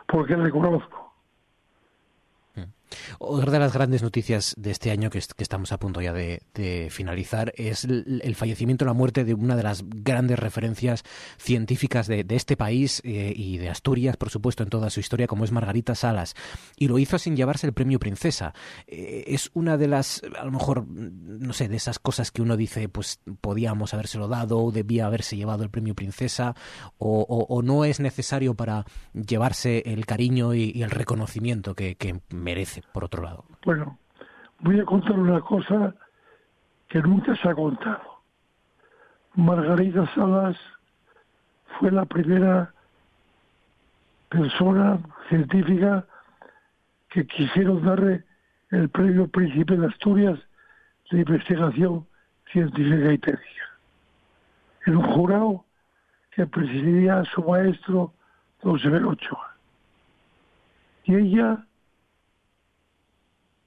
S15: porque le conozco.
S1: Otra de las grandes noticias de este año que, est- que estamos a punto ya de, finalizar es el, el fallecimiento, la muerte de una de las grandes referencias científicas de, este país eh, y de Asturias, por supuesto, en toda su historia, como es Margarita Salas. Y lo hizo sin llevarse el premio Princesa. Eh, es una de las, a lo mejor, no sé, de esas cosas que uno dice, pues podíamos habérselo dado, o debía haberse llevado el premio Princesa, o, o- o no es necesario para llevarse el cariño y, el reconocimiento que merece, por otro lado.
S15: Bueno, voy a contar una cosa que nunca se ha contado. Margarita Salas fue la primera persona científica que quisieron darle el premio Príncipe de Asturias de investigación científica y técnica. En un jurado que presidía su maestro, don Severo Ochoa. Y ella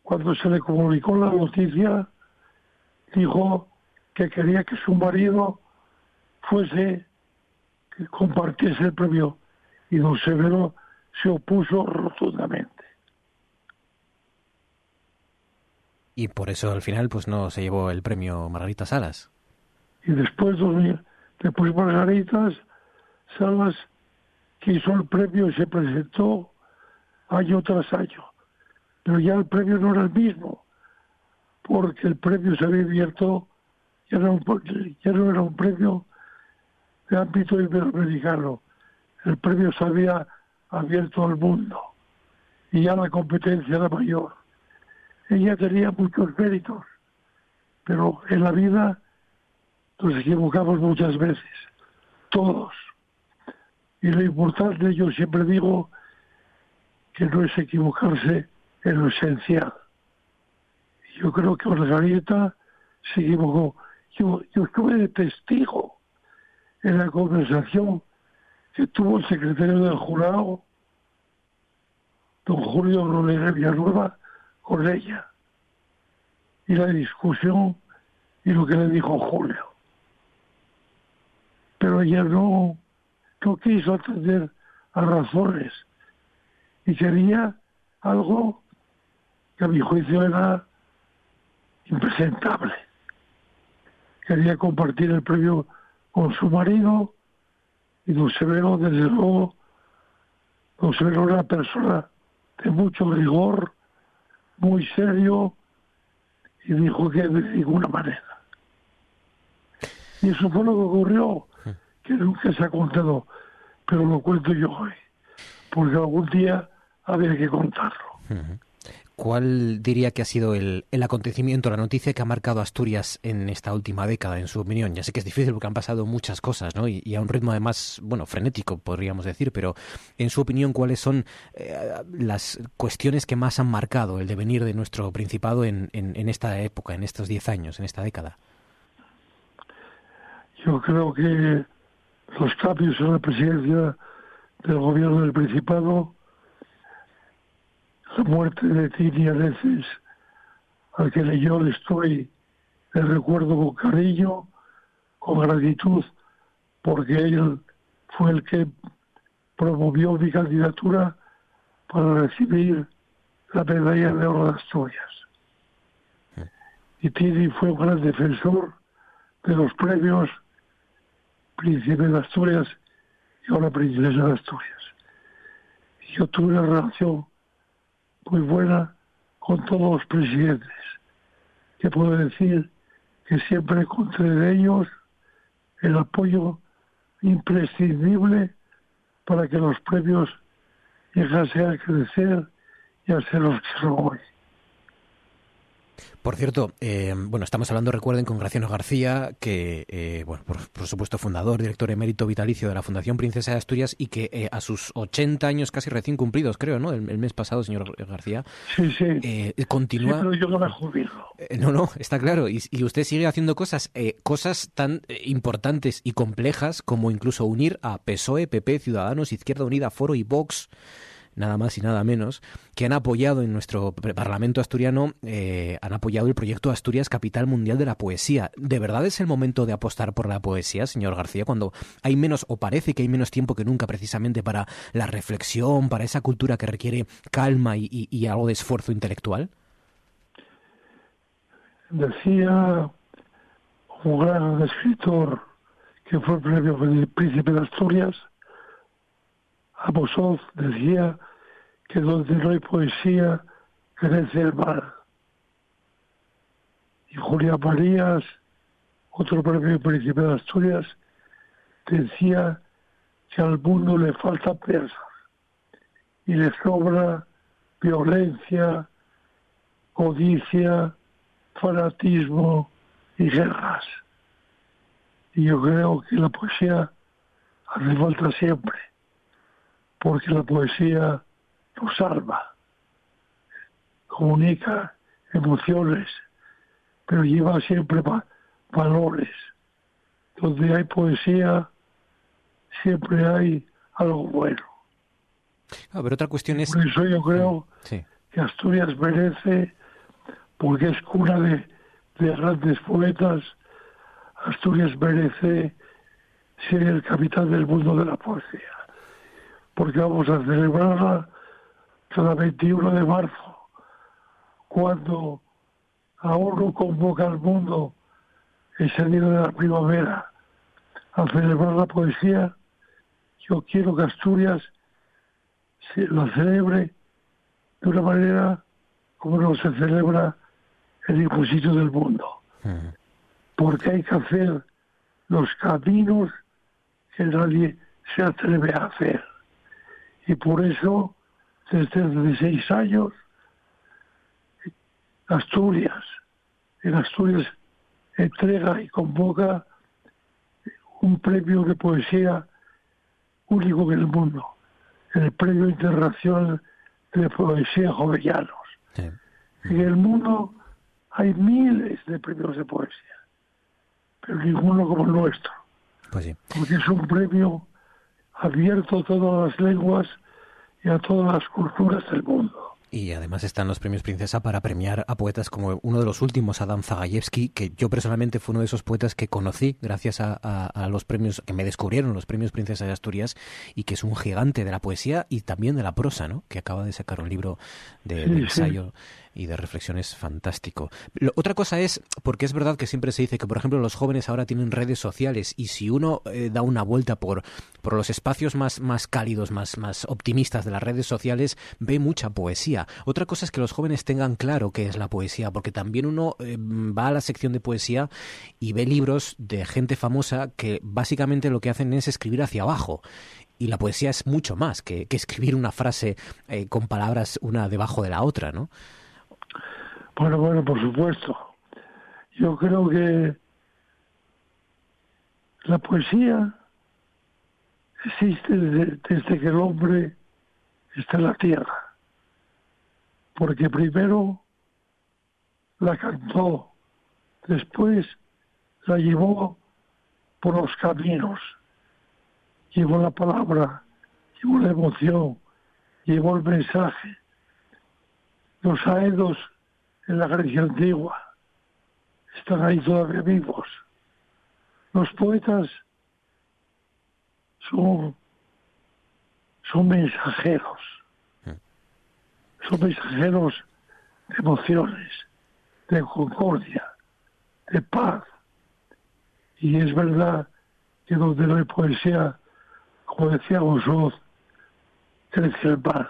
S15: cuando se le comunicó la noticia, dijo que quería que su marido fuese, que compartiese el premio. Y don Severo se opuso rotundamente.
S1: Y por eso al final pues no se llevó el premio Margarita Salas.
S15: Y después, después Margaritas Salas quiso el premio y se presentó año tras año. Pero ya el premio no era el mismo, porque el premio se había abierto, ya no, era un premio de ámbito iberoamericano, el premio se había abierto al mundo y ya la competencia era mayor. Ella tenía muchos méritos, pero en la vida nos equivocamos muchas veces, todos. Y lo importante, yo siempre digo, que no es equivocarse en lo esencial. Yo creo que Margarita se equivocó. Yo, yo estuve de testigo en la conversación que tuvo el secretario del jurado, don Julio Rodríguez Villanueva, con ella. Y la discusión y lo que le dijo Julio. Pero ella no, no quiso atender a razones y quería algo mi juicio era impresentable. Quería compartir el premio con su marido y don Severo, desde luego, don Severo era una persona de mucho rigor, muy serio, y dijo que de ninguna manera. Y eso fue lo que ocurrió, que nunca se ha contado, pero lo cuento yo hoy, porque algún día había que contarlo.
S1: ¿Cuál diría que ha sido el, acontecimiento, la noticia que ha marcado Asturias en esta última década, en su opinión? Ya sé que es difícil porque han pasado muchas cosas, ¿no? Y, a un ritmo además, bueno, frenético, podríamos decir, pero en su opinión, ¿cuáles son eh, las cuestiones que más han marcado el devenir de nuestro Principado en, en esta época, en estos diez años, en esta década?
S15: Yo creo que los cambios en la presidencia del gobierno del Principado la muerte de Tini veces al que yo le estoy, le recuerdo con cariño, con gratitud, porque él fue el que promovió mi candidatura para recibir la medalla de oro de Asturias. Y Tini fue un gran defensor de los premios Príncipe de Asturias y ahora Princesa de Asturias. Y yo tuve una relación muy buena con todos los presidentes, que puedo decir que siempre encontré de ellos el apoyo imprescindible para que los premios llegasen a crecer y a ser los que son hoy.
S1: Por cierto, eh, bueno, estamos hablando, recuerden, con Graciano García, que, eh, bueno, por, supuesto, fundador, director emérito vitalicio de la Fundación Princesa de Asturias y que eh, a sus 80 años casi recién cumplidos, creo, ¿no? El, mes pasado, señor García.
S15: Sí, sí.
S1: continúa.
S15: pero yo no me jubilo.
S1: no, no, está claro. Y, y usted sigue haciendo cosas, cosas tan importantes y complejas como incluso unir a PSOE, PP, Ciudadanos, Izquierda Unida, Foro y Vox nada más y nada menos, que han apoyado en nuestro Parlamento asturiano, eh, han apoyado el proyecto Asturias Capital Mundial de la Poesía. ¿De verdad es el momento de apostar por la poesía, señor García, cuando hay menos, o parece que hay menos tiempo que nunca precisamente para la reflexión, para esa cultura que requiere calma y, algo de esfuerzo intelectual?
S15: Decía un gran escritor que fue el premio Príncipe de Asturias, Amos decía que donde no hay poesía crece el mar. Y Julia Marías, otro premio príncipe de Asturias, decía que al mundo le falta persas y le sobra violencia, codicia, fanatismo y guerras. Y yo creo que la poesía hace falta siempre porque la poesía nos salva, comunica emociones, pero lleva siempre valores. Donde hay poesía, siempre hay algo bueno.
S1: Ah, pero otra cuestión es...
S15: Por eso yo creo que Asturias merece, porque es cuna de, de grandes poetas, Asturias merece ser el capital del mundo de la poesía porque vamos a celebrarla cada 21 de marzo, cuando a uno convoca al mundo ese día de la primavera a celebrar la poesía, yo quiero que Asturias se la celebre de una manera como no se celebra en ningún sitio del mundo. Porque hay que hacer los caminos que nadie se atreve a hacer. Y por eso, desde 16 años, Asturias, en Asturias entrega y convoca un premio de poesía único en el mundo, el Premio Internacional de Poesía Jovellanos. En el mundo hay miles de premios de poesía, pero ninguno como el nuestro.
S1: Pues
S15: Porque es un premio abierto a todas las lenguas y a todas las culturas del mundo.
S1: Y además están los premios Princesa para premiar a poetas como uno de los últimos, Adam Zagayevsky, que yo personalmente fue uno de esos poetas que conocí gracias a, los premios, que me descubrieron los premios Princesa de Asturias, y que es un gigante de la poesía y también de la prosa, ¿no? Que acaba de sacar un libro de, ensayo y de reflexiones fantástico. otra cosa es, porque es verdad que siempre se dice que, por ejemplo, los jóvenes ahora tienen redes sociales y si uno eh, da una vuelta por, por los espacios más, más cálidos, más, más optimistas de las redes sociales, ve mucha poesía. Otra cosa es que los jóvenes tengan claro qué es la poesía, porque también uno eh, va a la sección de poesía y ve libros de gente famosa que básicamente lo que hacen es escribir hacia abajo y la poesía es mucho más que, escribir una frase eh, con palabras una debajo de la otra, ¿no?
S15: Bueno, bueno, por supuesto. Yo creo que la poesía existe desde, que el hombre está en la tierra. Porque primero la cantó, después la llevó por los caminos, llevó la palabra, llevó la emoción, llevó el mensaje. Los aedos en la Grecia antigua. Están ahí todavía vivos. Los poetas son, son mensajeros. Son mensajeros de emociones, de concordia, de paz. Y es verdad que donde no hay poesía, como decía vosotros, crece el paz.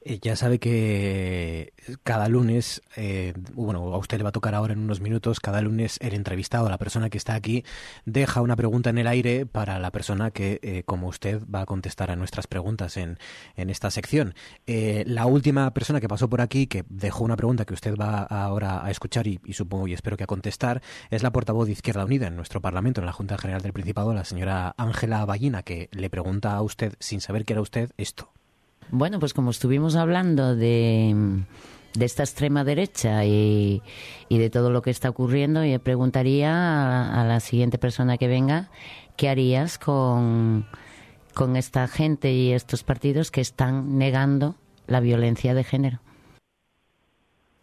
S1: Eh, ya sabe que cada lunes, eh, bueno, a usted le va a tocar ahora en unos minutos, cada lunes el entrevistado, la persona que está aquí, deja una pregunta en el aire para la persona que, eh, como usted, va a contestar a nuestras preguntas en, en esta sección. la última persona que pasó por aquí, que dejó una pregunta que usted va ahora a escuchar y, y, supongo y espero que a contestar, es la portavoz de Izquierda Unida en nuestro Parlamento, en la Junta General del Principado, la señora Ángela Ballina, que le pregunta a usted, sin saber que era usted, esto.
S17: Bueno, pues como estuvimos hablando de, esta extrema derecha y, de todo lo que está ocurriendo, yo preguntaría a, la siguiente persona que venga, ¿qué harías con, con esta gente y estos partidos que están negando la violencia de género?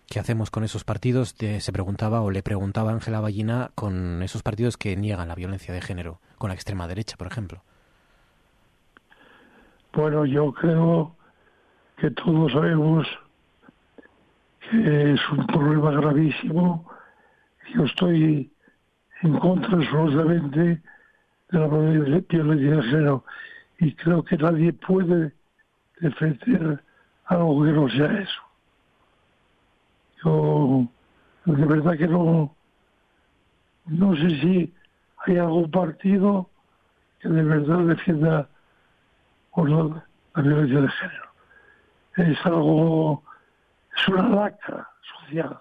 S1: ¿Qué hacemos con esos partidos? se preguntaba o le preguntaba Ángela Ballina con esos partidos que niegan la violencia de género, con la extrema derecha, por ejemplo.
S15: Bueno, yo creo que todos sabemos que es un problema gravísimo. Yo estoy en contra absolutamente de la violencia de género y creo que nadie puede defender algo que no sea eso. Yo de verdad que no, no sé si hay algún partido que de verdad defienda por la violencia de género. Es algo, es una lacra social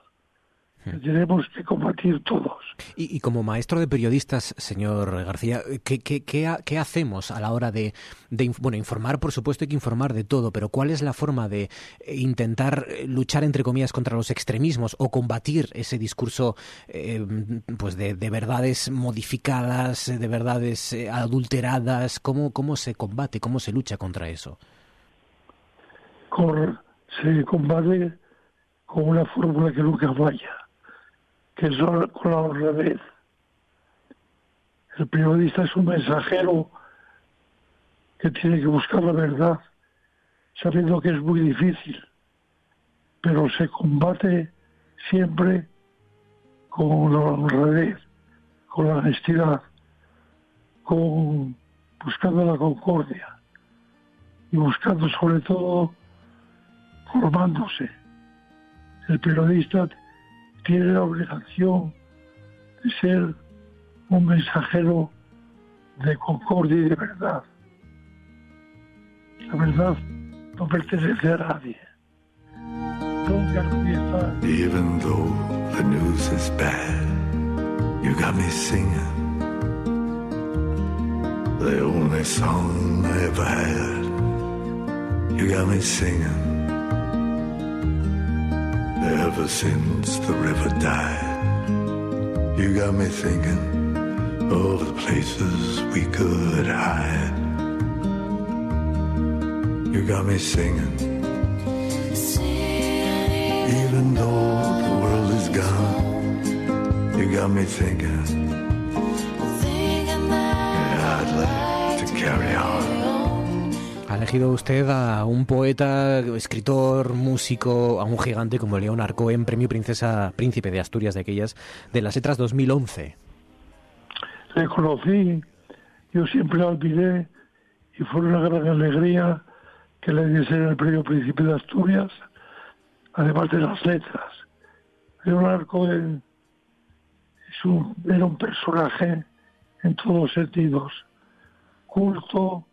S15: tenemos que combatir todos.
S1: Y, como maestro de periodistas, señor García, ¿qué, qué, qué, hacemos a la hora de, bueno, informar, por supuesto hay que informar de todo, pero cuál es la forma de eh, intentar eh, luchar, entre comillas, contra los extremismos o combatir ese discurso eh, pues de, verdades modificadas, de verdades adulteradas? ¿Cómo, ¿Cómo se combate, cómo se lucha contra eso?
S15: se combate con una fórmula que nunca falla que es con la honradez. El periodista es un mensajero que tiene que buscar la verdad, sabiendo que es muy difícil, pero se combate siempre con la honradez, con la honestidad, con buscando la concordia y buscando sobre todo formándose. El periodista tiene la obligación de ser un mensajero de concordia y de verdad. La verdad no pertenece a nadie.
S18: Even though the news is bad, you got me singing. The only song I ever had. You got me singing. Ever since the river died, you got me thinking of the places we could hide. You got me singing. Even though the world is gone, you got me thinking. Yeah, I'd like to carry on.
S1: Ha elegido usted a un poeta, escritor, músico, a un gigante como Leonard Cohen, premio Princesa Príncipe de Asturias de aquellas de las letras 2011.
S15: Le conocí, yo siempre la olvidé y fue una gran alegría que le diesen el premio Príncipe de Asturias, además de las letras. Leonard Cohen es un, era un personaje en todos sentidos, culto,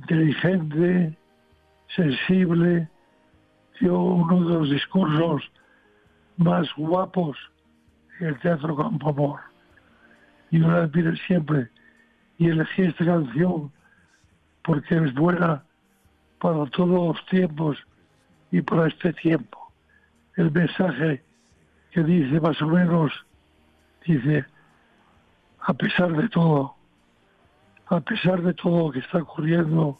S15: inteligente, sensible, dio uno de los discursos más guapos en el Teatro Campo Amor. Y yo la admiro siempre. Y elegí esta canción porque es buena para todos los tiempos y para este tiempo. El mensaje que dice más o menos, dice, a pesar de todo, a pesar de todo lo que está ocurriendo,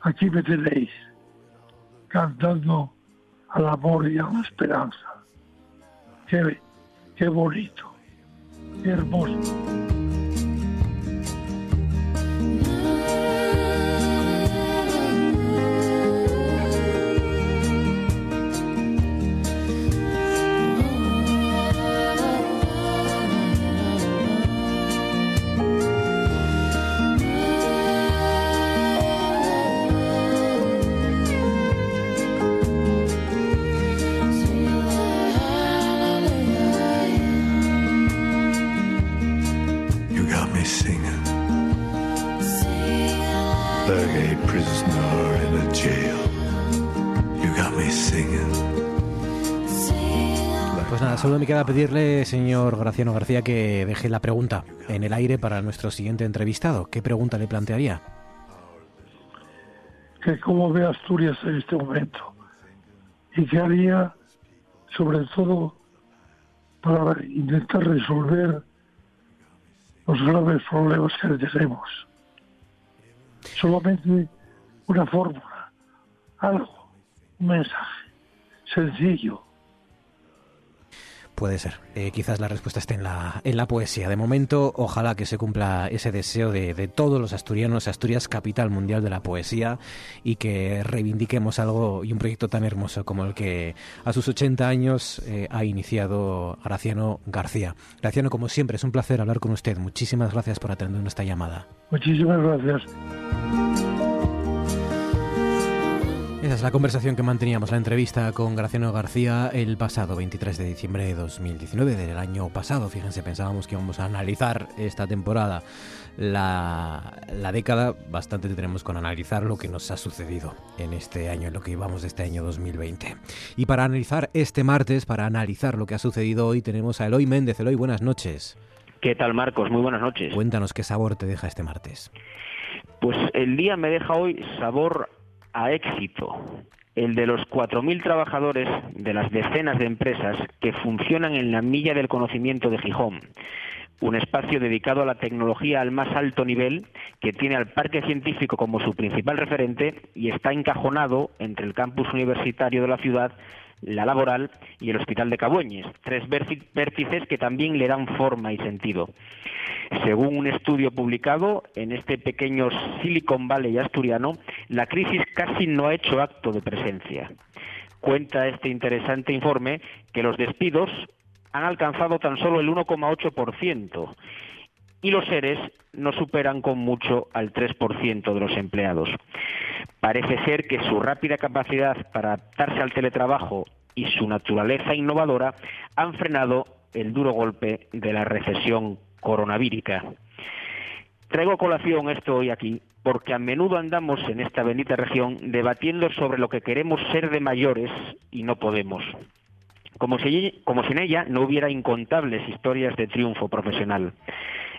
S15: aquí me tenéis, cantando al amor y a la esperanza. Qué, qué bonito, qué hermoso.
S1: Queda pedirle, señor Graciano García, que deje la pregunta en el aire para nuestro siguiente entrevistado. ¿Qué pregunta le plantearía?
S15: que cómo ve Asturias en este momento y qué haría sobre todo para intentar resolver los graves problemas que tenemos. Solamente una fórmula, algo, un mensaje sencillo.
S1: Puede ser. Eh, quizás la respuesta esté en la, en la poesía. De momento, ojalá que se cumpla ese deseo de, de todos los asturianos, Asturias capital mundial de la poesía, y que reivindiquemos algo y un proyecto tan hermoso como el que a sus 80 años eh, ha iniciado Graciano García. Graciano, como siempre, es un placer hablar con usted. Muchísimas gracias por atender nuestra llamada.
S15: Muchísimas gracias.
S1: Esa es la conversación que manteníamos, la entrevista con Graciano García el pasado 23 de diciembre de 2019, del año pasado. Fíjense, pensábamos que íbamos a analizar esta temporada, la, la década. Bastante tenemos con analizar lo que nos ha sucedido en este año, en lo que íbamos de este año 2020. Y para analizar este martes, para analizar lo que ha sucedido hoy, tenemos a Eloy Méndez. Eloy, buenas noches.
S19: ¿Qué tal, Marcos? Muy buenas noches.
S1: Cuéntanos qué sabor te deja este martes.
S19: Pues el día me deja hoy sabor a éxito, el de los 4.000 trabajadores de las decenas de empresas que funcionan en la milla del conocimiento de Gijón, un espacio dedicado a la tecnología al más alto nivel que tiene al parque científico como su principal referente y está encajonado entre el campus universitario de la ciudad la laboral y el Hospital de Cabueñes, tres vértices que también le dan forma y sentido. Según un estudio publicado en este pequeño Silicon Valley asturiano, la crisis casi no ha hecho acto de presencia. Cuenta este interesante informe que los despidos han alcanzado tan solo el 1,8% y los seres no superan con mucho al 3% de los empleados. Parece ser que su rápida capacidad para adaptarse al teletrabajo y su naturaleza innovadora han frenado el duro golpe de la recesión coronavírica. Traigo colación esto hoy aquí porque a menudo andamos en esta bendita región debatiendo sobre lo que queremos ser de mayores y no podemos. Como si, como si en ella no hubiera incontables historias de triunfo profesional.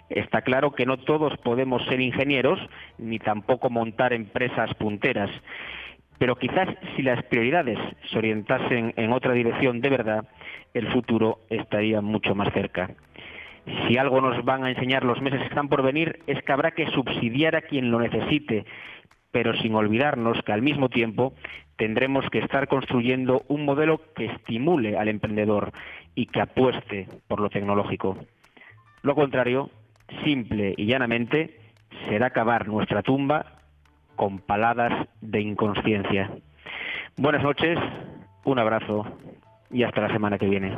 S19: Está claro que no todos podemos ser ingenieros ni tampoco montar empresas punteras, pero quizás si las prioridades se orientasen en otra dirección de verdad, el futuro estaría mucho más cerca. Si algo nos van a enseñar los meses que están por venir es que habrá que subsidiar a quien lo necesite, pero sin olvidarnos que al mismo tiempo tendremos que estar construyendo un modelo que estimule al emprendedor y que apueste por lo tecnológico. Lo contrario, simple y llanamente, será cavar nuestra tumba con paladas de inconsciencia. Buenas noches, un abrazo y hasta la semana que viene.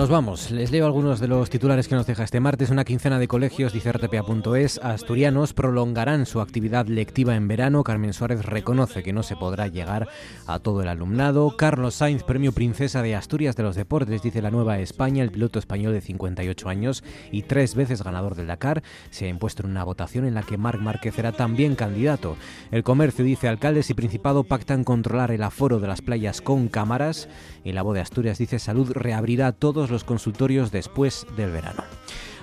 S1: Nos vamos. Les leo algunos de los titulares que nos deja este martes. Una quincena de colegios, dice rtpa.es, asturianos prolongarán su actividad lectiva en verano. Carmen Suárez reconoce que no se podrá llegar a todo el alumnado. Carlos Sainz, premio Princesa de Asturias de los Deportes, dice la Nueva España. El piloto español de 58 años y tres veces ganador del Dakar se ha impuesto en una votación en la que Marc Márquez era también candidato. El comercio dice alcaldes y Principado pactan controlar el aforo de las playas con cámaras. Y la voz de Asturias dice Salud reabrirá los consultorios después del verano.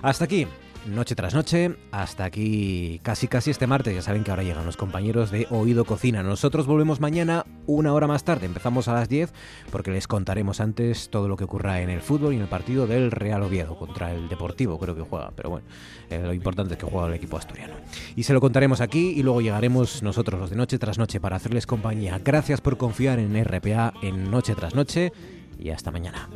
S1: Hasta aquí noche tras noche, hasta aquí casi casi este martes. Ya saben que ahora llegan los compañeros de Oído Cocina. Nosotros volvemos mañana una hora más tarde. Empezamos a las 10 porque les contaremos antes todo lo que ocurra en el fútbol y en el partido del Real Oviedo contra el Deportivo, creo que juega. Pero bueno, eh, lo importante es que juega el equipo asturiano. Y se lo contaremos aquí y luego llegaremos nosotros los de noche tras noche para hacerles compañía. Gracias por confiar en RPA en noche tras noche y hasta mañana.